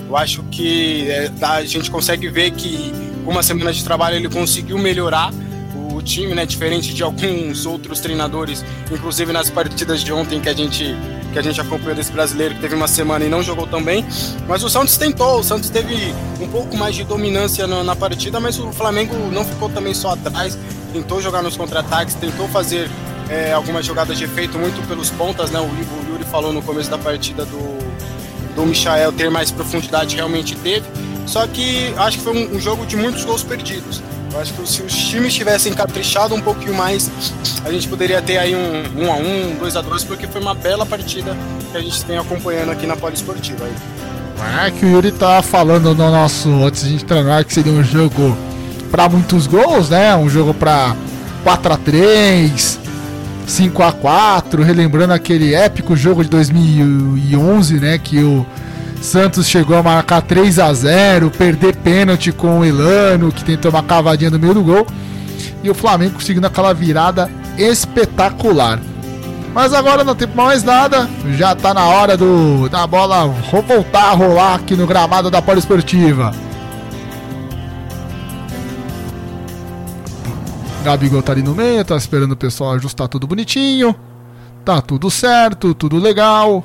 Eu acho que é, a gente consegue ver que com uma semana de trabalho ele conseguiu melhorar o time, né? Diferente de alguns outros treinadores, inclusive nas partidas de ontem que a gente que a gente acompanhou desse brasileiro que teve uma semana e não jogou tão bem. Mas o Santos tentou, o Santos teve um pouco mais de dominância na, na partida, mas o Flamengo não ficou também só atrás, tentou jogar nos contra-ataques, tentou fazer é, algumas jogadas de efeito muito pelos pontas, né? O, o Yuri falou no começo da partida do do Michael ter mais profundidade realmente teve. Só que acho que foi um, um jogo de muitos gols perdidos. Eu acho que se os times tivessem caprichado um pouquinho mais, a gente poderia ter aí um 1 um a 1 um, 2 a 2 porque foi uma bela partida que a gente tem acompanhando aqui na Poliesportiva. Aí. É que o Yuri tá falando no nosso, antes de a gente treinar, que seria um jogo pra muitos gols, né? Um jogo pra 4x3, 5x4, relembrando aquele épico jogo de 2011, né? Que o Santos chegou a marcar 3 a 0 perder pênalti com o Elano, que tentou uma cavadinha no meio do gol, e o Flamengo conseguindo aquela virada espetacular. Mas agora não tem mais nada, já tá na hora do da bola voltar a rolar aqui no gramado da Poliesportiva. Gabigol tá ali no meio, tá esperando o pessoal ajustar tudo bonitinho. Tá tudo certo, tudo legal.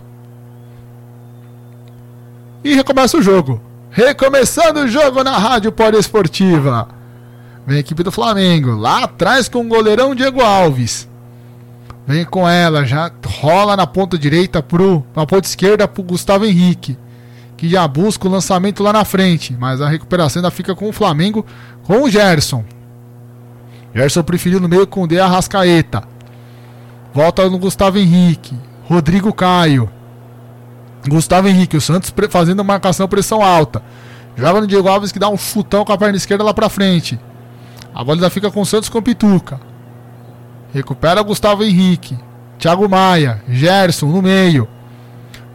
E recomeça o jogo. Recomeçando o jogo na Rádio Poliesportiva. Vem a equipe do Flamengo, lá atrás com o goleirão Diego Alves. Vem com ela, já rola na ponta direita pro. Na ponta esquerda pro Gustavo Henrique. Que já busca o lançamento lá na frente. Mas a recuperação ainda fica com o Flamengo com o Gerson. Gerson preferiu no meio com o De Arrascaeta. Volta no Gustavo Henrique. Rodrigo Caio. Gustavo Henrique, o Santos fazendo marcação pressão alta. Joga no Diego Alves que dá um chutão com a perna esquerda lá pra frente. A bola ainda fica com o Santos com Pituca. Recupera Gustavo Henrique. Thiago Maia. Gerson no meio.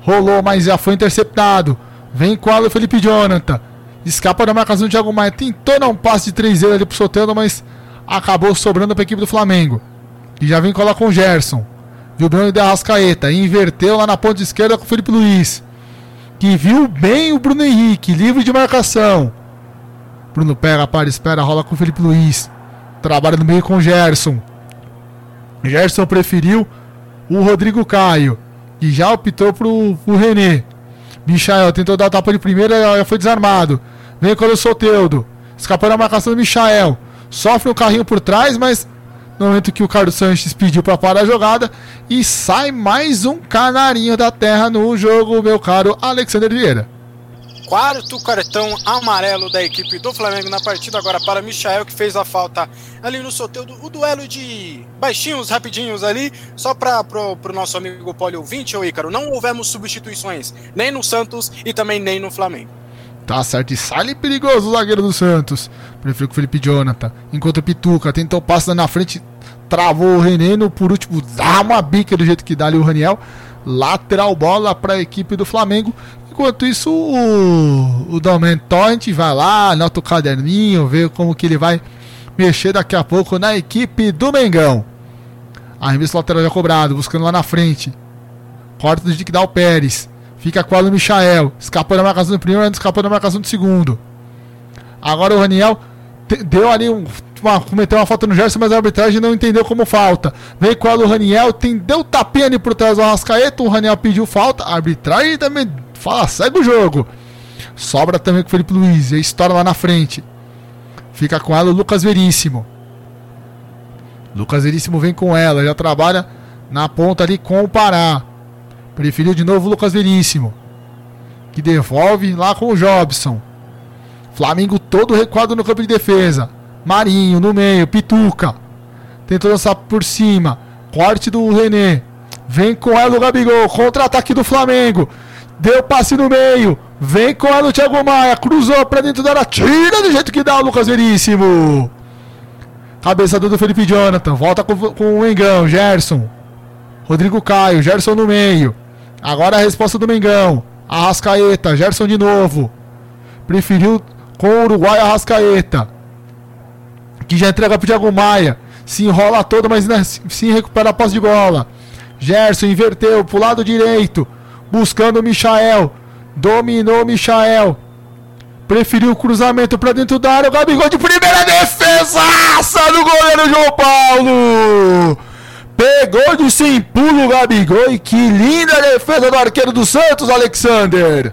Rolou, mas já foi interceptado. Vem com o Felipe Jonathan. Escapa da marcação do Thiago Maia. Tentou dar um passe de três dedos ali pro Sotelo, mas acabou sobrando pra equipe do Flamengo. E já vem colar com o Gerson. Viu bem o de Arrascaeta. Inverteu lá na ponta esquerda com o Felipe Luiz. Que viu bem o Bruno Henrique. Livre de marcação. Bruno pega, para, espera, rola com o Felipe Luiz. Trabalha no meio com o Gerson. Gerson preferiu o Rodrigo Caio. E já optou pro, pro René. Michael tentou dar a tapa de primeira, já foi desarmado. Vem com o Soteudo. Escapou da marcação do Michael. Sofre um carrinho por trás, mas no momento que o Carlos Sanches pediu para parar a jogada. E sai mais um canarinho da terra no jogo, meu caro Alexander Vieira. quarto cartão amarelo da equipe do Flamengo na partida agora para Michael, que fez a falta ali no sorteio do o duelo de baixinhos, rapidinhos ali, só para pro, nosso amigo Poli ouvinte, ô Ícaro, não houvemos substituições, nem no Santos e também nem no Flamengo. Tá certo, e sai perigoso o zagueiro do Santos. Prefiro que o Felipe Jonathan. Enquanto o Pituca tentou passar na frente, travou o René no por último, dá uma bica do jeito que dá ali o Raniel. Lateral bola para a equipe do Flamengo. Enquanto isso, o, o Torrent vai lá, anota o caderninho, vê como que ele vai mexer daqui a pouco na equipe do Mengão. Arremesso lateral já cobrado, buscando lá na frente. Corta do Diquidal Pérez. Fica com o Michael. Escapou da marcação do primeiro, escapou da marcação do segundo. Agora o Raniel deu ali um. Uma, cometeu uma falta no Gerson, mas a arbitragem não entendeu como falta. Veio com o Raniel, tem, deu tapinha ali por trás do Arrascaeta. O Raniel pediu falta. A arbitragem também fala, segue o jogo. Sobra também com o Felipe Luiz. E a história lá na frente. Fica com ela o Lucas Veríssimo. Lucas Veríssimo vem com ela. Já trabalha na ponta ali com o Pará. Preferiu de novo o Lucas Veríssimo. Que devolve lá com o Jobson. Flamengo todo recuado no campo de defesa. Marinho no meio, Pituca. Tentou lançar por cima. Corte do René. Vem com ela o Gabigol. Contra-ataque do Flamengo. Deu passe no meio. Vem com ela o Thiago Maia. Cruzou pra dentro da área. Tira do jeito que dá o Lucas Veríssimo. Cabeça do Felipe Jonathan. Volta com, com o Engão. Gerson. Rodrigo Caio. Gerson no meio. Agora a resposta do Mengão. Arrascaeta, Gerson de novo. Preferiu com o Uruguai Arrascaeta. Que já entrega pro Thiago Maia. Se enrola todo, mas se recupera a posse de bola. Gerson inverteu pro lado direito. Buscando o Michael. Dominou o Michael. Preferiu o cruzamento para dentro da área. O Gabigol de primeira defesa do goleiro João Paulo. Pegou de sem pulo o Gabigol e que linda defesa do arqueiro do Santos, Alexander.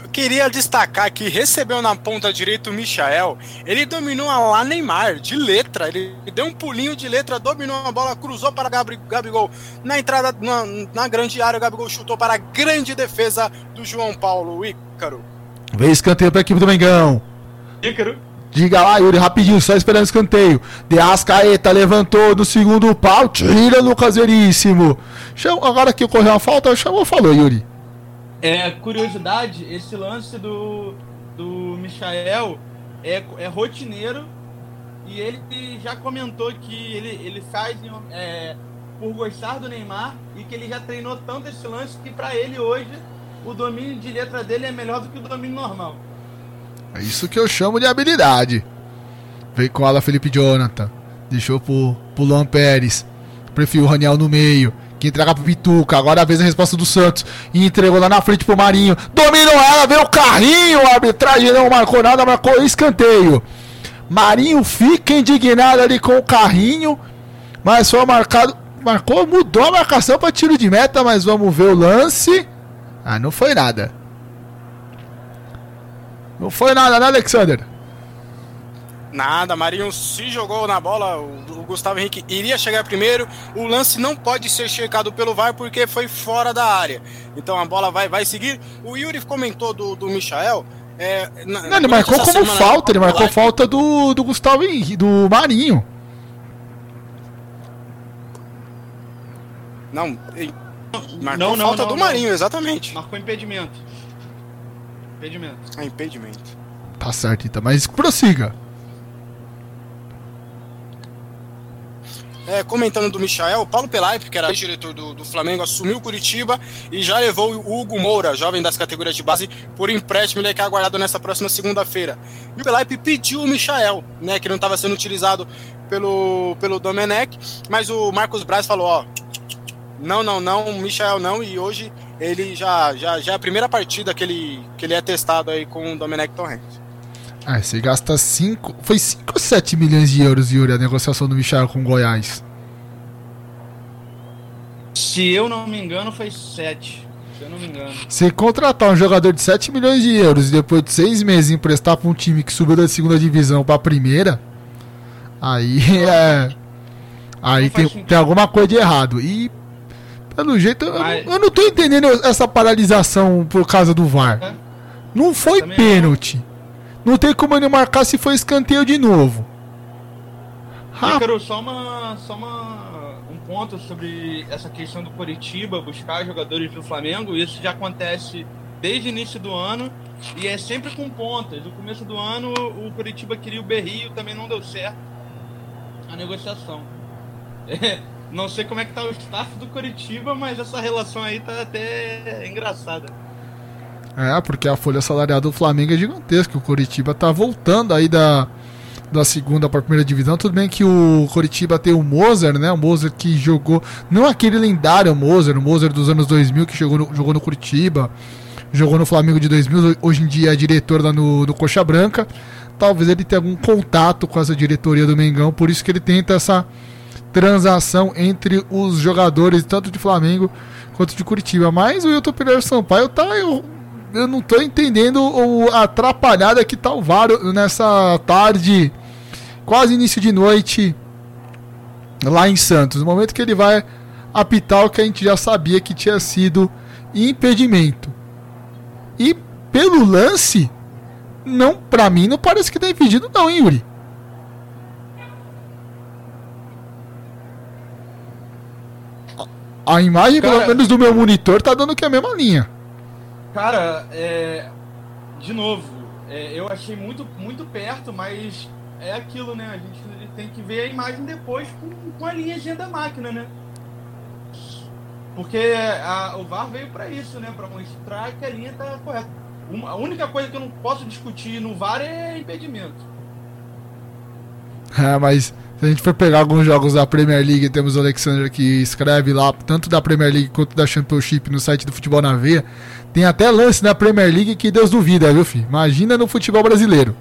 Eu queria destacar que recebeu na ponta direita o Michael. Ele dominou a lá Neymar, de letra. Ele deu um pulinho de letra, dominou a bola, cruzou para Gabigol. Na entrada, na, na grande área, o Gabigol chutou para a grande defesa do João Paulo, Ícaro. Vem escanteio para a equipe do Mengão. Ícaro. Diga lá, Yuri, rapidinho, só esperando escanteio. De Ascaeta levantou no segundo pau, tira Lucas Veríssimo. Chama, agora que ocorreu a falta, chamou, falou, Yuri. É, curiosidade, esse lance do, do Michael é, é rotineiro e ele já comentou que ele, ele faz é, por gostar do Neymar e que ele já treinou tanto esse lance que para ele hoje o domínio de letra dele é melhor do que o domínio normal. É isso que eu chamo de habilidade. Veio com ela Felipe Jonathan. Deixou pro, pro Luan Pérez. Prefiro o Raniel no meio. Que entrega pro Pituca. Agora a vez a resposta do Santos. E entregou lá na frente pro Marinho. Dominou ela, veio o carrinho. A arbitragem não marcou nada, marcou escanteio. Marinho fica indignado ali com o carrinho. Mas foi marcado. Marcou, mudou a marcação para tiro de meta. Mas vamos ver o lance. Ah, não foi nada. Não foi nada, né, Alexander? Nada, Marinho se jogou na bola, o Gustavo Henrique iria chegar primeiro. O lance não pode ser checado pelo VAR porque foi fora da área. Então a bola vai, vai seguir. O Yuri comentou do, do Michael. É, na, não, ele marcou como semana, falta, ele marcou falta do, do Gustavo Henrique, do Marinho. Não, marcou não, não, falta não, do Marinho, exatamente. Marcou impedimento. Impedimento. Ah, impedimento. Tá certo, então. Mas prossiga. É, comentando do Michael, Paulo Pelaipe, que era diretor do, do, Flamengo, assumiu Curitiba e já levou o Hugo Moura, jovem das categorias de base, por empréstimo, ele que é aguardado nessa próxima segunda-feira. E o Pelaipe pediu o Michael, né, que não estava sendo utilizado pelo, pelo Domenech, mas o Marcos Braz falou, ó, não, não, não, o Michael não, e hoje ele já, já, já é a primeira partida que ele, que ele é testado aí com o Domenech Torrente. Ah, você gasta 5. Foi 5 ou 7 milhões de euros, Yuri, a negociação do Michel com o Goiás? Se eu não me engano, foi 7. Se eu não me engano. Você contratar um jogador de 7 milhões de euros e depois de 6 meses emprestar para um time que subiu da segunda divisão para a primeira, aí é. Aí tem, tem alguma coisa de errado. E pelo jeito, Mas... eu, eu, não tô entendendo essa paralisação por causa do VAR. Não foi pênalti. Não tem como ele marcar se foi escanteio de novo. Ícaro, só uma, só uma, um ponto sobre essa questão do Coritiba buscar jogadores do Flamengo. Isso já acontece desde o início do ano e é sempre com pontas. No começo do ano, o Coritiba queria o Berrio, também não deu certo a negociação. É, não sei como é que tá o staff do Coritiba, mas essa relação aí tá até engraçada. É, porque a folha salarial do Flamengo é gigantesca. O Coritiba tá voltando aí da, da segunda para a primeira divisão. Tudo bem que o Coritiba tem o Moser, né? O Moser que jogou. Não aquele lendário Moser, o Moser dos anos 2000 que jogou no, jogou no Curitiba, jogou no Flamengo de 2000. Hoje em dia é diretor lá no, no Coxa Branca. Talvez ele tenha algum contato com essa diretoria do Mengão, por isso que ele tenta essa transação entre os jogadores, tanto de Flamengo quanto de Curitiba. Mas o Hilton Pereira Sampaio tá. Eu, eu não tô entendendo o, atrapalhada que tá o VAR nessa tarde, quase início de noite, lá em Santos. No momento que ele vai apitar o que a gente já sabia que tinha sido impedimento. E pelo lance, não, pra mim não parece que tá impedido não, hein, Yuri? A imagem, Cara, pelo menos do meu monitor, tá dando que é a mesma linha. Cara, é, de novo, é, eu achei muito, muito perto, mas é aquilo, né? A gente tem que ver a imagem depois com, com a linha da máquina, né? Porque a, o VAR veio para isso, né? Para mostrar que a linha tá correta. Uma, a única coisa que eu não posso discutir no VAR é impedimento. É, mas se a gente for pegar alguns jogos da Premier League, temos o Alexander que escreve lá, tanto da Premier League quanto da Championship no site do Futebol na Veia. Tem até lance na Premier League que Deus duvida, viu, filho? Imagina no futebol brasileiro.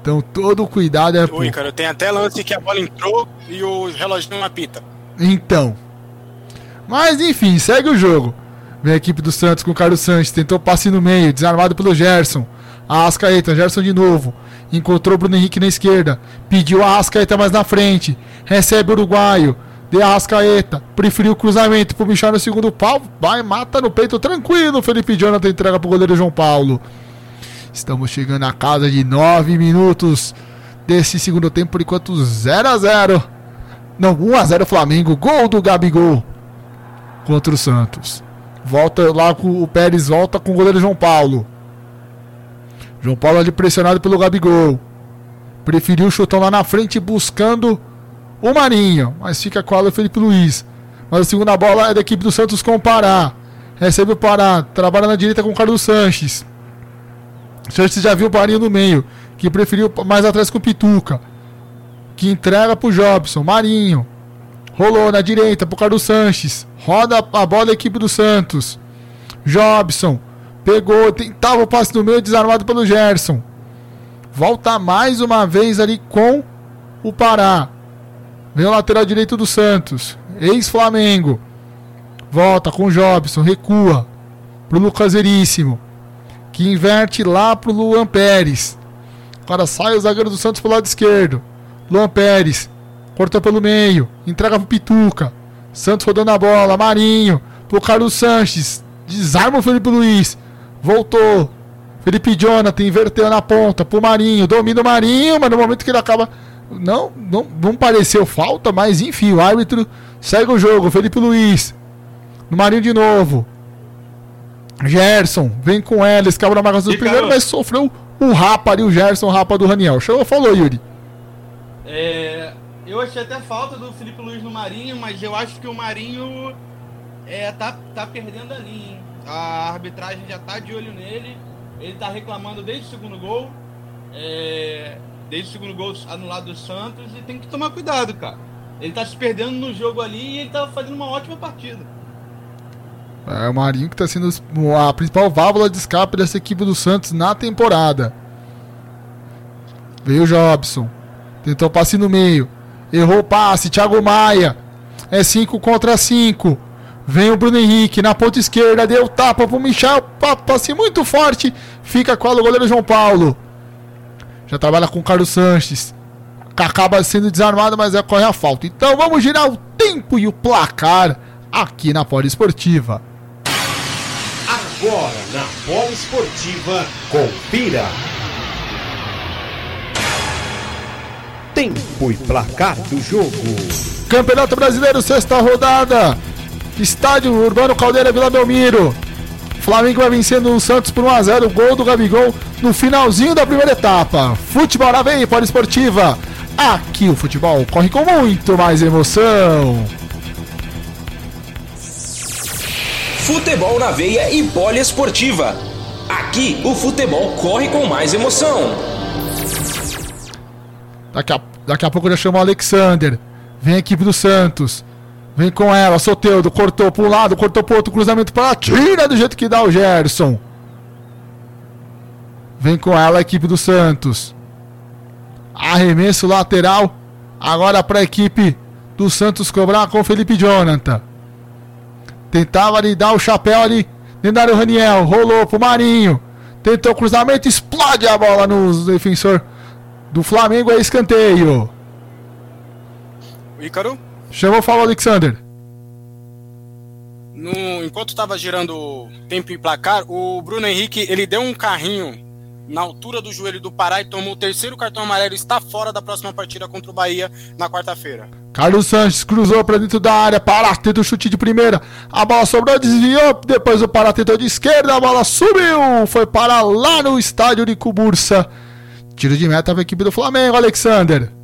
Então todo cuidado é. Oi, cara, tem até lance que a bola entrou e o relógio não apita. Então. Mas enfim, segue o jogo. Vem a equipe do Santos com o Carlos Sanches, tentou passe no meio, desarmado pelo Gerson. Ascaeta, Gerson de novo. Encontrou Bruno Henrique na esquerda. Pediu a Ascaeta mais na frente. Recebe o uruguaio. De Arrascaeta. Preferiu o cruzamento pro Michel no segundo pau. Vai, mata no peito tranquilo. Felipe Jonathan entrega pro goleiro João Paulo. Estamos chegando a casa de 9 minutos desse segundo tempo, por enquanto 0 a 0 Não, 1 a 0 Flamengo. Gol do Gabigol contra o Santos. Volta lá com o Pérez, volta com o goleiro João Paulo. João Paulo ali pressionado pelo Gabigol. Preferiu o chutão lá na frente, buscando o Marinho. Mas fica com o Felipe Luiz. Mas a segunda bola é da equipe do Santos com o Pará. Recebe o Pará. Trabalha na direita com o Carlos Sanches. Sanches já viu o Marinho no meio. Que preferiu mais atrás com o Pituca. Que entrega pro Jobson. Marinho. Rolou na direita pro Carlos Sanches. Roda a bola da equipe do Santos. Jobson. Pegou, tentava o passe no meio, desarmado pelo Gerson. Volta mais uma vez ali com o Pará. Vem o lateral direito do Santos. Ex-Flamengo. Volta com o Jobson, recua. Pro Lucas Veríssimo. Que inverte lá pro Luan Pérez. Agora sai o zagueiro do Santos pro lado esquerdo. Luan Pérez. Corta pelo meio. Entrega pro Pituca. Santos rodando a bola. Marinho. Pro Carlos Sanches. Desarma o Felipe Luiz. Voltou. Felipe Jonathan inverteu na ponta pro Marinho. Domina o Marinho, mas no momento que ele acaba. Não, não, não pareceu falta, mas enfim, o árbitro segue o jogo. Felipe Luiz. No Marinho de novo. Gerson, vem com ela, escapa na marca do primeiro, mas sofreu o rapa ali, o Gerson, o rapa do Raniel. Chegou, falou, Yuri. É, eu achei até falta do Felipe Luiz no Marinho, mas eu acho que o Marinho é, tá, tá perdendo ali, hein? A arbitragem já tá de olho nele. Ele tá reclamando desde o segundo gol. É, desde o segundo gol anulado do Santos. E tem que tomar cuidado, cara. Ele tá se perdendo no jogo ali e ele tá fazendo uma ótima partida. É o Marinho que tá sendo a principal válvula de escape dessa equipe do Santos na temporada. Veio o Jobson. Tentou passe no meio. Errou o passe. Thiago Maia. É 5 contra 5. Vem o Bruno Henrique na ponta esquerda, deu tapa pro Michel, passe muito forte, fica com o goleiro João Paulo. Já trabalha com o Carlos Sanches. Acaba sendo desarmado, mas é, corre a falta. Então vamos girar o tempo e o placar aqui na Poliesportiva. A Agora na Bola Esportiva, confira. Tempo e placar do jogo. Campeonato Brasileiro, sexta rodada. Estádio Urbano Caldeira Vila Belmiro. Flamengo vai vencendo o Santos por 1x0. Gol do Gabigol no finalzinho da primeira etapa. Futebol na veia, Esportiva. Aqui o futebol corre com muito mais emoção. Futebol na veia e poliesportiva. Aqui o futebol corre com mais emoção. Daqui a, daqui a pouco já chama o Alexander. Vem a equipe do Santos. Vem com ela, Soteudo, cortou para um lado, cortou para outro, cruzamento para tira do jeito que dá o Gerson. Vem com ela a equipe do Santos. Arremesso lateral. Agora para a equipe do Santos cobrar com o Felipe Jonathan. Tentava ali dar o chapéu ali. Lendário Raniel. Rolou pro Marinho. Tentou cruzamento. Explode a bola no defensor do Flamengo. É escanteio. Ícaro? Chamou, falou Alexander. No, enquanto estava girando tempo e placar, o Bruno Henrique ele deu um carrinho na altura do joelho do Pará e tomou o terceiro cartão amarelo. Está fora da próxima partida contra o Bahia na quarta-feira. Carlos Sanches cruzou para dentro da área. Pará tenta o chute de primeira. A bola sobrou, desviou. Depois o Pará tentou de esquerda. A bola subiu. Foi para lá no estádio de Cuburça. Tiro de meta para a equipe do Flamengo, Alexander.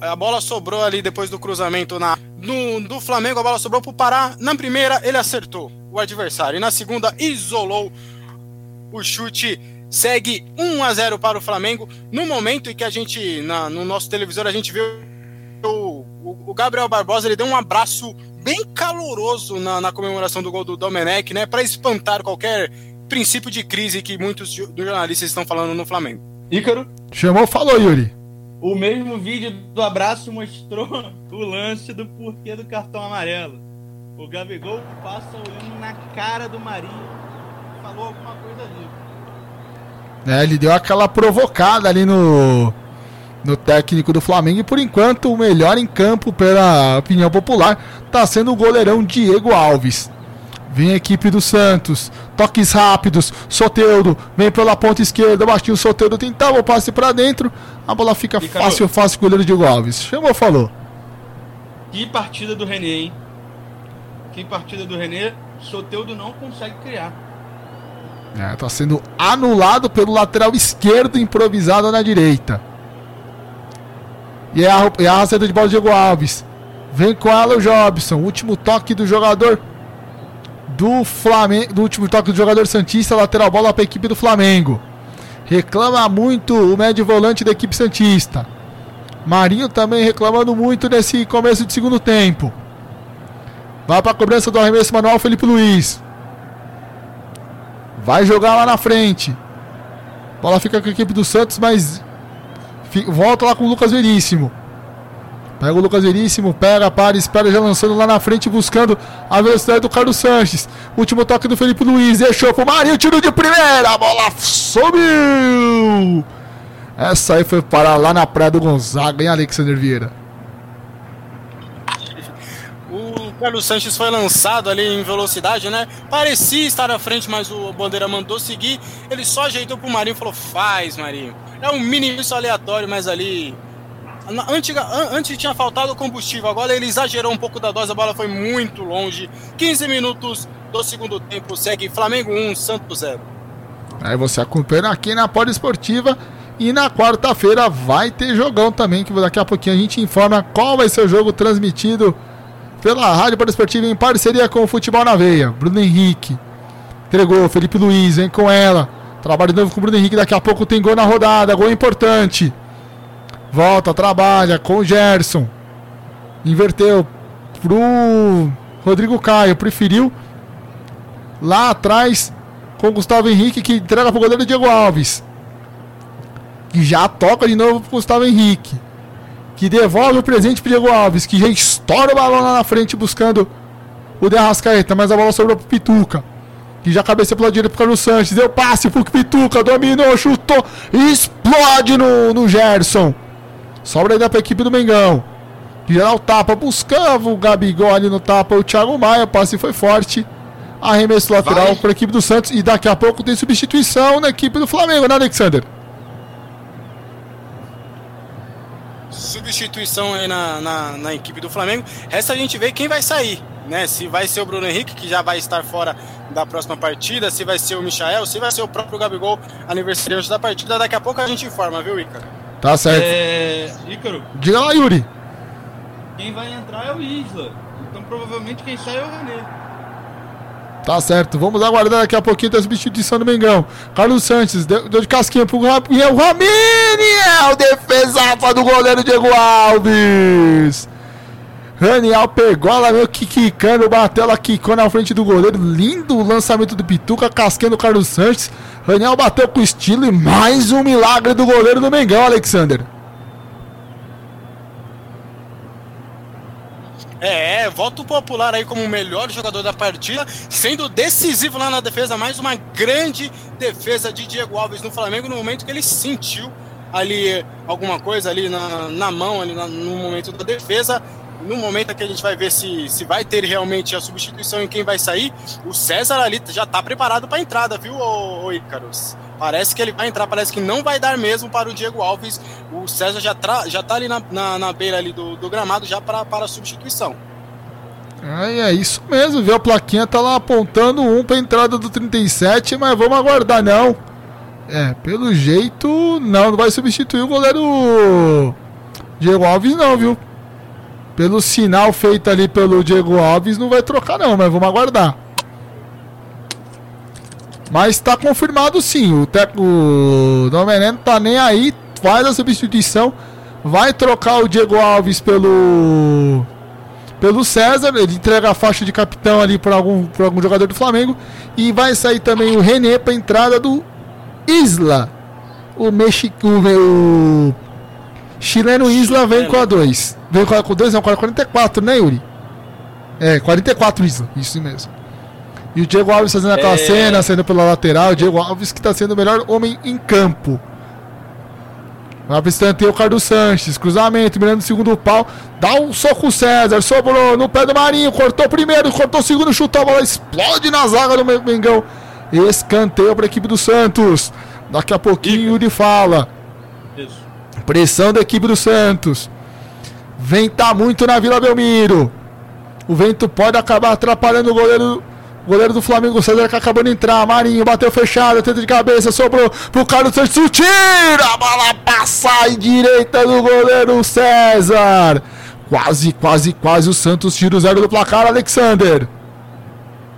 A bola sobrou ali depois do cruzamento na, no, do Flamengo. A bola sobrou para o Pará. Na primeira, ele acertou o adversário. E na segunda, isolou o chute segue 1 a 0 para o Flamengo. No momento em que a gente, na, no nosso televisor, a gente viu o, o, Gabriel Barbosa, ele deu um abraço bem caloroso na, na comemoração do gol do Domenech, né, para espantar qualquer princípio de crise que muitos jornalistas estão falando no Flamengo. Ícaro? Chamou, falou, Yuri. O mesmo vídeo do abraço mostrou o lance do porquê do cartão amarelo. O Gabigol passa olhando na cara do Marinho falou alguma coisa ali. É, ele deu aquela provocada ali no, no técnico do Flamengo e por enquanto o melhor em campo, pela opinião popular, está sendo o goleirão Diego Alves. Vem a equipe do Santos, toques rápidos, Soteudo, vem pela ponta esquerda, baixinho Soteudo tentava o passe para dentro, a bola fica e fácil, fácil com o goleiro Diego Alves. Chamou, falou. Que partida do René, hein? Que partida do René, Soteudo não consegue criar. É, tá sendo anulado pelo lateral esquerdo improvisado na direita. E é a, é a de bola do Diego Alves. Vem com ela o Jobson. Último toque do jogador do Flamengo. Do último toque do jogador Santista. Lateral bola para a equipe do Flamengo. Reclama muito o médio volante da equipe Santista. Marinho também reclamando muito nesse começo de segundo tempo. Vai para a cobrança do arremesso manual Felipe Luiz. Vai jogar lá na frente. Bola fica com a equipe do Santos, mas volta lá com o Lucas Veríssimo. Pega o Lucas Veríssimo, pega, para, espera, já lançando lá na frente, buscando a velocidade do Carlos Sanches. Último toque do Felipe Luiz, deixou pro Marinho, tiro de primeira, a bola subiu! Essa aí foi parar lá na praia do Gonzaga, hein, Alexander Vieira? Carlos Sanches foi lançado ali em velocidade, né? Parecia estar à frente, mas o Bandeira mandou seguir. Ele só ajeitou pro Marinho e falou: faz, Marinho. É um mini isso aleatório, mas ali. Antiga, antes tinha faltado combustível, agora ele exagerou um pouco da dose, a bola foi muito longe. 15 minutos do segundo tempo, segue Flamengo 1, Santos 0. Aí você acompanha aqui na Pode Esportiva. E na quarta-feira vai ter jogão também, que daqui a pouquinho a gente informa qual vai ser o jogo transmitido pela Rádio Esportiva em parceria com o Futebol na Veia. Bruno Henrique entregou, Felipe Luiz vem com ela. Trabalho de novo com o Bruno Henrique, daqui a pouco tem gol na rodada, gol importante. Volta, trabalha com o Gerson. Inverteu pro Rodrigo Caio, preferiu lá atrás com o Gustavo Henrique que entrega pro goleiro Diego Alves. Que já toca de novo pro Gustavo Henrique que devolve o presente pro Diego Alves, que já estoura o balão lá na frente buscando o De Arrascaeta, mas a bola sobrou pro Pituca. Que já cabeceou pela direita pro Carlos Sanches. Deu passe pro Pituca, dominou, chutou, explode no, no Gerson. Sobra ainda pra equipe do Mengão. Geral tapa, buscava o Gabigol ali no tapa, o Thiago Maia, o passe foi forte. Arremesso lateral para a equipe do Santos. E daqui a pouco tem substituição na equipe do Flamengo, né, Alexander? Substituição aí na, na, na equipe do Flamengo. Resta a gente ver quem vai sair. Né, se vai ser o Bruno Henrique, que já vai estar fora da próxima partida, se vai ser o Michael, se vai ser o próprio Gabigol, aniversariante da partida, daqui a pouco a gente informa, viu, Ícaro? Tá certo. É... Ícaro. Diga lá, Yuri. Quem vai entrar é o Isla. Então provavelmente quem sai é o René. Tá certo, vamos aguardar daqui a pouquinho da substituição do Mengão. Carlos Santos deu, deu de casquinha pro Ramini, é o defesaça do goleiro Diego Alves. Raniel pegou ela meio que quicando, bateu ela quicou na frente do goleiro. Lindo o lançamento do Pituca, casquinha do Carlos Santos. Raniel bateu com estilo e mais um milagre do goleiro do Mengão, Alexander. É, voto popular aí como o melhor jogador da partida, sendo decisivo lá na defesa, mais uma grande defesa de Diego Alves no Flamengo no momento que ele sentiu ali alguma coisa ali na, na mão, ali na, no momento da defesa. No momento que a gente vai ver se, se vai ter realmente a substituição e quem vai sair, o César ali já está preparado para a entrada, viu, ô? Parece que ele vai entrar, parece que não vai dar mesmo para o Diego Alves. O César já, tra, já tá ali na, na, na beira ali do, do gramado já para, a substituição. É, é isso mesmo, viu? A plaquinha tá lá apontando um para entrada do 37, mas vamos aguardar não. É, pelo jeito, não, não vai substituir o goleiro Diego Alves não, viu? Pelo sinal feito ali pelo Diego Alves, não vai trocar não, mas vamos aguardar. Mas está confirmado sim. O técnico não tá nem aí. Faz a substituição. Vai trocar o Diego Alves pelo. Pelo César. Ele entrega a faixa de capitão ali para algum, algum jogador do Flamengo. E vai sair também o René para entrada do Isla. O mexicano. O chileno Isla vem com a 2. Vem com a 2, não, com a 44, né, Yuri? É, 44 Isla. Isso mesmo. E o Diego Alves fazendo aquela é... cena, saindo pela lateral. O Diego Alves que está sendo o melhor homem em campo. Vai para o Carlos Sanches. Cruzamento, mirando o segundo pau. Dá um soco o César. Sobrou no pé do Marinho. Cortou primeiro, cortou o segundo, chutou a bola. Explode na zaga do Mengão. Escanteio para a equipe do Santos. Daqui a pouquinho o Yuri fala. Isso. Pressão da equipe do Santos. Venta muito na Vila Belmiro. O vento pode acabar atrapalhando o goleiro Goleiro do Flamengo, César que acabou de entrar. Marinho bateu fechado, tenta de cabeça, sobrou pro Carlos Santos. Tira a bola passa em direita do goleiro César. Quase, quase, quase o Santos tira o zero do placar, Alexander.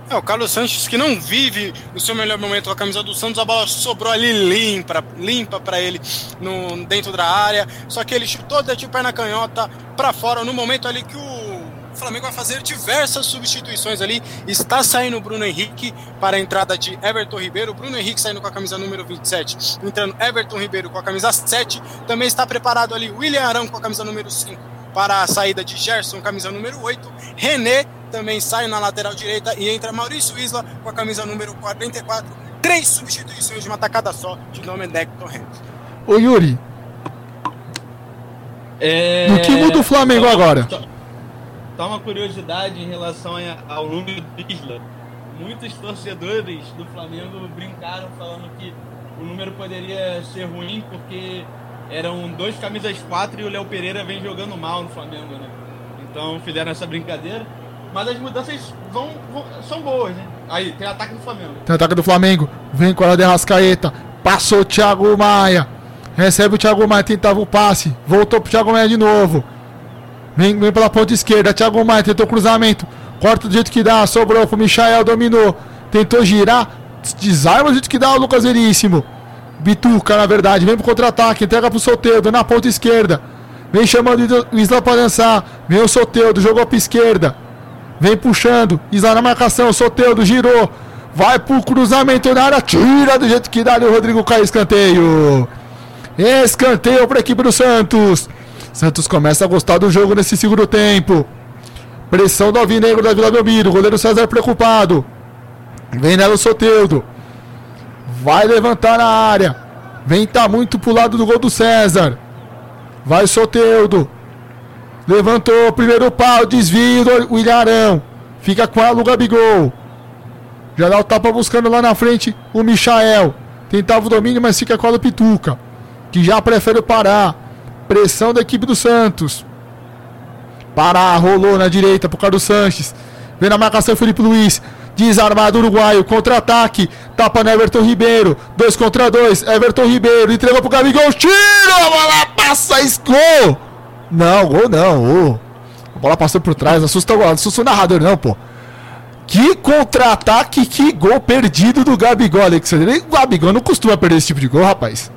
É, o Carlos Sanches que não vive o seu melhor momento com a camisa do Santos, a bola sobrou ali limpa, limpa para ele no, dentro da área. Só que ele chutou, deu o pé na canhota para fora no momento ali que o Flamengo vai fazer diversas substituições ali. Está saindo o Bruno Henrique para a entrada de Everton Ribeiro. Bruno Henrique saindo com a camisa número 27. Entrando Everton Ribeiro com a camisa 7. Também está preparado ali William Arão com a camisa número 5 para a saída de Gerson, camisa número 8. René também sai na lateral direita e entra Maurício Isla com a camisa número 44. Três substituições de uma tacada só de Domenech Torrent. Ô Yuri. É... No que muda o Flamengo agora? Só uma curiosidade em relação ao número do Isla. Muitos torcedores do Flamengo brincaram falando que o número poderia ser ruim porque eram dois camisas quatro e o Léo Pereira vem jogando mal no Flamengo, né? Então fizeram essa brincadeira. Mas as mudanças vão, vão são boas, né? Aí, tem ataque do Flamengo. Tem ataque do Flamengo. Vem com a de Rascaeta. Passou o Thiago Maia. Recebe o Thiago Maia, tentava o passe. Voltou pro Thiago Maia de novo. Vem, vem pela ponta esquerda. Thiago Maia tentou cruzamento. Corta do jeito que dá. Sobrou pro Michael. Dominou. Tentou girar. Desarma do jeito que dá o Lucas Veríssimo. Bituca, na verdade. Vem pro contra-ataque. Entrega pro Soteudo na ponta esquerda. Vem chamando o Isla para dançar. Vem o Soteudo. Jogou pra esquerda. Vem puxando. Isla na marcação. Soteudo girou. Vai pro cruzamento na área. Tira do jeito que dá ali o Rodrigo Caio. Escanteio. Escanteio para a equipe do Santos. Santos começa a gostar do jogo nesse segundo tempo. Pressão do Alvinegro da Vila Belmiro. Goleiro César preocupado. Vem Nelo Soteudo. Vai levantar na área. Vem tá muito pro lado do gol do César. Vai Soteudo. Levantou primeiro pau. Desvio do Ilharão. Fica com a Lu Gabigol. Já dá o tapa buscando lá na frente o Michael. Tentava o domínio, mas fica com a Pituca. Que já prefere parar. Pressão da equipe do Santos. Pará, rolou na direita pro Carlos Sanches. Vem na marcação Felipe Luiz. Desarmado uruguaio, contra-ataque. Tapa no Everton Ribeiro. Dois contra dois. Everton Ribeiro entregou pro Gabigol. Tiro! A bola passa, escou! Não, gol não. Oh. A bola passou por trás. Assusta, assusta o narrador, não, pô. Que contra-ataque, que gol perdido do Gabigol, Alexandre. O Gabigol não costuma perder esse tipo de gol, rapaz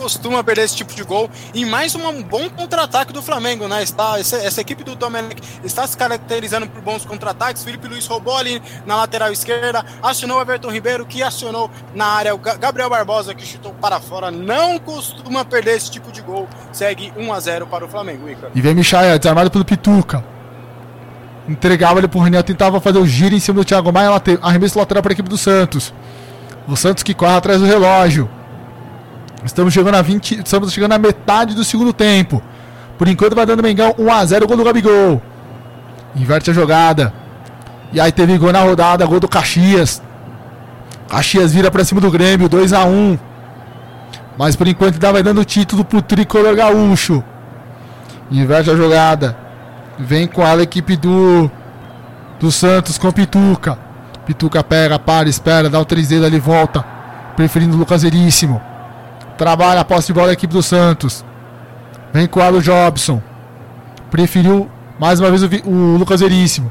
costuma perder esse tipo de gol. E mais um bom contra-ataque do Flamengo, né? Está, essa, essa, equipe do Domenech está se caracterizando por bons contra-ataques. Felipe Luiz roubou ali na lateral esquerda, acionou o Everton Ribeiro, que acionou na área o Gabriel Barbosa, que chutou para fora. Não costuma perder esse tipo de gol. Segue 1 a 0 para o Flamengo. E vem Michael, desarmado pelo Pituca. Entregava ele pro Reniel, tentava fazer o giro em cima do Thiago Maia, arremesso lateral para a equipe do Santos. O Santos que corre atrás do relógio. Estamos chegando a 20, estamos chegando à metade do segundo tempo. Por enquanto vai dando Mengão 1 a 0 gol do Gabigol. Inverte a jogada. E aí teve gol na rodada, gol do Caxias. Caxias vira para cima do Grêmio, 2 a 1. Mas por enquanto ainda vai dando título pro tricolor gaúcho. Inverte a jogada. Vem com a equipe do do Santos com Pituca. Pituca pega, para, espera, dá o 3 dedos ali, volta. Preferindo o Lucas Veríssimo. Trabalha a posse de bola da equipe do Santos. Vem com o Alo Jobson. Preferiu mais uma vez o, o Lucas Veríssimo.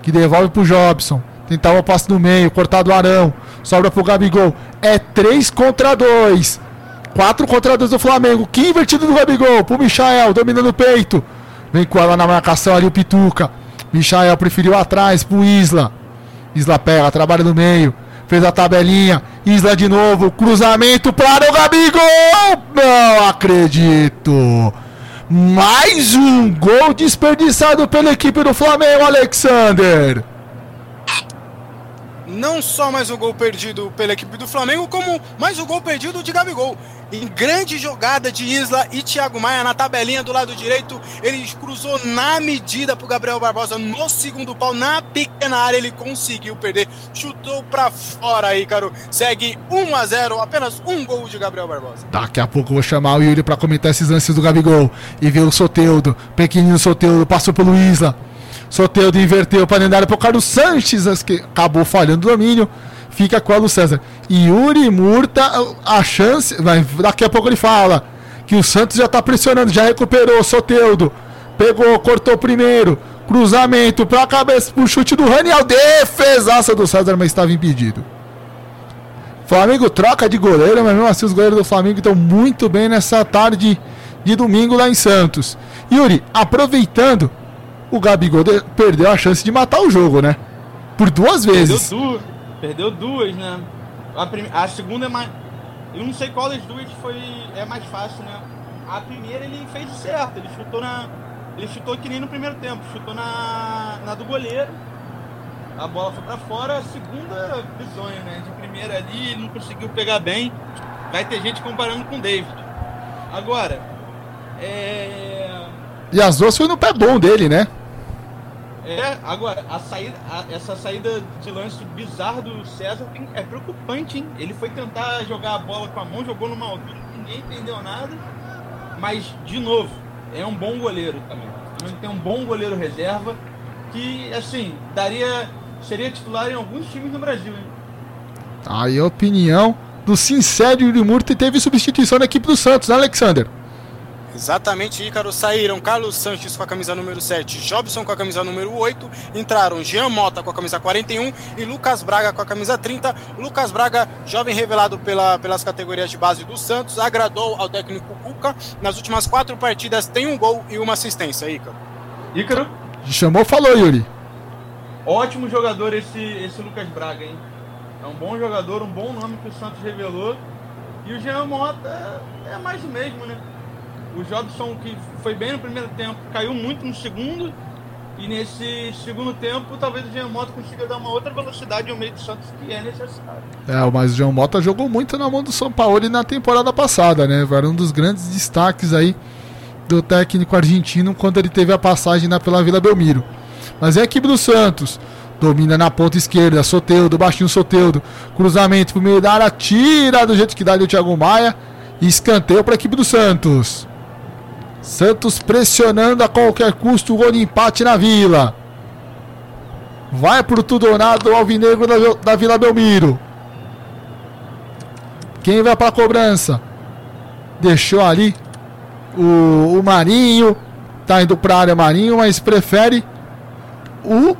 Que devolve pro Jobson. Tentava o passe no meio, cortado o Arão. Sobra pro Gabigol. É 3 contra 2. 4 contra 2 do Flamengo. Que invertido do Gabigol. Pro Michael, dominando o peito. Vem com ela na marcação ali o Pituca. Michael preferiu atrás pro Isla. Isla pega, trabalha no meio. Fez a tabelinha. Isla de novo. Cruzamento para o Gabigol. Não acredito. Mais um gol desperdiçado pela equipe do Flamengo, Alexander não só mais o gol perdido pela equipe do Flamengo, como mais o gol perdido de Gabigol. Em grande jogada de Isla e Thiago Maia na tabelinha do lado direito, ele cruzou na medida para Gabriel Barbosa no segundo pau, na pequena área, ele conseguiu perder, chutou para fora aí, caro. Segue 1 a 0, apenas um gol de Gabriel Barbosa. Daqui a pouco eu vou chamar o Yuri para comentar esses lances do Gabigol e ver o Soteudo, pequenino Soteudo, passou pelo Isla. Soteudo inverteu para dentro para o Carlos Sanches, que acabou falhando o domínio. Fica com o Alu César. Yuri Murta, a chance. Daqui a pouco ele fala que o Santos já está pressionando, já recuperou. Soteudo pegou, cortou primeiro. Cruzamento para a cabeça, o chute do Raniel. Defesaça do César, mas estava impedido. Flamengo troca de goleiro, mas mesmo assim os goleiros do Flamengo estão muito bem nessa tarde de domingo lá em Santos. Yuri, aproveitando o Gabigol perdeu a chance de matar o jogo, né? Por duas vezes. Perdeu duas, perdeu duas né? A, prim... a segunda é mais. Eu não sei qual das duas foi é mais fácil, né? A primeira ele fez certo, ele chutou na. Ele chutou que nem no primeiro tempo, chutou na, na do goleiro. A bola foi para fora, a segunda bizonha, né? De primeira ali, ele não conseguiu pegar bem. Vai ter gente comparando com o David. Agora, é e as duas foi no pé bom dele, né? É, agora, a saída, a, essa saída de lance bizarro do César é preocupante, hein? Ele foi tentar jogar a bola com a mão, jogou numa altura, ninguém entendeu nada. Mas, de novo, é um bom goleiro também. Tem um bom goleiro reserva que, assim, daria. seria titular em alguns times no Brasil, hein? Aí a opinião do sincero Yuri Murta teve substituição na equipe do Santos, né, Alexander? Exatamente, Ícaro. Saíram Carlos Sanches com a camisa número 7, Jobson com a camisa número 8, entraram Jean Mota com a camisa 41 e Lucas Braga com a camisa 30. Lucas Braga, jovem revelado pela, pelas categorias de base do Santos, agradou ao técnico Cuca. Nas últimas quatro partidas tem um gol e uma assistência, Ícaro. Ícaro? Chamou, falou, Yuri. Ótimo jogador esse, esse Lucas Braga, hein? É um bom jogador, um bom nome que o Santos revelou. E o Jean Mota é mais o mesmo, né? O Jobson, que foi bem no primeiro tempo, caiu muito no segundo. E nesse segundo tempo, talvez o Jean Mota consiga dar uma outra velocidade ao meio do Santos que é necessário. É, mas o Jean Mota jogou muito na mão do São Paulo na temporada passada, né? Era um dos grandes destaques aí do técnico argentino quando ele teve a passagem na, pela Vila Belmiro. Mas é a equipe do Santos. Domina na ponta esquerda. Soteudo, baixinho Soteudo. Cruzamento pro meio da área. Tira do jeito que dá ali o Thiago Maia. Escanteio para a equipe do Santos. Santos pressionando a qualquer custo o gol de empate na Vila. Vai pro nada o Alvinegro da, da Vila Belmiro. Quem vai para a cobrança? Deixou ali o, o Marinho. Tá indo para a área Marinho, mas prefere o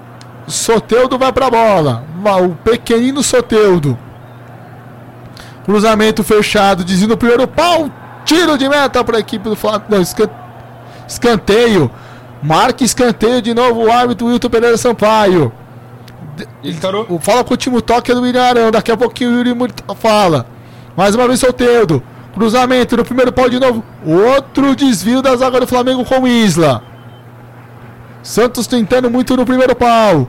Soteudo vai para a bola. O pequenino Soteudo. Cruzamento fechado, desvio no primeiro pau. Tiro de meta para a equipe do Flamengo. Escanteio. Marca escanteio de novo o árbitro Wilton Pereira Sampaio. O fala com o último toque é do William Arão. Daqui a pouquinho o Yuri fala. Mais uma vez Soteudo. Cruzamento no primeiro pau de novo. Outro desvio da zaga do Flamengo com o Isla. Santos tentando muito no primeiro pau.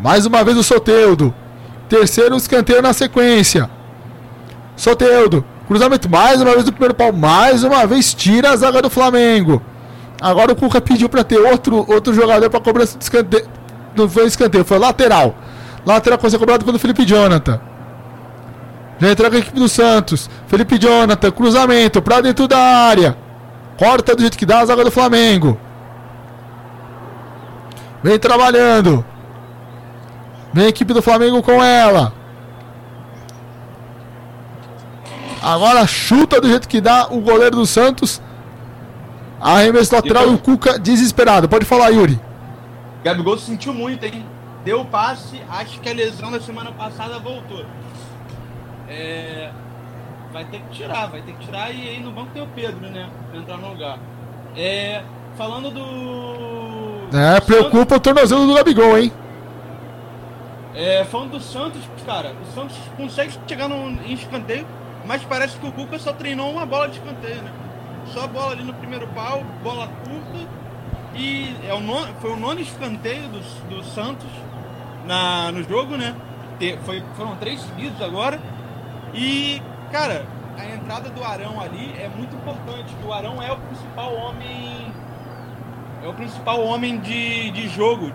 Mais uma vez o Soteudo. Terceiro escanteio na sequência. Soteudo. Cruzamento mais uma vez do primeiro pau. Mais uma vez tira a zaga do Flamengo. Agora o Cuca pediu para ter outro, outro jogador para cobrança de escanteio. Não foi escanteio, foi lateral. Lateral com ser cobrado pelo Felipe Jonathan. Já entrou com a equipe do Santos. Felipe Jonathan, cruzamento para dentro da área. Corta do jeito que dá a zaga do Flamengo. Vem trabalhando. Vem a equipe do Flamengo com ela. Agora chuta do jeito que dá o goleiro do Santos. Arremesso lateral e o Cuca desesperado. Pode falar, Yuri. Gabigol sentiu muito, hein? Deu o passe, acho que a lesão da semana passada voltou. É... Vai ter que tirar, vai ter que tirar e aí no banco tem o Pedro, né? Pra entrar no lugar. É... Falando do. É, preocupa o tornozelo do Gabigol, hein? É, falando do Santos, cara, o Santos consegue chegar no, em escanteio, mas parece que o Cuca só treinou uma bola de escanteio, né? Só bola ali no primeiro pau, bola curta. E é o nono, foi o nono escanteio do, do Santos na, no jogo, né? Foi, foram três seguidos agora. E, cara, a entrada do Arão ali é muito importante. O Arão é o principal homem. É o principal homem de, de jogo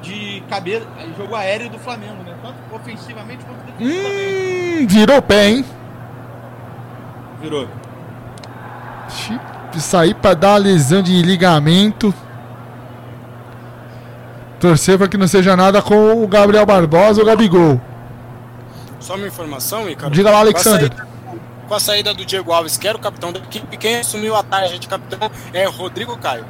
de cabeça, jogo aéreo do Flamengo, né? Tanto ofensivamente quanto defensivamente. Hum, virou pé, hein? Virou. Sair para dar lesão de ligamento. Torcer para que não seja nada com o Gabriel Barbosa ou o Gabigol. Só uma informação, Ricardo. Diga lá, Alexander. Com a, saída, com a saída do Diego Alves, que era o capitão da equipe, quem assumiu a tarja de capitão é Rodrigo Caio.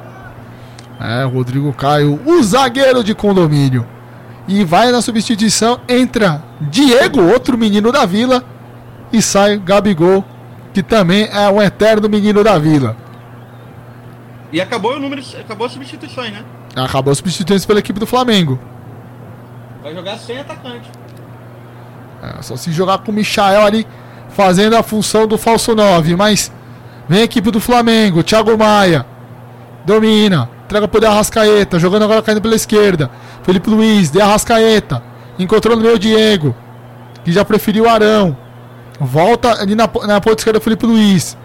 É, Rodrigo Caio, o zagueiro de condomínio. E vai na substituição, entra Diego, outro menino da vila, e sai Gabigol, que também é um eterno menino da vila. E acabou o número, acabou as substituições, né? Acabou as substituições pela equipe do Flamengo. Vai jogar sem atacante. É, só se jogar com o Michael ali fazendo a função do falso 9, mas vem a equipe do Flamengo, Thiago Maia domina, Entrega pro De Arrascaeta. Jogando agora caindo pela esquerda. Felipe Luiz, De Arrascaeta. Encontrou no meio o Diego. Que já preferiu o Arão. Volta ali na, na ponta esquerda Felipe Luiz.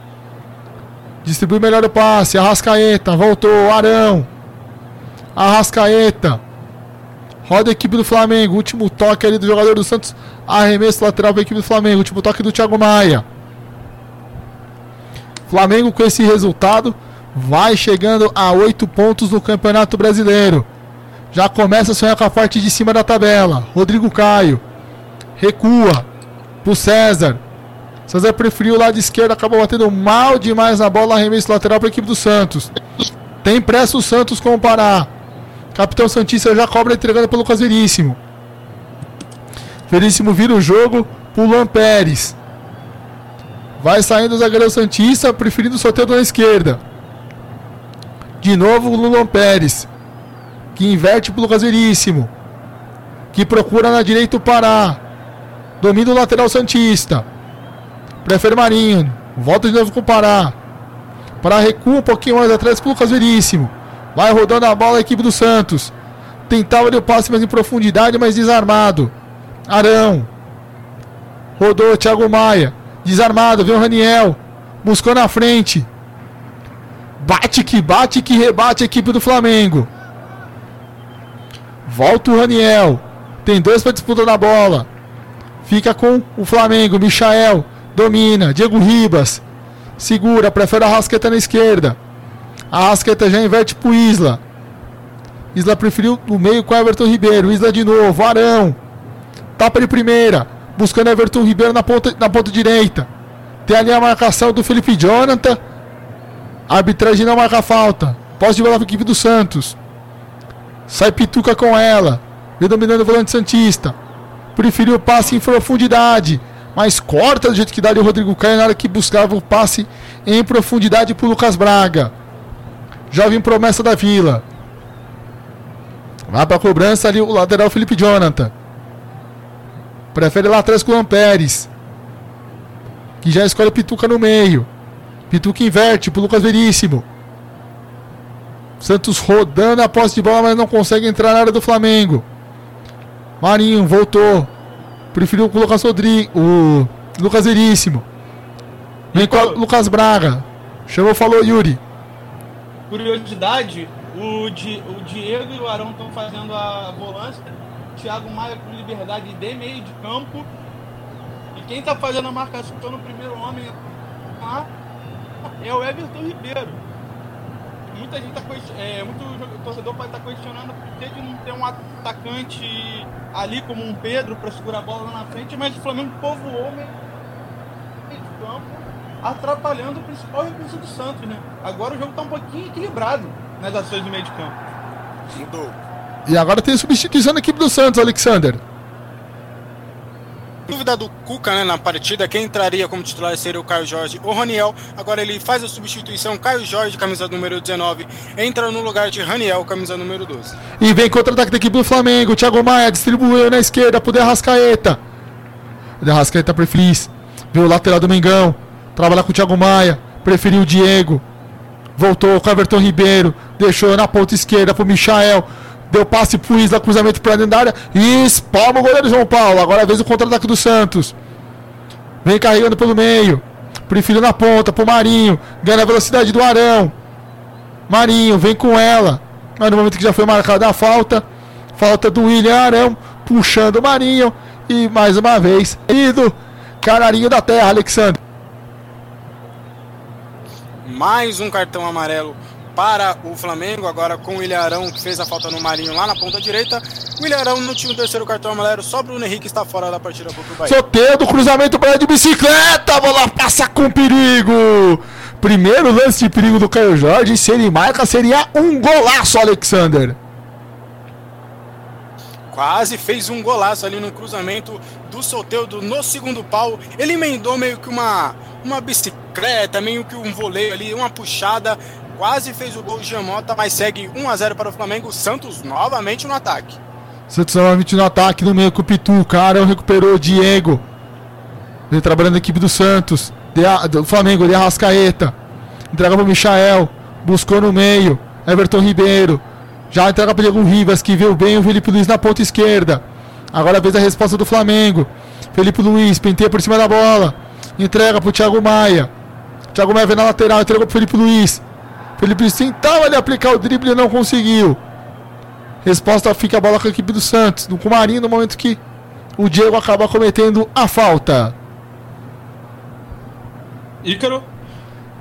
Distribui melhor o passe. Arrascaeta. Voltou. Arão. Arrascaeta. Roda a equipe do Flamengo. Último toque ali do jogador do Santos. Arremesso lateral para a equipe do Flamengo. Último toque do Thiago Maia. Flamengo com esse resultado vai chegando a oito pontos no Campeonato Brasileiro. Já começa a sonhar com a parte de cima da tabela. Rodrigo Caio recua pro César. César preferiu o lado esquerdo, acabou batendo mal demais na bola, arremesso lateral para a equipe do Santos. Tem pressa o Santos com o Pará. Capitão Santista já cobra entregando pelo Lucas Veríssimo. Vira o jogo pro Luan Pérez. Vai saindo o zagueiro Santista, preferindo o sorteio na esquerda. De novo o Lulon Pérez. Que inverte pro Lucas. Que procura na direita o Pará. Domina o lateral Santista. Prefere Marinho. Volta de novo com o Pará. Pará recua um pouquinho mais atrás pro Lucas Veríssimo. Vai rodando a bola a equipe do Santos. Tentava o passe mais em profundidade, mas desarmado. Arão. Rodou Thiago Maia. Desarmado, vem o Raniel. Buscou na frente. Bate que bate que rebate a equipe do Flamengo. Volta o Raniel. Tem dois para disputa na bola. Fica com o Flamengo. Michael. Domina. Diego Ribas. Segura. Prefere a Rasqueta na esquerda. A Rasqueta já inverte pro Isla. Isla preferiu no meio com Everton Ribeiro. Isla de novo. Arão. Tapa de primeira. Buscando Everton Ribeiro na ponta, na ponta direita. Tem ali a marcação do Felipe Jonathan. A arbitragem não marca falta. Posse de bola para equipe do Santos. Sai Pituca com ela. Vem dominando o volante Santista. Preferiu o passe em profundidade. Mas corta do jeito que dá o Rodrigo Caio na hora que buscava o passe em profundidade para Lucas Braga. Jovem promessa da Vila. Vai para a cobrança ali o lateral Felipe Jonathan. Prefere lá atrás com o Pérez. Que já escolhe Pituca no meio. Pituca inverte pro Lucas Veríssimo. Santos rodando a posse de bola, mas não consegue entrar na área do Flamengo. Marinho voltou. Preferiu colocar Rodrigo, o Lucas Veríssimo. Vem com o Lucas Braga. Chamou, falou Yuri. Curiosidade, o, Di, o Diego e o Arão estão fazendo a volância. Thiago Maia com liberdade de meio de campo. E quem está fazendo a marcação no primeiro homem lá é o Everton Ribeiro. Muita gente tá é, muito torcedor pode estar tá questionando por que de não ter um atacante ali como um Pedro para segurar a bola lá na frente, mas o Flamengo povoou meio de campo, atrapalhando o principal recurso do Santos, né? Agora o jogo está um pouquinho equilibrado nas ações do meio de campo. Mudou. E agora tem substituição da equipe do Santos, Alexander dúvida do Cuca né, na partida, quem entraria como titular seria o Caio Jorge ou Raniel. Agora ele faz a substituição, Caio Jorge, camisa número 19, entra no lugar de Raniel, camisa número 12. E vem contra-ataque da equipe do Flamengo, Thiago Maia distribuiu na esquerda pro Derrascaeta. Derrascaeta preferiu, viu o lateral do Mengão, trabalha com o Thiago Maia, preferiu o Diego. Voltou com o Everton Ribeiro, deixou na ponta esquerda pro Michael. Deu passe pro Isla, cruzamento pra dentro da área. E espalma o goleiro João Paulo. Agora vez o contra-ataque do Santos. Vem carregando pelo meio. Prefiro na ponta pro Marinho. Ganha a velocidade do Arão. Marinho vem com ela. Mas no momento que já foi marcada a falta. Falta do William Arão. Puxando o Marinho. E mais uma vez, ido. Canarinho da terra, Alexandre. Mais um cartão amarelo para o Flamengo, agora com o Ilharão, que fez a falta no Marinho lá na ponta direita. O Ilharão no time terceiro cartão amarelo, só Bruno Henrique está fora da partida contra o Bahia. Sorteio do cruzamento para de bicicleta, a bola passa com perigo. Primeiro lance de perigo do Caio Jorge, se ele marca, seria um golaço, Alexander. Quase fez um golaço ali no cruzamento do Soteudo no segundo pau. Ele emendou meio que uma, uma bicicleta, meio que um voleio ali, uma puxada quase fez o gol de Jamota, mas segue 1 a 0 para o Flamengo. Santos novamente no ataque. Santos novamente no ataque no meio com o Pitu. Carão recuperou o Diego. Ele trabalhando na equipe do Santos. De, do Flamengo, de Arrascaeta. Entrega para o Michael. Buscou no meio. Everton Ribeiro. Já entrega para o Diego Rivas, que viu bem o Felipe Luiz na ponta esquerda. Agora a vez da resposta do Flamengo. Felipe Luiz penteia por cima da bola. Entrega para o Thiago Maia. Thiago Maia vem na lateral, entregou para Felipe Luiz. Felipe tentava ali aplicar o drible e não conseguiu. Resposta fica a bola com a equipe do Santos. No Marinho, no momento que o Diego acaba cometendo a falta. Ícaro?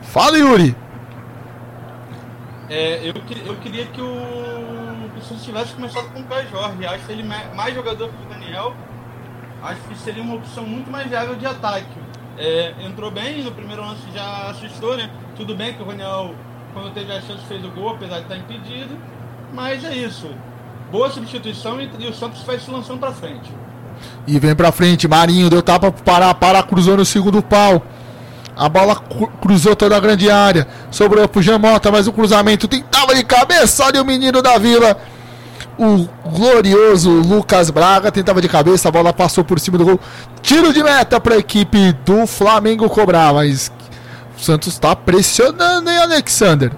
Fala, Yuri. É, eu, eu queria que o, o Santos tivesse começado com o Caio Jorge. Acho que ele mais jogador que o Daniel. Acho que seria uma opção muito mais viável de ataque. É, entrou bem, no primeiro lance já assustou, né? Tudo bem que o Daniel quando teve a chance fez o gol, apesar de estar impedido. Mas é isso. Boa substituição e, o Santos vai se lançando para frente. E vem para frente, Marinho deu tapa para para cruzou no segundo pau. A bola cruzou toda a grande área. Sobrou pro Jamota, mas o cruzamento tentava de cabeça. Olha o menino da vila. O glorioso Lucas Braga tentava de cabeça. A bola passou por cima do gol. Tiro de meta para a equipe do Flamengo cobrar. Mas Santos está pressionando, hein, Alexander?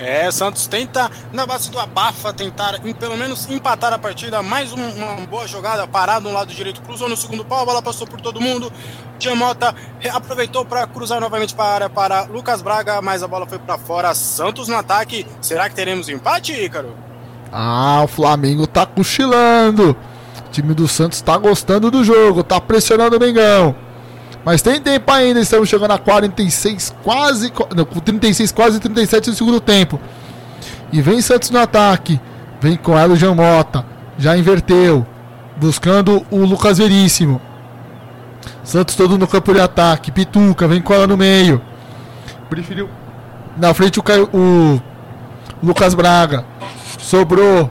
É, Santos tenta, na base do abafa, tentar em, pelo menos empatar a partida. Mais um, uma boa jogada, parado no lado direito, cruzou no segundo pau, a bola passou por todo mundo. Diamota aproveitou para cruzar novamente para a área para Lucas Braga, mas a bola foi para fora. Santos no ataque. Será que teremos empate, Ícaro? Ah, o Flamengo tá cochilando. O time do Santos tá gostando do jogo, tá pressionando o Mengão. Mas tem tempo ainda, estamos chegando a 46, quase. Não, 36, quase 37 no segundo tempo. E vem Santos no ataque. Vem com ela o Jean Mota. Já inverteu. Buscando o Lucas Veríssimo. Santos todo no campo de ataque. Pituca, vem com ela no meio. Preferiu. Na frente o, Caio, o Lucas Braga. Sobrou.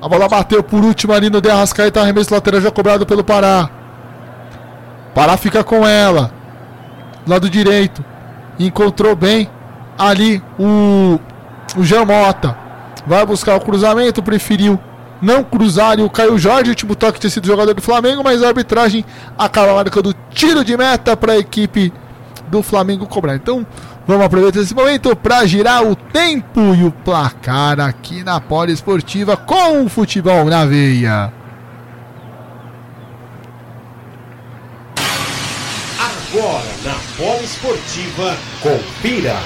A bola bateu por último ali no De Arrascaeta. Arremesso lateral já cobrado pelo Pará. Pará fica com ela. Lado direito. Encontrou bem ali o, o Jean Mota. Vai buscar o cruzamento. Preferiu não cruzar e o Caio Jorge. O último toque tinha sido jogador do Flamengo. Mas a arbitragem acaba marcando tiro de meta para a equipe do Flamengo cobrar. Então vamos aproveitar esse momento para girar o tempo e o placar aqui na Poliesportiva com o futebol na veia. Agora na Poliesportiva, confira.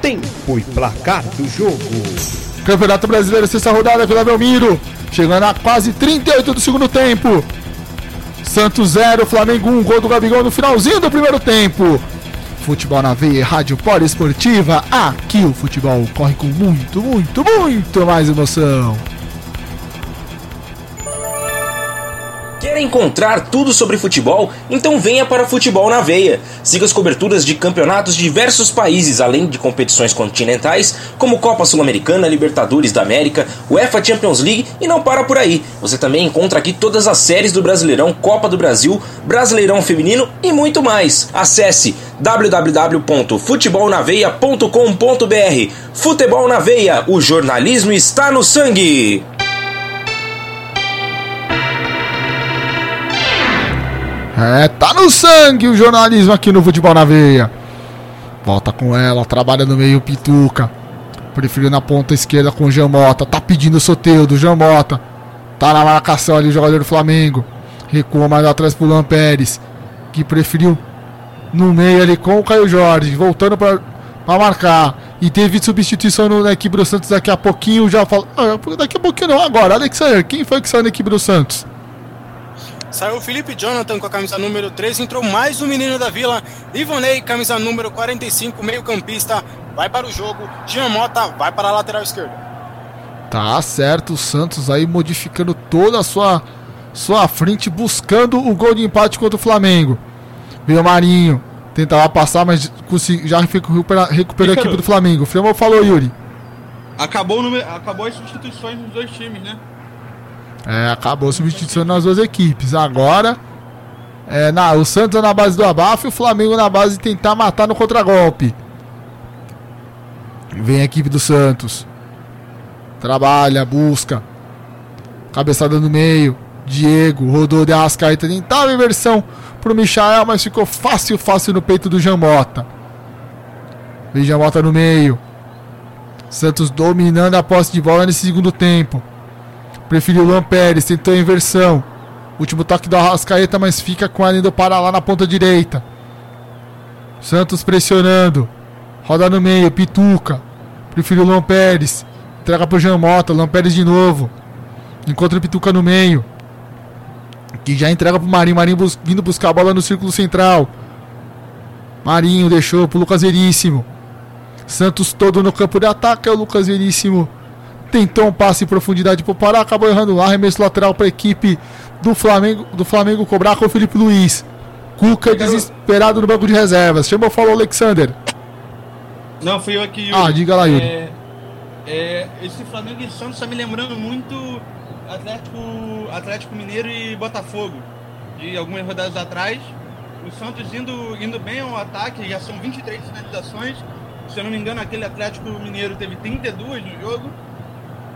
Tempo e placar do jogo. Campeonato Brasileiro, sexta rodada, Vila Belmiro. Chegando a quase 38 do segundo tempo. Santos 0, Flamengo 1, gol do Gabigol no finalzinho do primeiro tempo. Futebol na veia, Rádio Poliesportiva. Aqui o futebol corre com muito, muito, muito mais emoção. Quer encontrar tudo sobre futebol? Então venha para Futebol na Veia. Siga as coberturas de campeonatos de diversos países, além de competições continentais, como Copa Sul-Americana, Libertadores da América, UEFA Champions League e não para por aí. Você também encontra aqui todas as séries do Brasileirão, Copa do Brasil, Brasileirão Feminino e muito mais. Acesse www.futebolnaveia.com.br. Futebol na Veia, o jornalismo está no sangue. É, tá no sangue o jornalismo aqui no Futebol na Veia. Volta com ela, trabalha no meio Pituca. Preferiu na ponta esquerda com o Jean Mota. Tá pedindo o sorteio do Jean Mota. Tá na marcação ali o jogador do Flamengo. Recua mais atrás pro Luan Pérez. Que preferiu no meio ali com o Caio Jorge. Voltando pra, pra marcar. E teve substituição no, na equipe do Santos daqui a pouquinho. Já falo. Ah, daqui a pouquinho não, agora. Alexander, quem foi que saiu na equipe do Santos? Saiu o Felipe Jonathan com a camisa número 3, entrou mais um menino da Vila, Ivonei, camisa número 45, meio campista, vai para o jogo, Jean Mota vai para a lateral esquerda. Tá certo, o Santos aí modificando toda a sua, sua frente, buscando o gol de empate contra o Flamengo. Veio o Marinho, tentava passar, mas já recupera, recuperou a equipe do Flamengo. O falou, Yuri. Acabou, no, acabou as substituições nos dois times, né? É, acabou a substituição nas duas equipes. Agora, é, na, o Santos na base do abafo e o Flamengo na base de tentar matar no contragolpe. Vem a equipe do Santos. Trabalha, busca. Cabeçada no meio. Diego rodou de Arrascaeta. Tentava inversão pro Michael, mas ficou fácil, fácil no peito do Jamota. Vem Jamota no meio. Santos dominando a posse de bola nesse segundo tempo. Preferiu Luan Pérez, tentou a inversão. Último toque do Arrascaeta, mas fica com a linha do Pará lá na ponta direita. Santos pressionando. Roda no meio, Pituca. Preferiu Luan Pérez. Entrega pro Jean Mota, Luan Pérez de novo. Encontra o Pituca no meio. Que já entrega pro Marinho. Marinho bus vindo buscar a bola no círculo central. Marinho deixou pro Lucas Veríssimo. Santos todo no campo de ataque. É o Lucas Veríssimo tentou um passe em profundidade para o Pará, acabou errando lá, arremesso lateral para a equipe do Flamengo, do Flamengo cobrar com o Felipe Luiz. Cuca desesperado no banco de reservas. Chamou, falou Alexander. Não, fui eu aqui. Yuri. Ah, diga lá, Yuri. É, é, esse Flamengo e Santos está me lembrando muito Atlético, Atlético Mineiro e Botafogo. De algumas rodadas atrás. O Santos indo, indo bem ao ataque, já são 23 finalizações. Se eu não me engano, aquele Atlético Mineiro teve 32 no jogo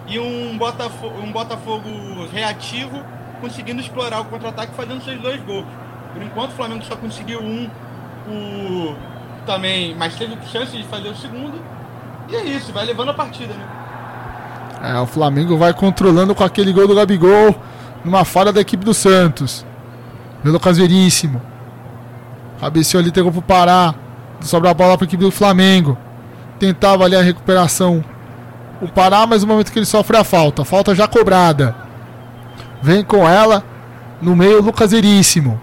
e um Botafogo, um Botafogo reativo conseguindo explorar o contra-ataque fazendo seus dois gols. Por enquanto o Flamengo só conseguiu um o, também, mas teve chance de fazer o segundo. E é isso, vai levando a partida, né? É, o Flamengo vai controlando com aquele gol do Gabigol numa falha da equipe do Santos. Pelo Caseiríssimo. Cabeceou ali, pegou pro Pará. Sobra a bola para a equipe do Flamengo. tentava ali a recuperação o Pará, mas no momento que ele sofre a falta, falta já cobrada. Vem com ela no meio Lucas Eríssimo.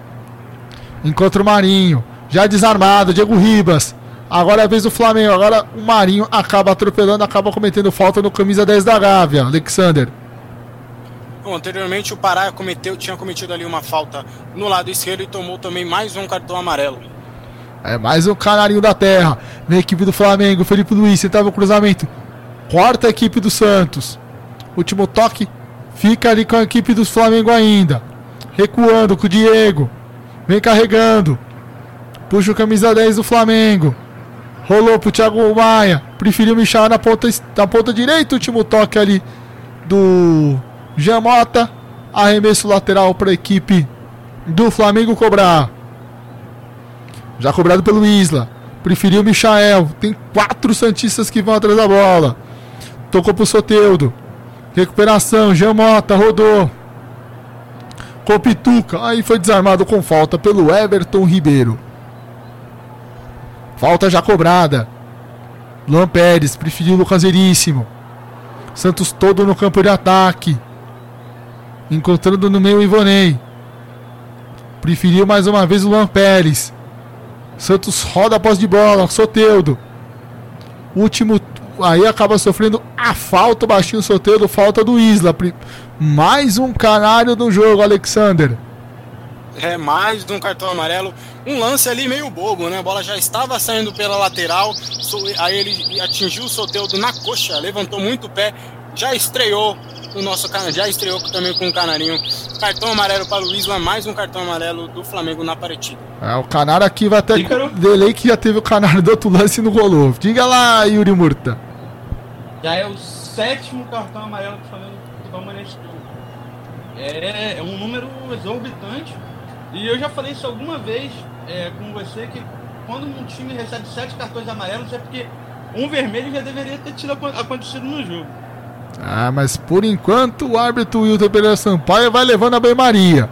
Encontra o Marinho, já desarmado, Diego Ribas. Agora é a vez do Flamengo, agora o Marinho acaba atropelando, acaba cometendo falta no camisa 10 da Gávea, Alexander. Bom, anteriormente o Pará cometeu, tinha cometido ali uma falta no lado esquerdo e tomou também mais um cartão amarelo. É mais um canarinho da terra. Vem a equipe do Flamengo, Felipe Luiz, tentava o cruzamento. Quarta equipe do Santos. Último toque. Fica ali com a equipe do Flamengo ainda. Recuando com o Diego. Vem carregando. Puxa o camisa 10 do Flamengo. Rolou pro Thiago Maia. Preferiu me chamar na ponta, na ponta direita. Último toque ali do Jamota. Arremesso lateral para a equipe do Flamengo cobrar. Já cobrado pelo Isla. Preferiu o Michael. Tem quatro Santistas que vão atrás da bola. Tocou pro Soteudo. Recuperação. Jamota rodou. Copituca. Aí foi desarmado com falta pelo Everton Ribeiro. Falta já cobrada. Luan Pérez preferiu o Veríssimo. Santos todo no campo de ataque. Encontrando no meio o Ivonei. Preferiu mais uma vez o Luan Pérez. Santos roda após de bola. Soteudo. Último. Aí acaba sofrendo a falta. Baixinho Soteudo. Falta do Isla. Mais um canário no jogo, Alexander. É, mais de um cartão amarelo. Um lance ali meio bobo, né? A bola já estava saindo pela lateral. Aí ele atingiu o Soteudo na coxa. Levantou muito o pé. Já estreou o nosso já estreou também com o Canarinho. Cartão amarelo para o Isla, mais um cartão amarelo do Flamengo na partida. É, o Canário aqui vai até delay que já teve o Canário do outro lance no rolou. Diga lá, Yuri Murta. Já é o sétimo cartão amarelo que o Flamengo toma nesse jogo. É, é um número exorbitante. E eu já falei isso alguma vez é, com você que quando um time recebe sete cartões amarelos é porque um vermelho já deveria ter tido acontecido no jogo. Ah, mas por enquanto o árbitro Wilton Pereira Sampaio vai levando a bem-maria.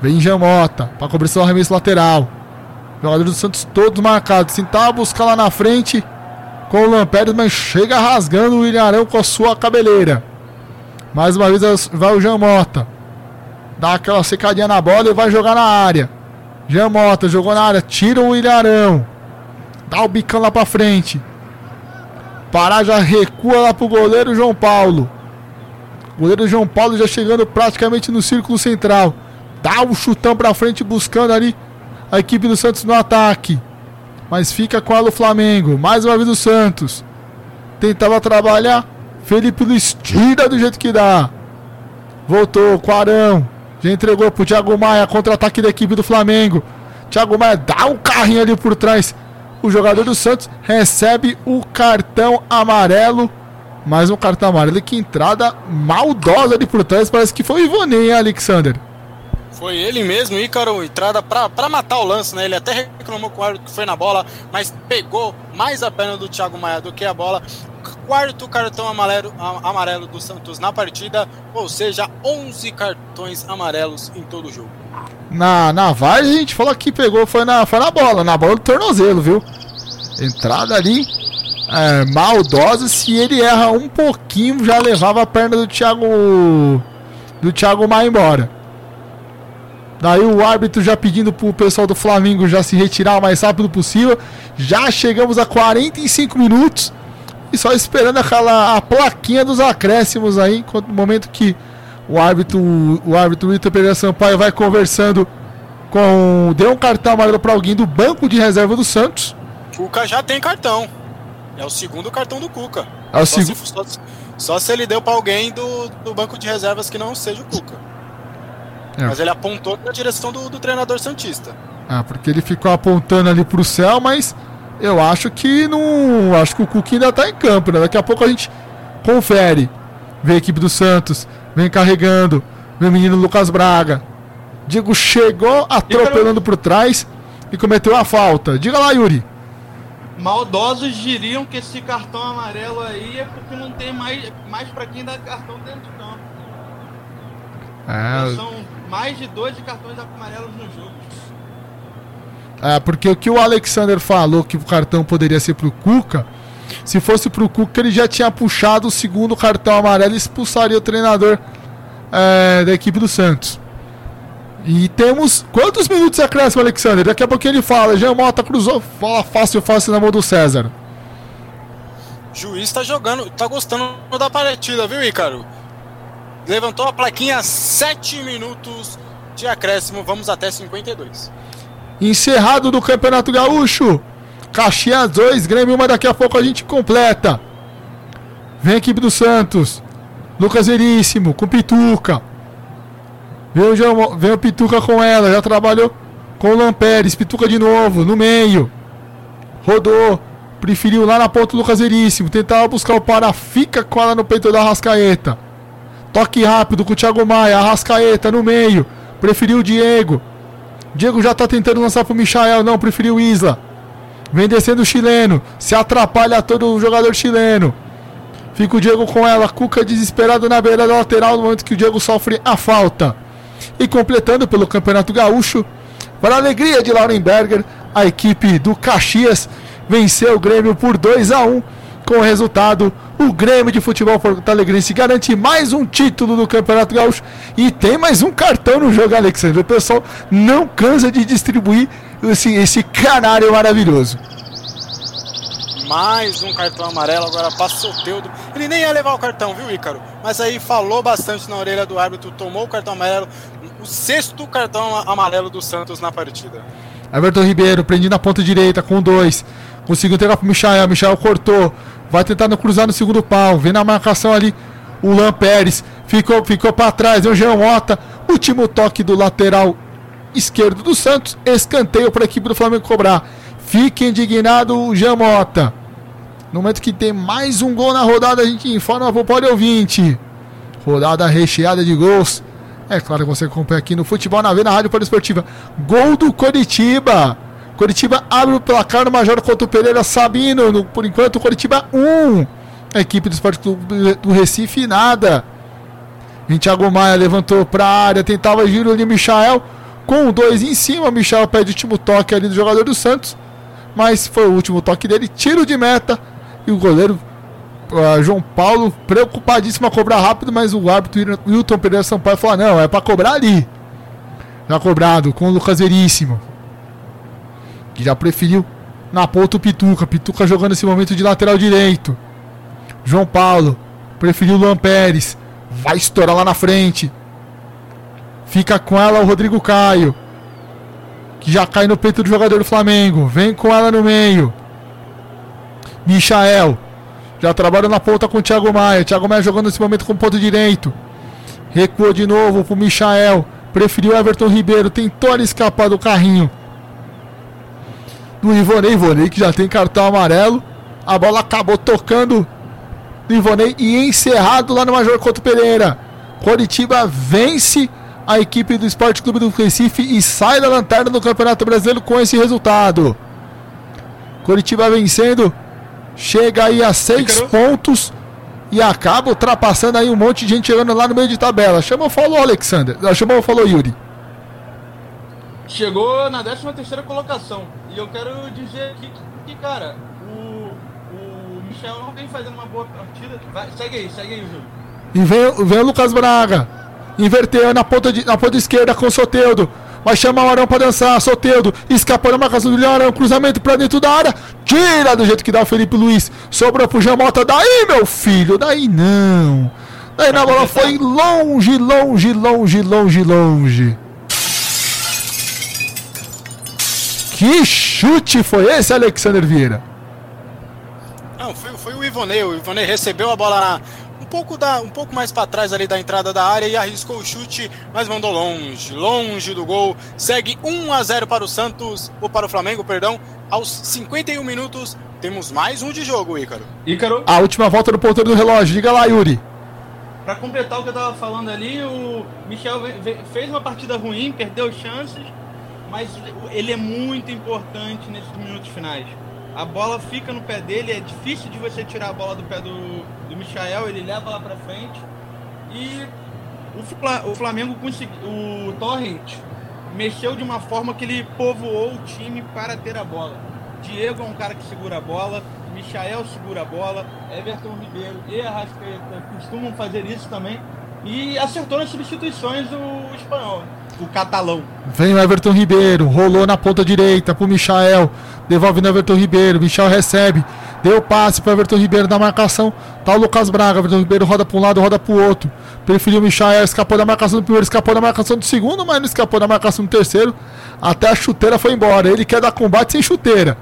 Vem Jamota para cobrir seu arremesso lateral. Jogador do Santos todos marcados. Tentar buscar lá na frente com o Lampérez, mas chega rasgando o William Arão com a sua cabeleira. Mais uma vez vai o Jamota. Dá aquela secadinha na bola e vai jogar na área. Jamota jogou na área, tira o William Arão. Dá o bicão lá para frente. Pará já recua lá pro goleiro João Paulo. goleiro João Paulo já chegando praticamente no círculo central. Dá o um chutão pra frente buscando ali a equipe do Santos no ataque. Mas fica com ela o Flamengo. Mais uma vez o Santos. Tentava trabalhar. Felipe Luiz tira do jeito que dá. Voltou com Arão. Já entregou pro Thiago Maia. Contra-ataque da equipe do Flamengo. Thiago Maia dá um carrinho ali por trás o jogador do Santos recebe o cartão amarelo. Mais um cartão amarelo. Que entrada maldosa ali por. Parece que foi o Ivonei, hein, Alexander? Foi ele mesmo, Ícaro, entrada para matar o lance, né? Ele até reclamou com o árbitro que foi na bola, mas pegou mais a perna do Thiago Maia do que a bola. Quarto cartão amarelo, amarelo do Santos na partida, ou seja, 11 cartões amarelos em todo o jogo. Na, na a gente falou que pegou, foi na, foi na bola, na bola do tornozelo, viu? Entrada ali, é, maldosa. Se ele erra um pouquinho, já levava a perna do Thiago. Do Thiago Maia embora. Daí o árbitro já pedindo pro pessoal do Flamengo já se retirar o mais rápido possível. Já chegamos a 45 minutos. E só esperando aquela a plaquinha dos acréscimos aí, no momento que o árbitro, o árbitro Vitor Pereira Sampaio vai conversando com. Deu um cartão amarelo para alguém do banco de reserva do Santos. Cuca já tem cartão. É o segundo cartão do Cuca. É o segundo. Só, só, se ele deu para alguém do, do banco de reservas que não seja o Cuca. É. Mas ele apontou na direção do, do treinador Santista. Ah, porque ele ficou apontando ali pro céu, mas eu acho que não. Acho que o Cuca ainda tá em campo, né? Daqui a pouco a gente confere. Vê a equipe do Santos. Vem carregando. Meu menino Lucas Braga. Diego chegou atropelando por trás e cometeu a falta. Diga lá, Yuri. Maldosos diriam que esse cartão amarelo aí é porque não tem mais, mais para quem dá cartão dentro do campo. É... São mais de 12 cartões amarelos no jogo. É, porque o que o Alexander falou que o cartão poderia ser pro Cuca, se fosse pro Cuca, ele já tinha puxado o segundo cartão amarelo e expulsaria o treinador é, da equipe do Santos. E temos. Quantos minutos acréscimo, Alexander? Daqui a pouquinho ele fala. Jean Mota cruzou. Fala fácil, fácil na mão do César. Juiz tá jogando, tá gostando da partida, viu, Ícaro? Levantou a plaquinha 7 minutos de acréscimo, vamos até 52. Encerrado do Campeonato Gaúcho. Caxias 2, Grêmio 1, daqui a pouco a gente completa. Vem a equipe do Santos. Lucas Veríssimo, com Pituca. Vem o, João, vem o Pituca com ela, já trabalhou com o Lamperes. Pituca de novo, no meio. Rodou. Preferiu lá na ponta o Lucas Veríssimo. Tentava buscar o para, fica com ela no peito da Arrascaeta. Toque rápido com o Thiago Maia. Arrascaeta no meio. Preferiu o Diego. Diego já tá tentando lançar pro Michael. Não, preferiu Isla. Vem descendo o chileno. Se atrapalha todo o jogador chileno. Fica o Diego com ela. Cuca desesperado na beira da lateral no momento que o Diego sofre a falta. E completando pelo Campeonato Gaúcho, para a alegria de Laurenberger, a equipe do Caxias venceu o Grêmio por 2 a 1 com o resultado, o Grêmio de Futebol Porto Alegrense garante mais um título do Campeonato Gaúcho e tem mais um cartão no jogo, Alexandre. O pessoal não cansa de distribuir esse, esse canário maravilhoso. Mais um cartão amarelo, agora passa o Teudo. Ele nem ia levar o cartão, viu, Ícaro? Mas aí falou bastante na orelha do árbitro, tomou o cartão amarelo, o sexto cartão amarelo do Santos na partida. Everton Ribeiro, prendi na ponta direita com dois. Conseguiu entregar pro Michael. Michael cortou. Vai tentando cruzar no segundo pau. Vem na marcação ali o Lan Pérez. Ficou, ficou para trás. Deu o Jean Mota. Último toque do lateral esquerdo do Santos. Escanteio para a equipe do Flamengo cobrar. Fique indignado o Jean Mota. No momento que tem mais um gol na rodada, a gente informa para o Pode Ouvinte. Rodada recheada de gols. É claro que você acompanha aqui no Futebol na V, na Rádio Poliesportiva. Gol do Coritiba. Coritiba abre o placar no Major contra o Pereira Sabino. No, por enquanto, Coritiba 1. A equipe do Esporte Clube do Recife, nada. Thiago Maia levantou para a área, tentava giro ali Michael. Com dois em cima, Michel pede o último toque ali do jogador do Santos. Mas foi o último toque dele, tiro de meta. E o goleiro uh, João Paulo, preocupadíssimo a cobrar rápido, mas o árbitro Wilton Pereira Sampaio falou: não, é para cobrar ali. Já cobrado com o Lucas Veríssimo que já preferiu na ponta o Pituca. Pituca jogando nesse momento de lateral direito. João Paulo preferiu o Luan Pérez. Vai estourar lá na frente. Fica com ela o Rodrigo Caio. Que já cai no peito do jogador do Flamengo. Vem com ela no meio. Michael. Já trabalha na ponta com o Thiago Maia. Thiago Maia jogando nesse momento com o ponto direito. Recuou de novo pro Michael. Preferiu Everton Ribeiro. Tentou escapar do carrinho do Ivonei. Ivonei que já tem cartão amarelo. A bola acabou tocando do Ivonei e encerrado lá no Major Couto Pereira. Coritiba vence a equipe do Esporte Clube do Recife e sai da lanterna do Campeonato Brasileiro com esse resultado. Coritiba vencendo, chega aí a seis pontos e acaba ultrapassando aí um monte de gente chegando lá no meio de tabela. Chamou, falou Alexander. Chamou, falou Yuri chegou na 13 terceira colocação. E eu quero dizer aqui que, que, cara, o, o Michel não vem fazendo uma boa partida. Vai, segue aí, segue aí, Júlio. E vem, vem o Lucas Braga. Inverteu na ponta, de, na ponta esquerda com o Soteudo. Vai chamar o Arão pra dançar. Soteudo escapando na marcação do Arão. Cruzamento pra dentro da área. Tira do jeito que dá o Felipe Luiz. Sobrou pro Jamota. Daí, meu filho. Daí não. Daí na bola foi longe, longe, longe, longe, longe. Que chute foi esse, Alexander Vieira? Não, foi, foi o Ivonei. O Ivonei recebeu a bola na, pouco, da, um pouco mais para trás ali da entrada da área e arriscou o chute, mas mandou longe, longe do gol. Segue 1 a 0 para o Santos, ou para o Flamengo, perdão. Aos 51 minutos, temos mais um de jogo, Ícaro. Ícaro. A última volta do ponteiro do relógio. Diga lá, Yuri. Para completar o que eu tava falando ali, o Michel fez uma partida ruim, perdeu chances mas ele é muito importante nesses minutos finais. A bola fica no pé dele, é difícil de você tirar a bola do pé do, do Michael, ele leva lá pra frente. E o, o Flamengo conseguiu. O Torrent mexeu de uma forma que ele povoou o time para ter a bola. Diego é um cara que segura a bola, Michael segura a bola, Everton Ribeiro e Arrascaeta costumam fazer isso também. E acertou nas substituições o espanhol, o catalão. Vem o Everton Ribeiro, rolou na ponta direita pro Michael, devolve no Everton Ribeiro, Michael recebe, deu passe pro Everton Ribeiro na marcação, tá o Lucas Braga, Everton Ribeiro roda para um lado, roda pro outro. Preferiu o Michael, escapou da marcação do primeiro, escapou da marcação do segundo, mas não escapou da marcação do terceiro. Até a chuteira foi embora. Ele quer dar combate sem chuteira.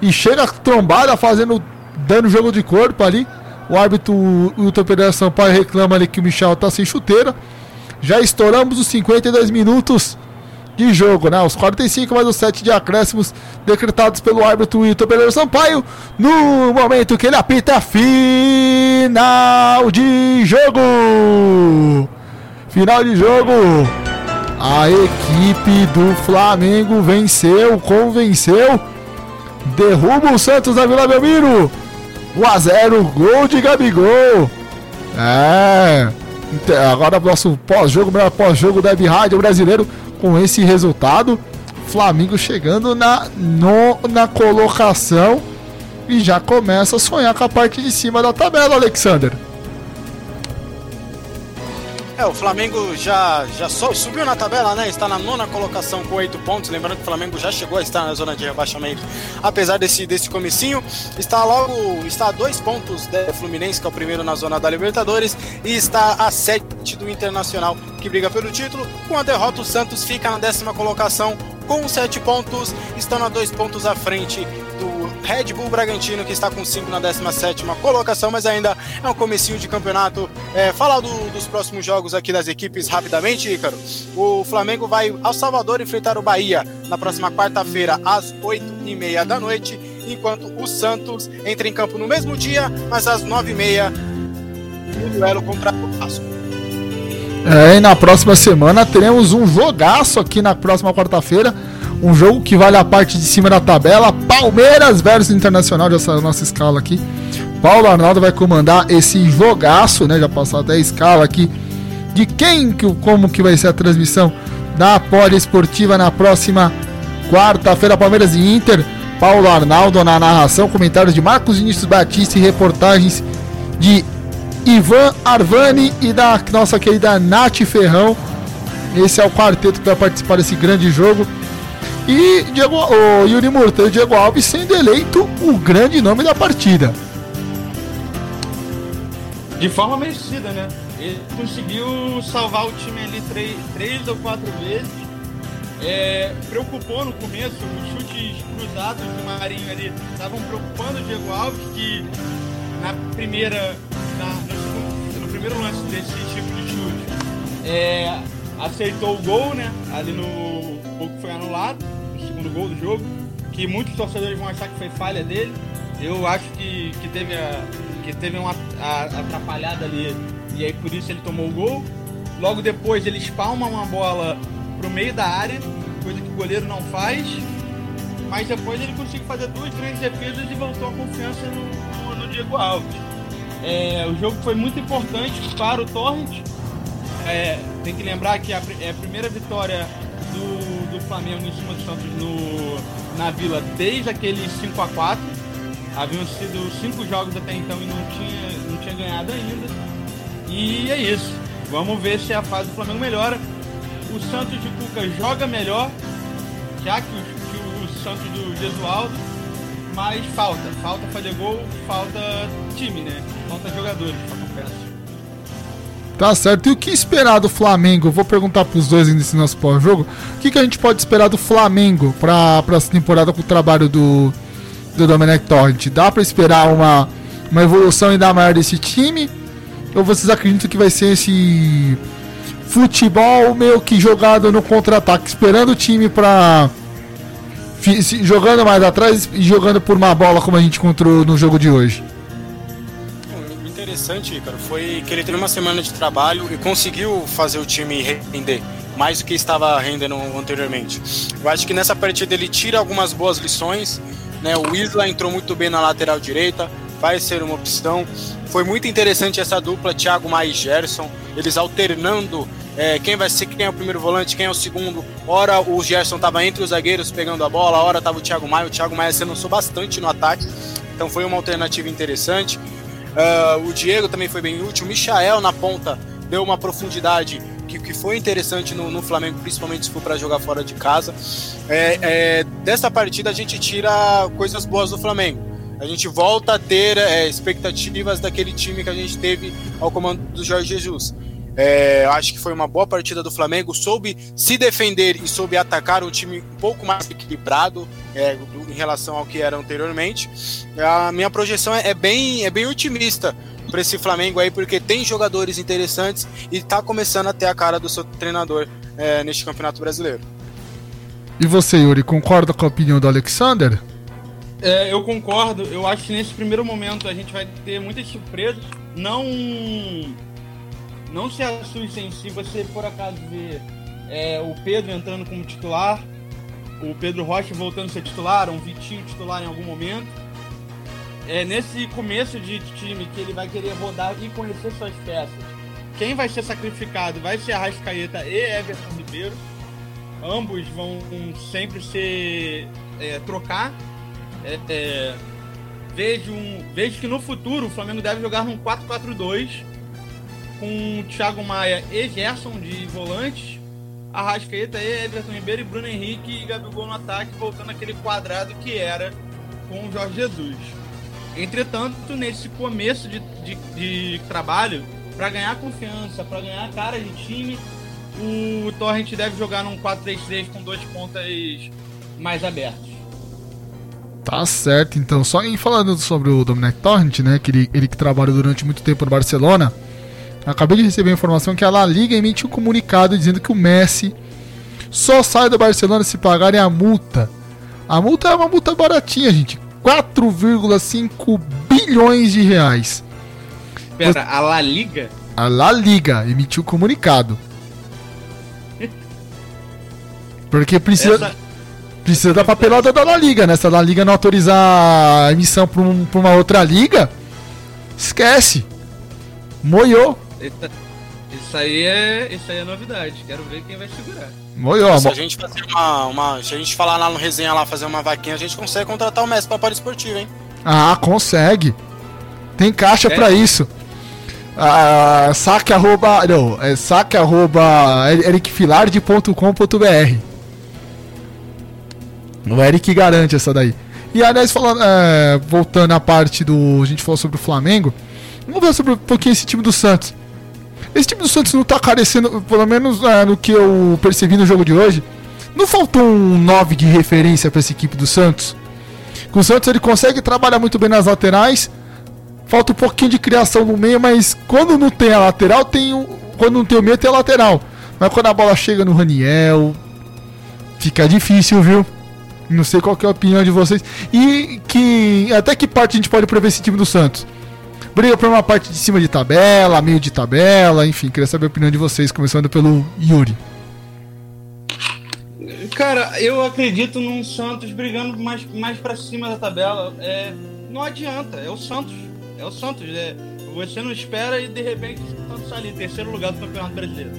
E chega trombada fazendo dando jogo de corpo ali. O árbitro o Wilton Pereira Sampaio reclama ali que o Michel tá sem chuteira. Já estouramos os 52 minutos de jogo, né? Os 45 mais os 7 de acréscimos decretados pelo árbitro Wilton Pereira Sampaio. No momento que ele apita final de jogo. Final de jogo. A equipe do Flamengo venceu, convenceu. Derruba o Santos da Vila Belmiro. 1 a 0 gol de Gabigol. É. Agora nosso pós-jogo, melhor pós-jogo da Rádio Brasileiro com esse resultado. Flamengo chegando na nona colocação e já começa a sonhar com a parte de cima da tabela, Alexander. É, o Flamengo já, já subiu na tabela, né? Está na nona colocação com oito pontos. Lembrando que o Flamengo já chegou a estar na zona de rebaixamento, apesar desse, desse comecinho. Está logo, está a dois pontos do Fluminense, que é o primeiro na zona da Libertadores, e está a sete do Internacional, que briga pelo título. Com a derrota, o Santos fica na décima colocação com sete pontos, estão a dois pontos à frente Red Bull Bragantino, que está com 5 na 17 colocação, mas ainda é um comecinho de campeonato. É, falar do, dos próximos jogos aqui das equipes rapidamente, Ícaro. O Flamengo vai ao Salvador enfrentar o Bahia na próxima quarta-feira, às 8h30 da noite, enquanto o Santos entra em campo no mesmo dia, mas às 9h30 no duelo contra o Vasco. É, e na próxima semana teremos um jogaço aqui na próxima quarta-feira um jogo que vale a parte de cima da tabela. Palmeiras versus Internacional, dessa nossa escala aqui. Paulo Arnaldo vai comandar esse jogaço, né? Já passou até a escala aqui de quem, como que vai ser a transmissão da Poliesportiva na próxima quarta-feira. Palmeiras e Inter. Paulo Arnaldo na narração, comentários de Marcos Vinícius Batista e reportagens de Ivan Arvani e da nossa querida Nath Ferrão. Esse é o quarteto que vai participar desse grande jogo. E Diego, o Yuri Murta e Diego Alves sendo eleito o grande nome da partida. De forma merecida, né? Ele conseguiu salvar o time ali três, três ou quatro vezes. É, preocupou no começo, os chutes cruzados do Marinho ali estavam preocupando o Diego Alves, que na primeira, na, no, no, primeiro lance desse tipo de chute, é, aceitou o gol, né? Ali no gol que foi anulado, o segundo gol do jogo, que muitos torcedores vão achar que foi falha dele. Eu acho que, que teve, a, que teve uma a, atrapalhada ali e aí por isso ele tomou o gol. Logo depois ele espalma uma bola pro meio da área, coisa que o goleiro não faz. Mas depois ele conseguiu fazer duas grandes defesas e voltou a confiança no, no, no Diego Alves. É, o jogo foi muito importante para o Torrent. É, tem que lembrar que a, é a primeira vitória do, do Flamengo em cima do Santos no, na Vila desde aquele 5 a 4 Haviam sido cinco jogos até então e não tinha, não tinha ganhado ainda. E é isso. Vamos ver se a fase do Flamengo melhora. O Santos de Cuca joga melhor, já que o, que o Santos do Gesualdo, mas falta. Falta fazer gol, falta time, né? Falta jogadores, falta peça. Tá certo. E o que esperar do Flamengo? Vou perguntar para os dois nesse nosso pós-jogo. O que, que a gente pode esperar do Flamengo para essa temporada com o trabalho do, do Domenech Torrent? Dá para esperar uma, uma evolução ainda maior desse time? Ou vocês acreditam que vai ser esse futebol meio que jogado no contra-ataque, esperando o time para jogando mais atrás e jogando por uma bola como a gente encontrou no jogo de hoje? Interessante, cara, foi que ele teve uma semana de trabalho e conseguiu fazer o time render mais do que estava rendendo anteriormente. Eu acho que nessa partida ele tira algumas boas lições. Né? O Isla entrou muito bem na lateral direita, vai ser uma opção. Foi muito interessante essa dupla, Thiago mais Gerson, eles alternando é, quem vai ser, quem é o primeiro volante, quem é o segundo. Ora o Gerson estava entre os zagueiros pegando a bola, ora estava o Thiago Maia. O Thiago Maia se lançou bastante no ataque, então foi uma alternativa interessante. Uh, o Diego também foi bem útil. O Michael na ponta deu uma profundidade que, que foi interessante no, no Flamengo, principalmente se for para jogar fora de casa. É, é, dessa partida a gente tira coisas boas do Flamengo. A gente volta a ter é, expectativas daquele time que a gente teve ao comando do Jorge Jesus. É, acho que foi uma boa partida do Flamengo, soube se defender e soube atacar um time um pouco mais equilibrado é, do, em relação ao que era anteriormente. A minha projeção é, é bem, é bem otimista para esse Flamengo aí, porque tem jogadores interessantes e está começando a ter a cara do seu treinador é, neste Campeonato Brasileiro. E você, Yuri, concorda com a opinião do Alexander? É, eu concordo. Eu acho que nesse primeiro momento a gente vai ter muitas surpresas. Não não se assustem se você por acaso ver é, o Pedro entrando como titular, o Pedro Rocha voltando a ser titular, um Vitinho titular em algum momento. É nesse começo de time que ele vai querer rodar e conhecer suas peças. Quem vai ser sacrificado vai ser Arrascaeta e Everton Ribeiro. Ambos vão sempre ser é, trocar. É, é, vejo, um, vejo que no futuro o Flamengo deve jogar num 4-4-2 com Thiago Maia e Gerson de volantes, Arrascaeta Everton Ribeiro e Bruno Henrique e Gabigol no ataque, voltando aquele quadrado que era com o Jorge Jesus. Entretanto, nesse começo de, de, de trabalho, para ganhar confiança, para ganhar cara de time, o Torrent deve jogar num 4-3-3 com dois pontas mais abertos. Tá certo, então. Só em falando sobre o Dominic Torrent, né? Que ele, ele que trabalha durante muito tempo no Barcelona Acabei de receber a informação que a La Liga emitiu um comunicado dizendo que o Messi só sai do Barcelona se pagarem a multa. A multa é uma multa baratinha, gente. 4,5 bilhões de reais. Pera, a La Liga? A La Liga emitiu um comunicado. Porque precisa, Essa... precisa da papelada da La Liga, né? Se a La Liga não autorizar a emissão para um, uma outra liga, esquece. Moiou. Isso aí é, isso aí é novidade. Quero ver quem vai segurar. Moiou, se a gente fazer uma, uma, se a gente falar lá no resenha lá fazer uma vaquinha, a gente consegue contratar o Messi para Paris Esportivo, hein? Ah, consegue. Tem caixa é. para isso. Ah, saque arroba, não, é saque arroba ericfilarde.com.br. O Eric garante essa daí. E aliás, falando, é, voltando à parte do. A gente falou sobre o Flamengo. Vamos ver sobre um pouquinho esse time do Santos. Esse time do Santos não tá carecendo, pelo menos é, no que eu percebi no jogo de hoje, não faltou um 9 de referência para essa equipe do Santos. Com o Santos ele consegue trabalhar muito bem nas laterais, falta um pouquinho de criação no meio, mas quando não tem a lateral, tem o, quando não tem o meio, tem a lateral. Mas quando a bola chega no Raniel, fica difícil, viu? Não sei qual é a opinião de vocês. E que até que parte a gente pode prever esse time do Santos? Briga por uma parte de cima de tabela, meio de tabela, enfim, queria saber a opinião de vocês, começando pelo Yuri. Cara, eu acredito num Santos brigando mais, mais para cima da tabela. É, não adianta, é o Santos. É o Santos. É, você não espera e de repente o Santos tá ali, terceiro lugar do Campeonato Brasileiro.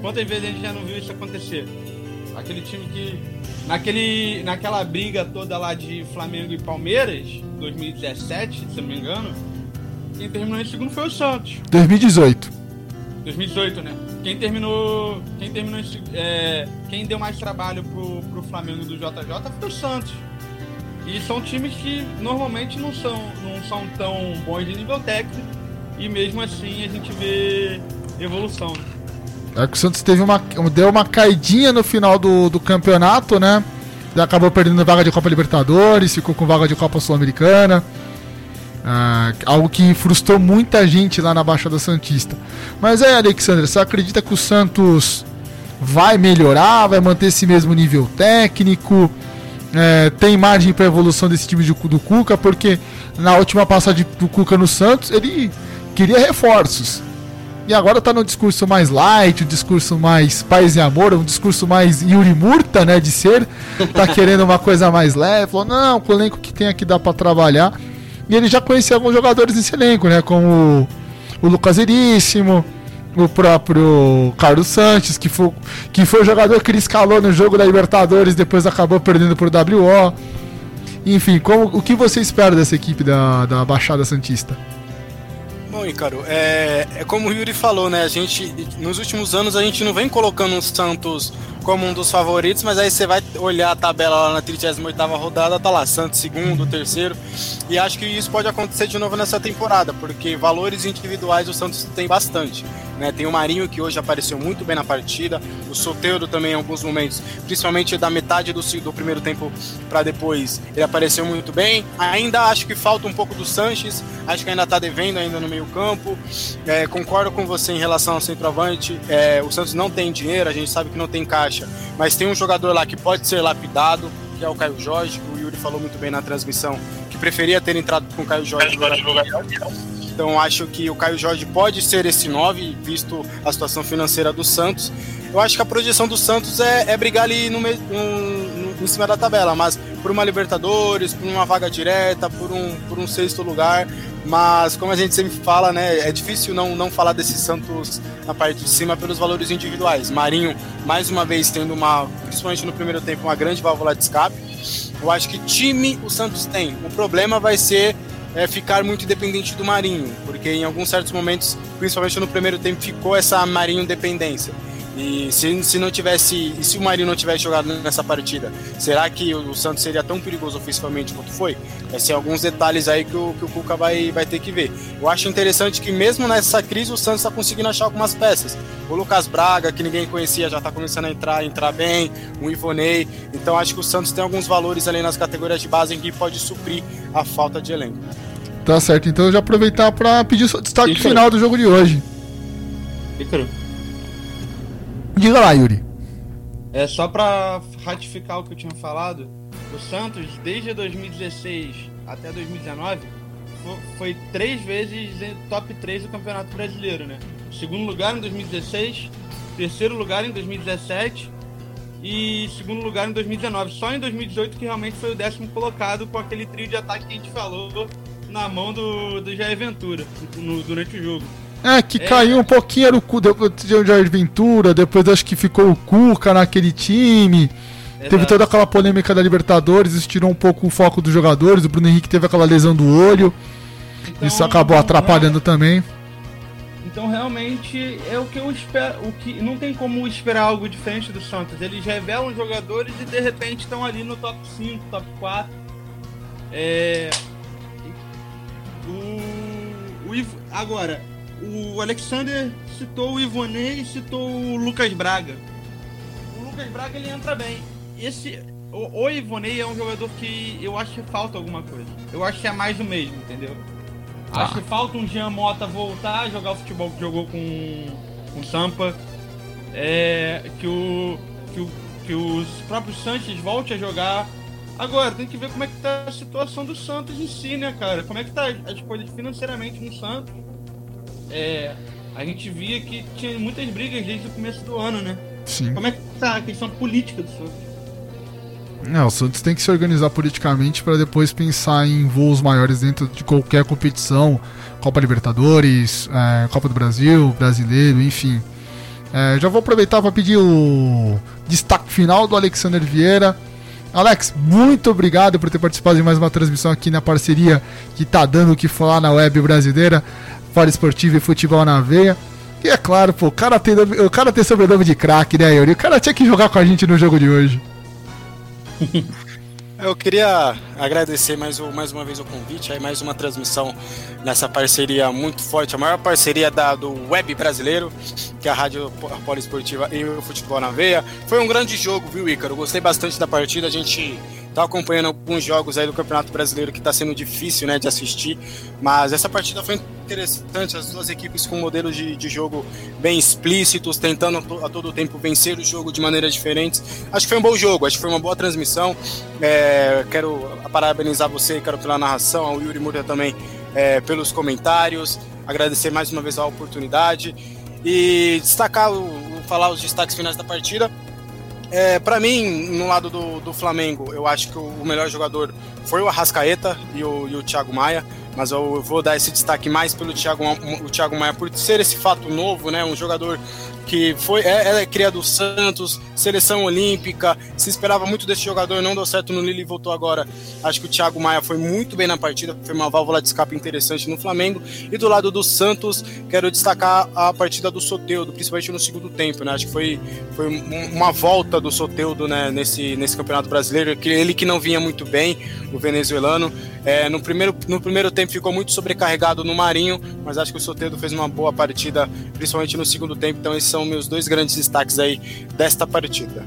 Quantas vezes a gente já não viu isso acontecer? Aquele time que. Naquele, naquela briga toda lá de Flamengo e Palmeiras, 2017, se não me engano, quem terminou em segundo foi o Santos. 2018. 2018, né? Quem terminou. Quem terminou em, é, Quem deu mais trabalho pro, pro Flamengo do JJ foi o Santos. E são times que normalmente não são, não são tão bons de nível técnico. E mesmo assim a gente vê evolução. É que o Santos teve uma, deu uma caidinha no final do, do campeonato, né? Acabou perdendo vaga de Copa Libertadores, ficou com vaga de Copa Sul-Americana. Ah, algo que frustrou muita gente lá na Baixada Santista. Mas é, Alexandre, você acredita que o Santos vai melhorar, vai manter esse mesmo nível técnico? É, tem margem para evolução desse time de, do Cuca? Porque na última passagem do Cuca no Santos, ele queria reforços. E agora tá no discurso mais light, um discurso mais paz e amor, um discurso mais Yuri Murta, né, de ser. Tá querendo uma coisa mais leve. Falou, não, o elenco que tem aqui dá para trabalhar. E ele já conhecia alguns jogadores desse elenco, né? Como o, Lucas Eríssimo, o próprio Carlos Sanches, que foi, que foi o jogador que ele escalou no jogo da Libertadores, depois acabou perdendo por WO. Enfim, como, o que você espera dessa equipe da, da Baixada Santista? Bom, Ícaro, é, é como o Yuri falou, né? A gente, nos últimos anos, a gente não vem colocando o Santos como um dos favoritos, mas aí você vai olhar a tabela lá na 38 rodada, tá lá, Santos segundo, terceiro, e acho que isso pode acontecer de novo nessa temporada, porque valores individuais o Santos tem bastante. Né? Tem o Marinho que hoje apareceu muito bem na partida, o Soteiro também em alguns momentos, principalmente da metade do, do primeiro tempo para depois, ele apareceu muito bem. Ainda acho que falta um pouco do Sanches, acho que ainda está devendo ainda no meio campo. É, concordo com você em relação ao centroavante. É, o Santos não tem dinheiro, a gente sabe que não tem caixa, mas tem um jogador lá que pode ser lapidado, que é o Caio Jorge, que o Yuri falou muito bem na transmissão, que preferia ter entrado com o Caio Jorge. Então acho que o Caio Jorge pode ser esse 9, visto a situação financeira do Santos. Eu acho que a projeção do Santos é, é brigar ali no, no, no, em cima da tabela, mas por uma Libertadores, por uma vaga direta, por um, por um sexto lugar. Mas como a gente sempre fala, né, é difícil não, não falar desse Santos na parte de cima pelos valores individuais. Marinho, mais uma vez, tendo uma, principalmente no primeiro tempo, uma grande válvula de escape. Eu acho que time o Santos tem. O problema vai ser é, ficar muito dependente do Marinho, porque em alguns certos momentos, principalmente no primeiro tempo, ficou essa Marinho dependência. E se, se não tivesse, e se o Marinho não tivesse jogado nessa partida, será que o, Santos seria tão perigoso ofensivamente quanto foi? Vai ser alguns detalhes aí que o, que o Cuca vai, vai ter que ver. Eu acho interessante que mesmo nessa crise o Santos está conseguindo achar algumas peças. O Lucas Braga, que ninguém conhecia, já está começando a entrar, entrar bem, o Ivonei. Então acho que o Santos tem alguns valores ali nas categorias de base em que pode suprir a falta de elenco. Tá certo, então eu já aproveitar para pedir o destaque Ícaro. final do jogo de hoje. Ícaro. Diga lá, Yuri. É só para ratificar o que eu tinha falado. O Santos, desde 2016 até 2019, foi três vezes top 3 do Campeonato Brasileiro, né? Segundo lugar em 2016, terceiro lugar em 2017 e segundo lugar em 2019. Só em 2018 que realmente foi o décimo colocado com aquele trio de ataque que a gente falou na mão do, do Jair Ventura no, durante o jogo. É, que é. caiu um pouquinho era o Jair Ventura, depois acho que ficou o Cuca naquele time. Exato. Teve toda aquela polêmica da Libertadores, isso tirou um pouco o foco dos jogadores. O Bruno Henrique teve aquela lesão do olho. Então, isso acabou atrapalhando também. Então realmente é o que eu espero, o que não tem como esperar algo diferente do Santos. Eles revelam jogadores e de repente estão ali no top 5, top 4. É, o, o Ivo, agora, o Alexander citou o Ivonei e citou o Lucas Braga. O Lucas Braga ele entra bem. Esse, o, o Ivonei é um jogador que eu acho que falta alguma coisa. Eu acho que é mais do mesmo, entendeu? Ah. Acho que falta um Jean Mota voltar a jogar o futebol que jogou com, com o Sampa. É, que, o, que, o, que os próprios Sanches volte a jogar Agora, tem que ver como é que tá a situação do Santos em si, né, cara? Como é que tá as coisas financeiramente no Santos. É, a gente via que tinha muitas brigas desde o começo do ano, né? Sim. Como é que tá a questão política do Santos? Não, o Santos tem que se organizar politicamente para depois pensar em voos maiores dentro de qualquer competição, Copa Libertadores, é, Copa do Brasil, Brasileiro, enfim. É, já vou aproveitar para pedir o destaque final do Alexander Vieira. Alex, muito obrigado por ter participado de mais uma transmissão aqui na parceria que tá dando o que falar na web brasileira, Fora Esportivo e Futebol na Veia. E é claro, pô, o cara tem, o cara tem sobrenome de craque, né, Yuri? O cara tinha que jogar com a gente no jogo de hoje. Eu queria agradecer mais, mais uma vez o convite, aí mais uma transmissão nessa parceria muito forte, a maior parceria da, do web brasileiro, que é a Rádio Poliesportiva e o Futebol na Veia. Foi um grande jogo, viu, Ícaro? Gostei bastante da partida, a gente tá acompanhando alguns jogos aí do Campeonato Brasileiro que está sendo difícil, né, de assistir, mas essa partida foi interessante, as duas equipes com modelos de, de jogo bem explícitos, tentando a todo tempo vencer o jogo de maneiras diferentes. Acho que foi um bom jogo, acho que foi uma boa transmissão. É, quero parabenizar você, quero pela narração, ao Yuri Murta também é, pelos comentários, agradecer mais uma vez a oportunidade e destacar, o, falar os destaques finais da partida É, para mim, no lado do, do Flamengo, eu acho que o, melhor jogador foi o Arrascaeta e o, e o Thiago Maia mas eu vou dar esse destaque mais pelo Thiago, o Thiago Maia por ser esse fato novo, né? Um jogador que foi é, é cria do Santos, seleção olímpica, se esperava muito desse jogador, não deu certo no Lille e voltou agora. Acho que o Thiago Maia foi muito bem na partida, foi uma válvula de escape interessante no Flamengo. E do lado do Santos, quero destacar a partida do Soteudo, principalmente no segundo tempo, né? Acho que foi, foi uma volta do Soteudo né, nesse, nesse Campeonato Brasileiro, que ele que não vinha muito bem, o venezuelano. É, no, primeiro, no primeiro tempo ficou muito sobrecarregado no Marinho, mas acho que o Soteudo fez uma boa partida, principalmente no segundo tempo. Então esses são meus dois grandes destaques aí desta partida.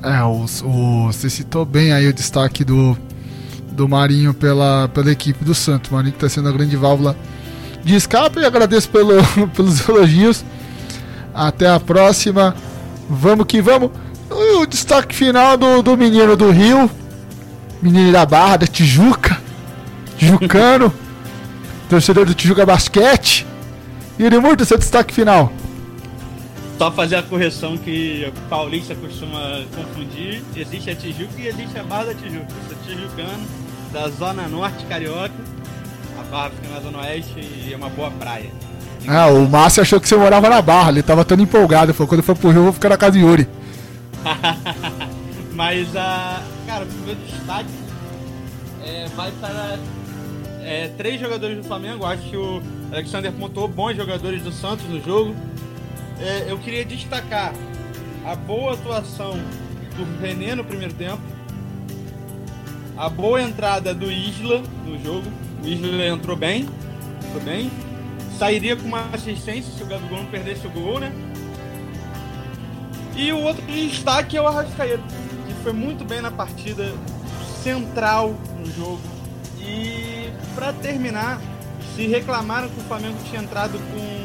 É, o, o, você citou bem aí o destaque do, do Marinho pela, pela equipe do Santos. O Marinho que está sendo a grande válvula de escape. E agradeço pelo, pelos elogios. Até a próxima. Vamos que vamos. E o destaque final do, do menino do Rio. Menino da Barra, da Tijuca. Tijucano. torcedor do Tijuca Basquete. Yuri Murta, seu destaque final. Só fazer a correção que o paulista costuma confundir. Existe a Tijuca e existe a Barra da Tijuca. Eu sou tijucano, da Zona Norte Carioca. A Barra fica na Zona Oeste e é uma boa praia. Ah, o Márcio achou que você morava na Barra, ele tava tão empolgado. Falou, quando for pro Rio eu vou ficar na casa de Yuri. Mas, a cara, o meu destaque é, vai para é, três jogadores do Flamengo. Acho que o Alexander pontuou bons jogadores do Santos no jogo. É, eu queria destacar a boa atuação do René no primeiro tempo, a boa entrada do Isla no jogo. O Isla entrou bem, entrou bem. Sairia com uma assistência se o Gabigol não perdesse o gol, né? E o outro destaque é o Arrascaeta, que foi muito bem na partida, central no jogo. E para terminar, se reclamaram que o Flamengo tinha entrado com.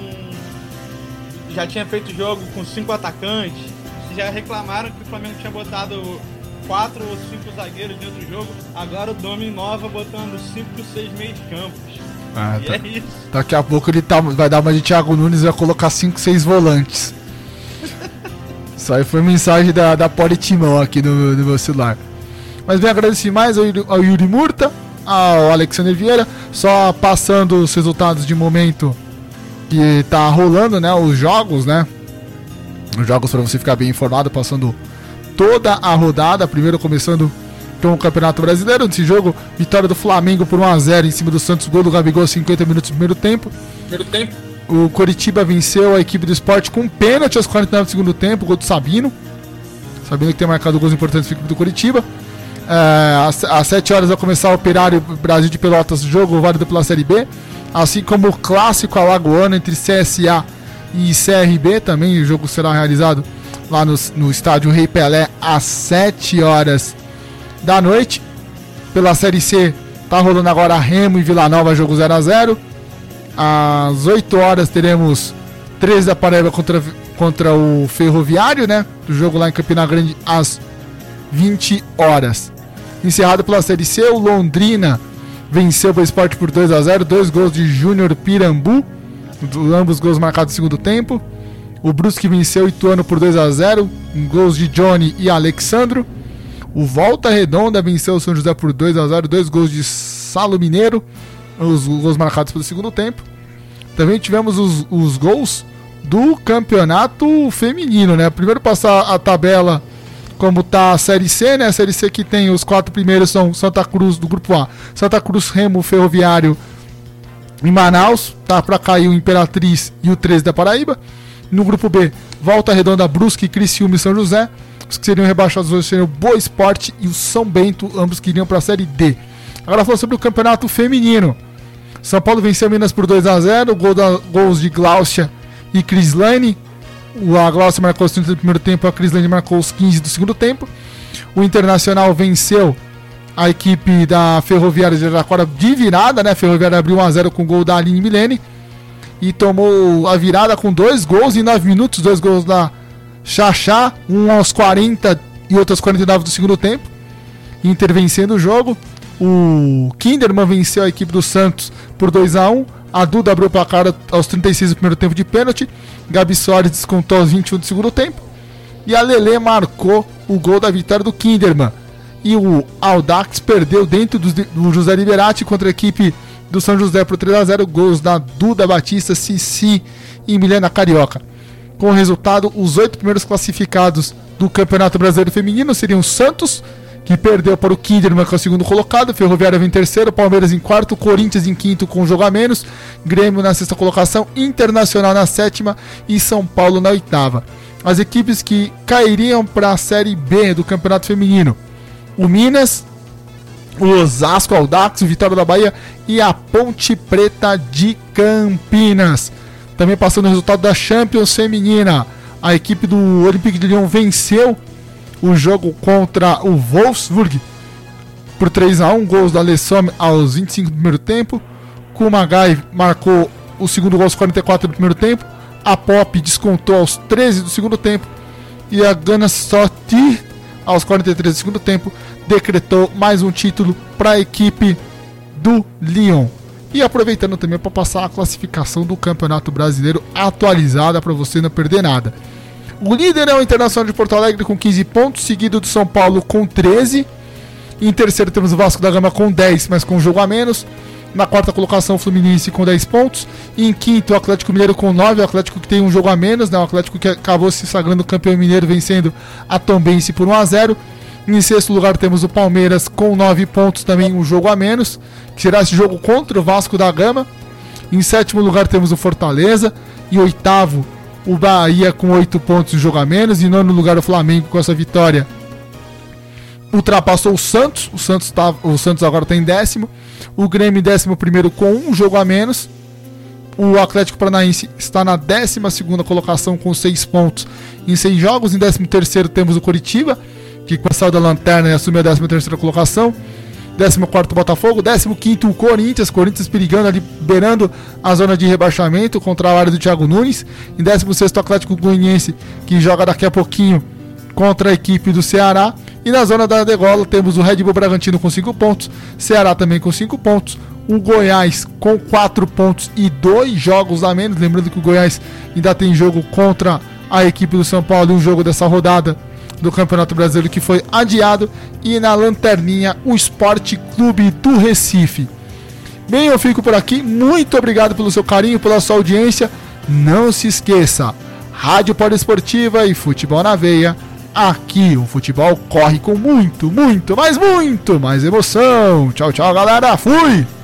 Já tinha feito jogo com cinco atacantes. Já reclamaram que o Flamengo tinha botado quatro ou cinco zagueiros dentro do jogo. Agora o Domi Nova botando cinco, seis meios campos. Ah, tá. é isso. Daqui a pouco ele tá, vai dar uma de Thiago Nunes e vai colocar cinco, seis volantes. Isso aí foi mensagem da, da Politimão aqui no, no meu celular. Mas bem, agradecer mais ao, ao Yuri Murta, ao Alexander Vieira, só passando os resultados de momento que tá rolando, né? Os jogos, né? Os jogos para você ficar bem informado, passando toda a rodada. Primeiro começando com o Campeonato Brasileiro. Nesse jogo, vitória do Flamengo por 1x0 em cima do Santos, gol do Gabigol, 50 minutos do primeiro tempo. Primeiro tempo. O Coritiba venceu a equipe do esporte com um pênalti aos 49 do segundo tempo, gol do Sabino. Sabino que tem marcado gols importantes para a equipe do Coritiba. É, às, às 7 horas vai começar o Operário Brasil de Pelotas, jogo válido pela Série B. Assim como o clássico alagoano entre CSA e CRB, também o jogo será realizado lá no, no estádio Rei Pelé às 7 horas da noite. Pela Série C, tá rolando agora Remo e Vila Nova, jogo 0 a 0 Às 8 horas teremos 13 da Paraíba contra, contra o Ferroviário, né? Do jogo lá em Campina Grande às 20 horas. Encerrado pela Série C, o Londrina venceu o esporte por 2 a 0 dois gols de Júnior Pirambu, ambos gols marcados no segundo tempo. O Brusque venceu o Ituano por 2 a 0 gols de Johnny e Alexandro. O Volta Redonda venceu o São José por 2 a 0 dois gols de Salo Mineiro, os gols marcados pelo segundo tempo. Também tivemos os, os gols do campeonato feminino, né? Primeiro passar a tabela como tá a Série C, né? A Série C que tem os quatro primeiros são Santa Cruz do grupo A, Santa Cruz Remo Ferroviário em Manaus, tá para cair o Imperatriz e o 13 da Paraíba. No grupo B, Volta Redonda, Brusque, Criciúma e São José. Os que seriam rebaixados hoje seriam o Boa Esporte e o São Bento, ambos que iriam para a Série D. Agora falando sobre o campeonato feminino. São Paulo venceu Minas por 2 a 0 gol da, gols de Glaucia e Crislane. O Glaucia marcou os 30 do primeiro tempo, a Crislane marcou os 15 do segundo tempo. O Internacional venceu a equipe da Ferroviária de Araraquara de virada, né? A Ferroviária abriu 1x0 com o gol da Aline Milene. E tomou a virada com dois gols em 9 minutos, dois gols da Xaxá, um aos 40 e outro aos 49 do segundo tempo. Intervencendo o jogo. O Kinderman venceu a equipe do Santos por 2 a 1 A Duda abriu o placar aos 36 do primeiro tempo de pênalti. Gabi Soares descontou aos 21 do segundo tempo. e a Lele marcou o gol da vitória do Kinderman. E o Aldax perdeu dentro do, do José Liberati contra a equipe do São José por 3 a 0 gols da Duda Batista, Cici e Milena Carioca. Com o resultado, os oito primeiros classificados do Campeonato Brasileiro Feminino seriam Santos, que perdeu para o Kinderman, que é o segundo colocado, Ferroviária vem em terceiro, Palmeiras em quarto, Corinthians em quinto com um jogo a menos, Grêmio na sexta colocação, Internacional na sétima e São Paulo na oitava. As equipes que cairiam para a Série B do Campeonato Feminino, o Minas, o Osasco, Aldax, o Vitória da Bahia e a Ponte Preta de Campinas. Também passando o resultado da Champions Feminina, a equipe do Olympique de Lyon venceu o jogo contra o Wolfsburg por 3 a 1 gols da Lessomme aos 25 do primeiro tempo. Kumagai marcou o segundo gol aos 44 do primeiro tempo. A Pop descontou aos 13 do segundo tempo. E a Gana Soti, aos 43 do segundo tempo, decretou mais um título para a equipe do Lyon. E aproveitando também para passar a classificação do Campeonato Brasileiro atualizada para você não perder nada. O líder é o Internacional de Porto Alegre com 15 pontos, seguido do São Paulo com 13. Em terceiro temos o Vasco da Gama com 10, mas com um jogo a menos. Na quarta colocação, o Fluminense com 10 pontos. E em quinto, o Atlético Mineiro com 9. O Atlético que tem um jogo a menos, né? O Atlético que acabou se sagrando campeão mineiro, vencendo a Tombense por 1 a 0 Em sexto lugar, temos o Palmeiras com 9 pontos, também um jogo a menos, que será esse jogo contra o Vasco da Gama. Em sétimo lugar, temos o Fortaleza. E oitavo, o Bahia com 8 pontos de jogo a menos. Em nono lugar, o Flamengo com essa vitória ultrapassou o Santos. O Santos, tá, o Santos agora está em décimo. O Grêmio em décimo primeiro com um jogo a menos. O Atlético Paranaense está na 12 colocação com 6 pontos em 6 jogos. Em 13 temos o Coritiba, que saiu da lanterna e assumiu a 13 colocação. 14 Botafogo, 15 o Corinthians, Corinthians perigando ali, beirando a zona de rebaixamento contra a área do Thiago Nunes. Em 16 o Atlético Goianiense, que joga daqui a pouquinho contra a equipe do Ceará. E na zona da degola temos o Red Bull Bragantino com 5 pontos, Ceará também com 5 pontos, o Goiás com 4 pontos e 2 jogos a menos. Lembrando que o Goiás ainda tem jogo contra a equipe do São Paulo, um jogo dessa rodada do Campeonato Brasileiro que foi adiado e na lanterninha o Esporte Clube do Recife. Bem, eu fico por aqui. Muito obrigado pelo seu carinho, pela sua audiência. Não se esqueça, Rádio Poliesportiva e Futebol na Veia. Aqui o futebol corre com muito, muito, mas muito mais emoção. Tchau, tchau, galera. Fui!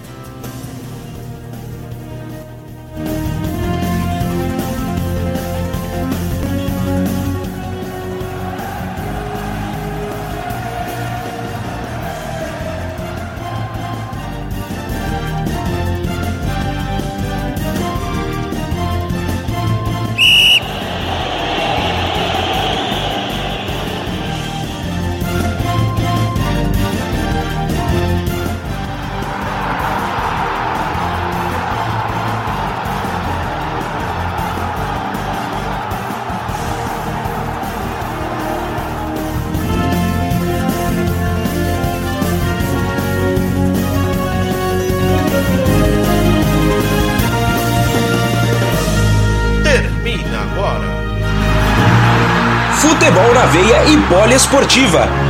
Termina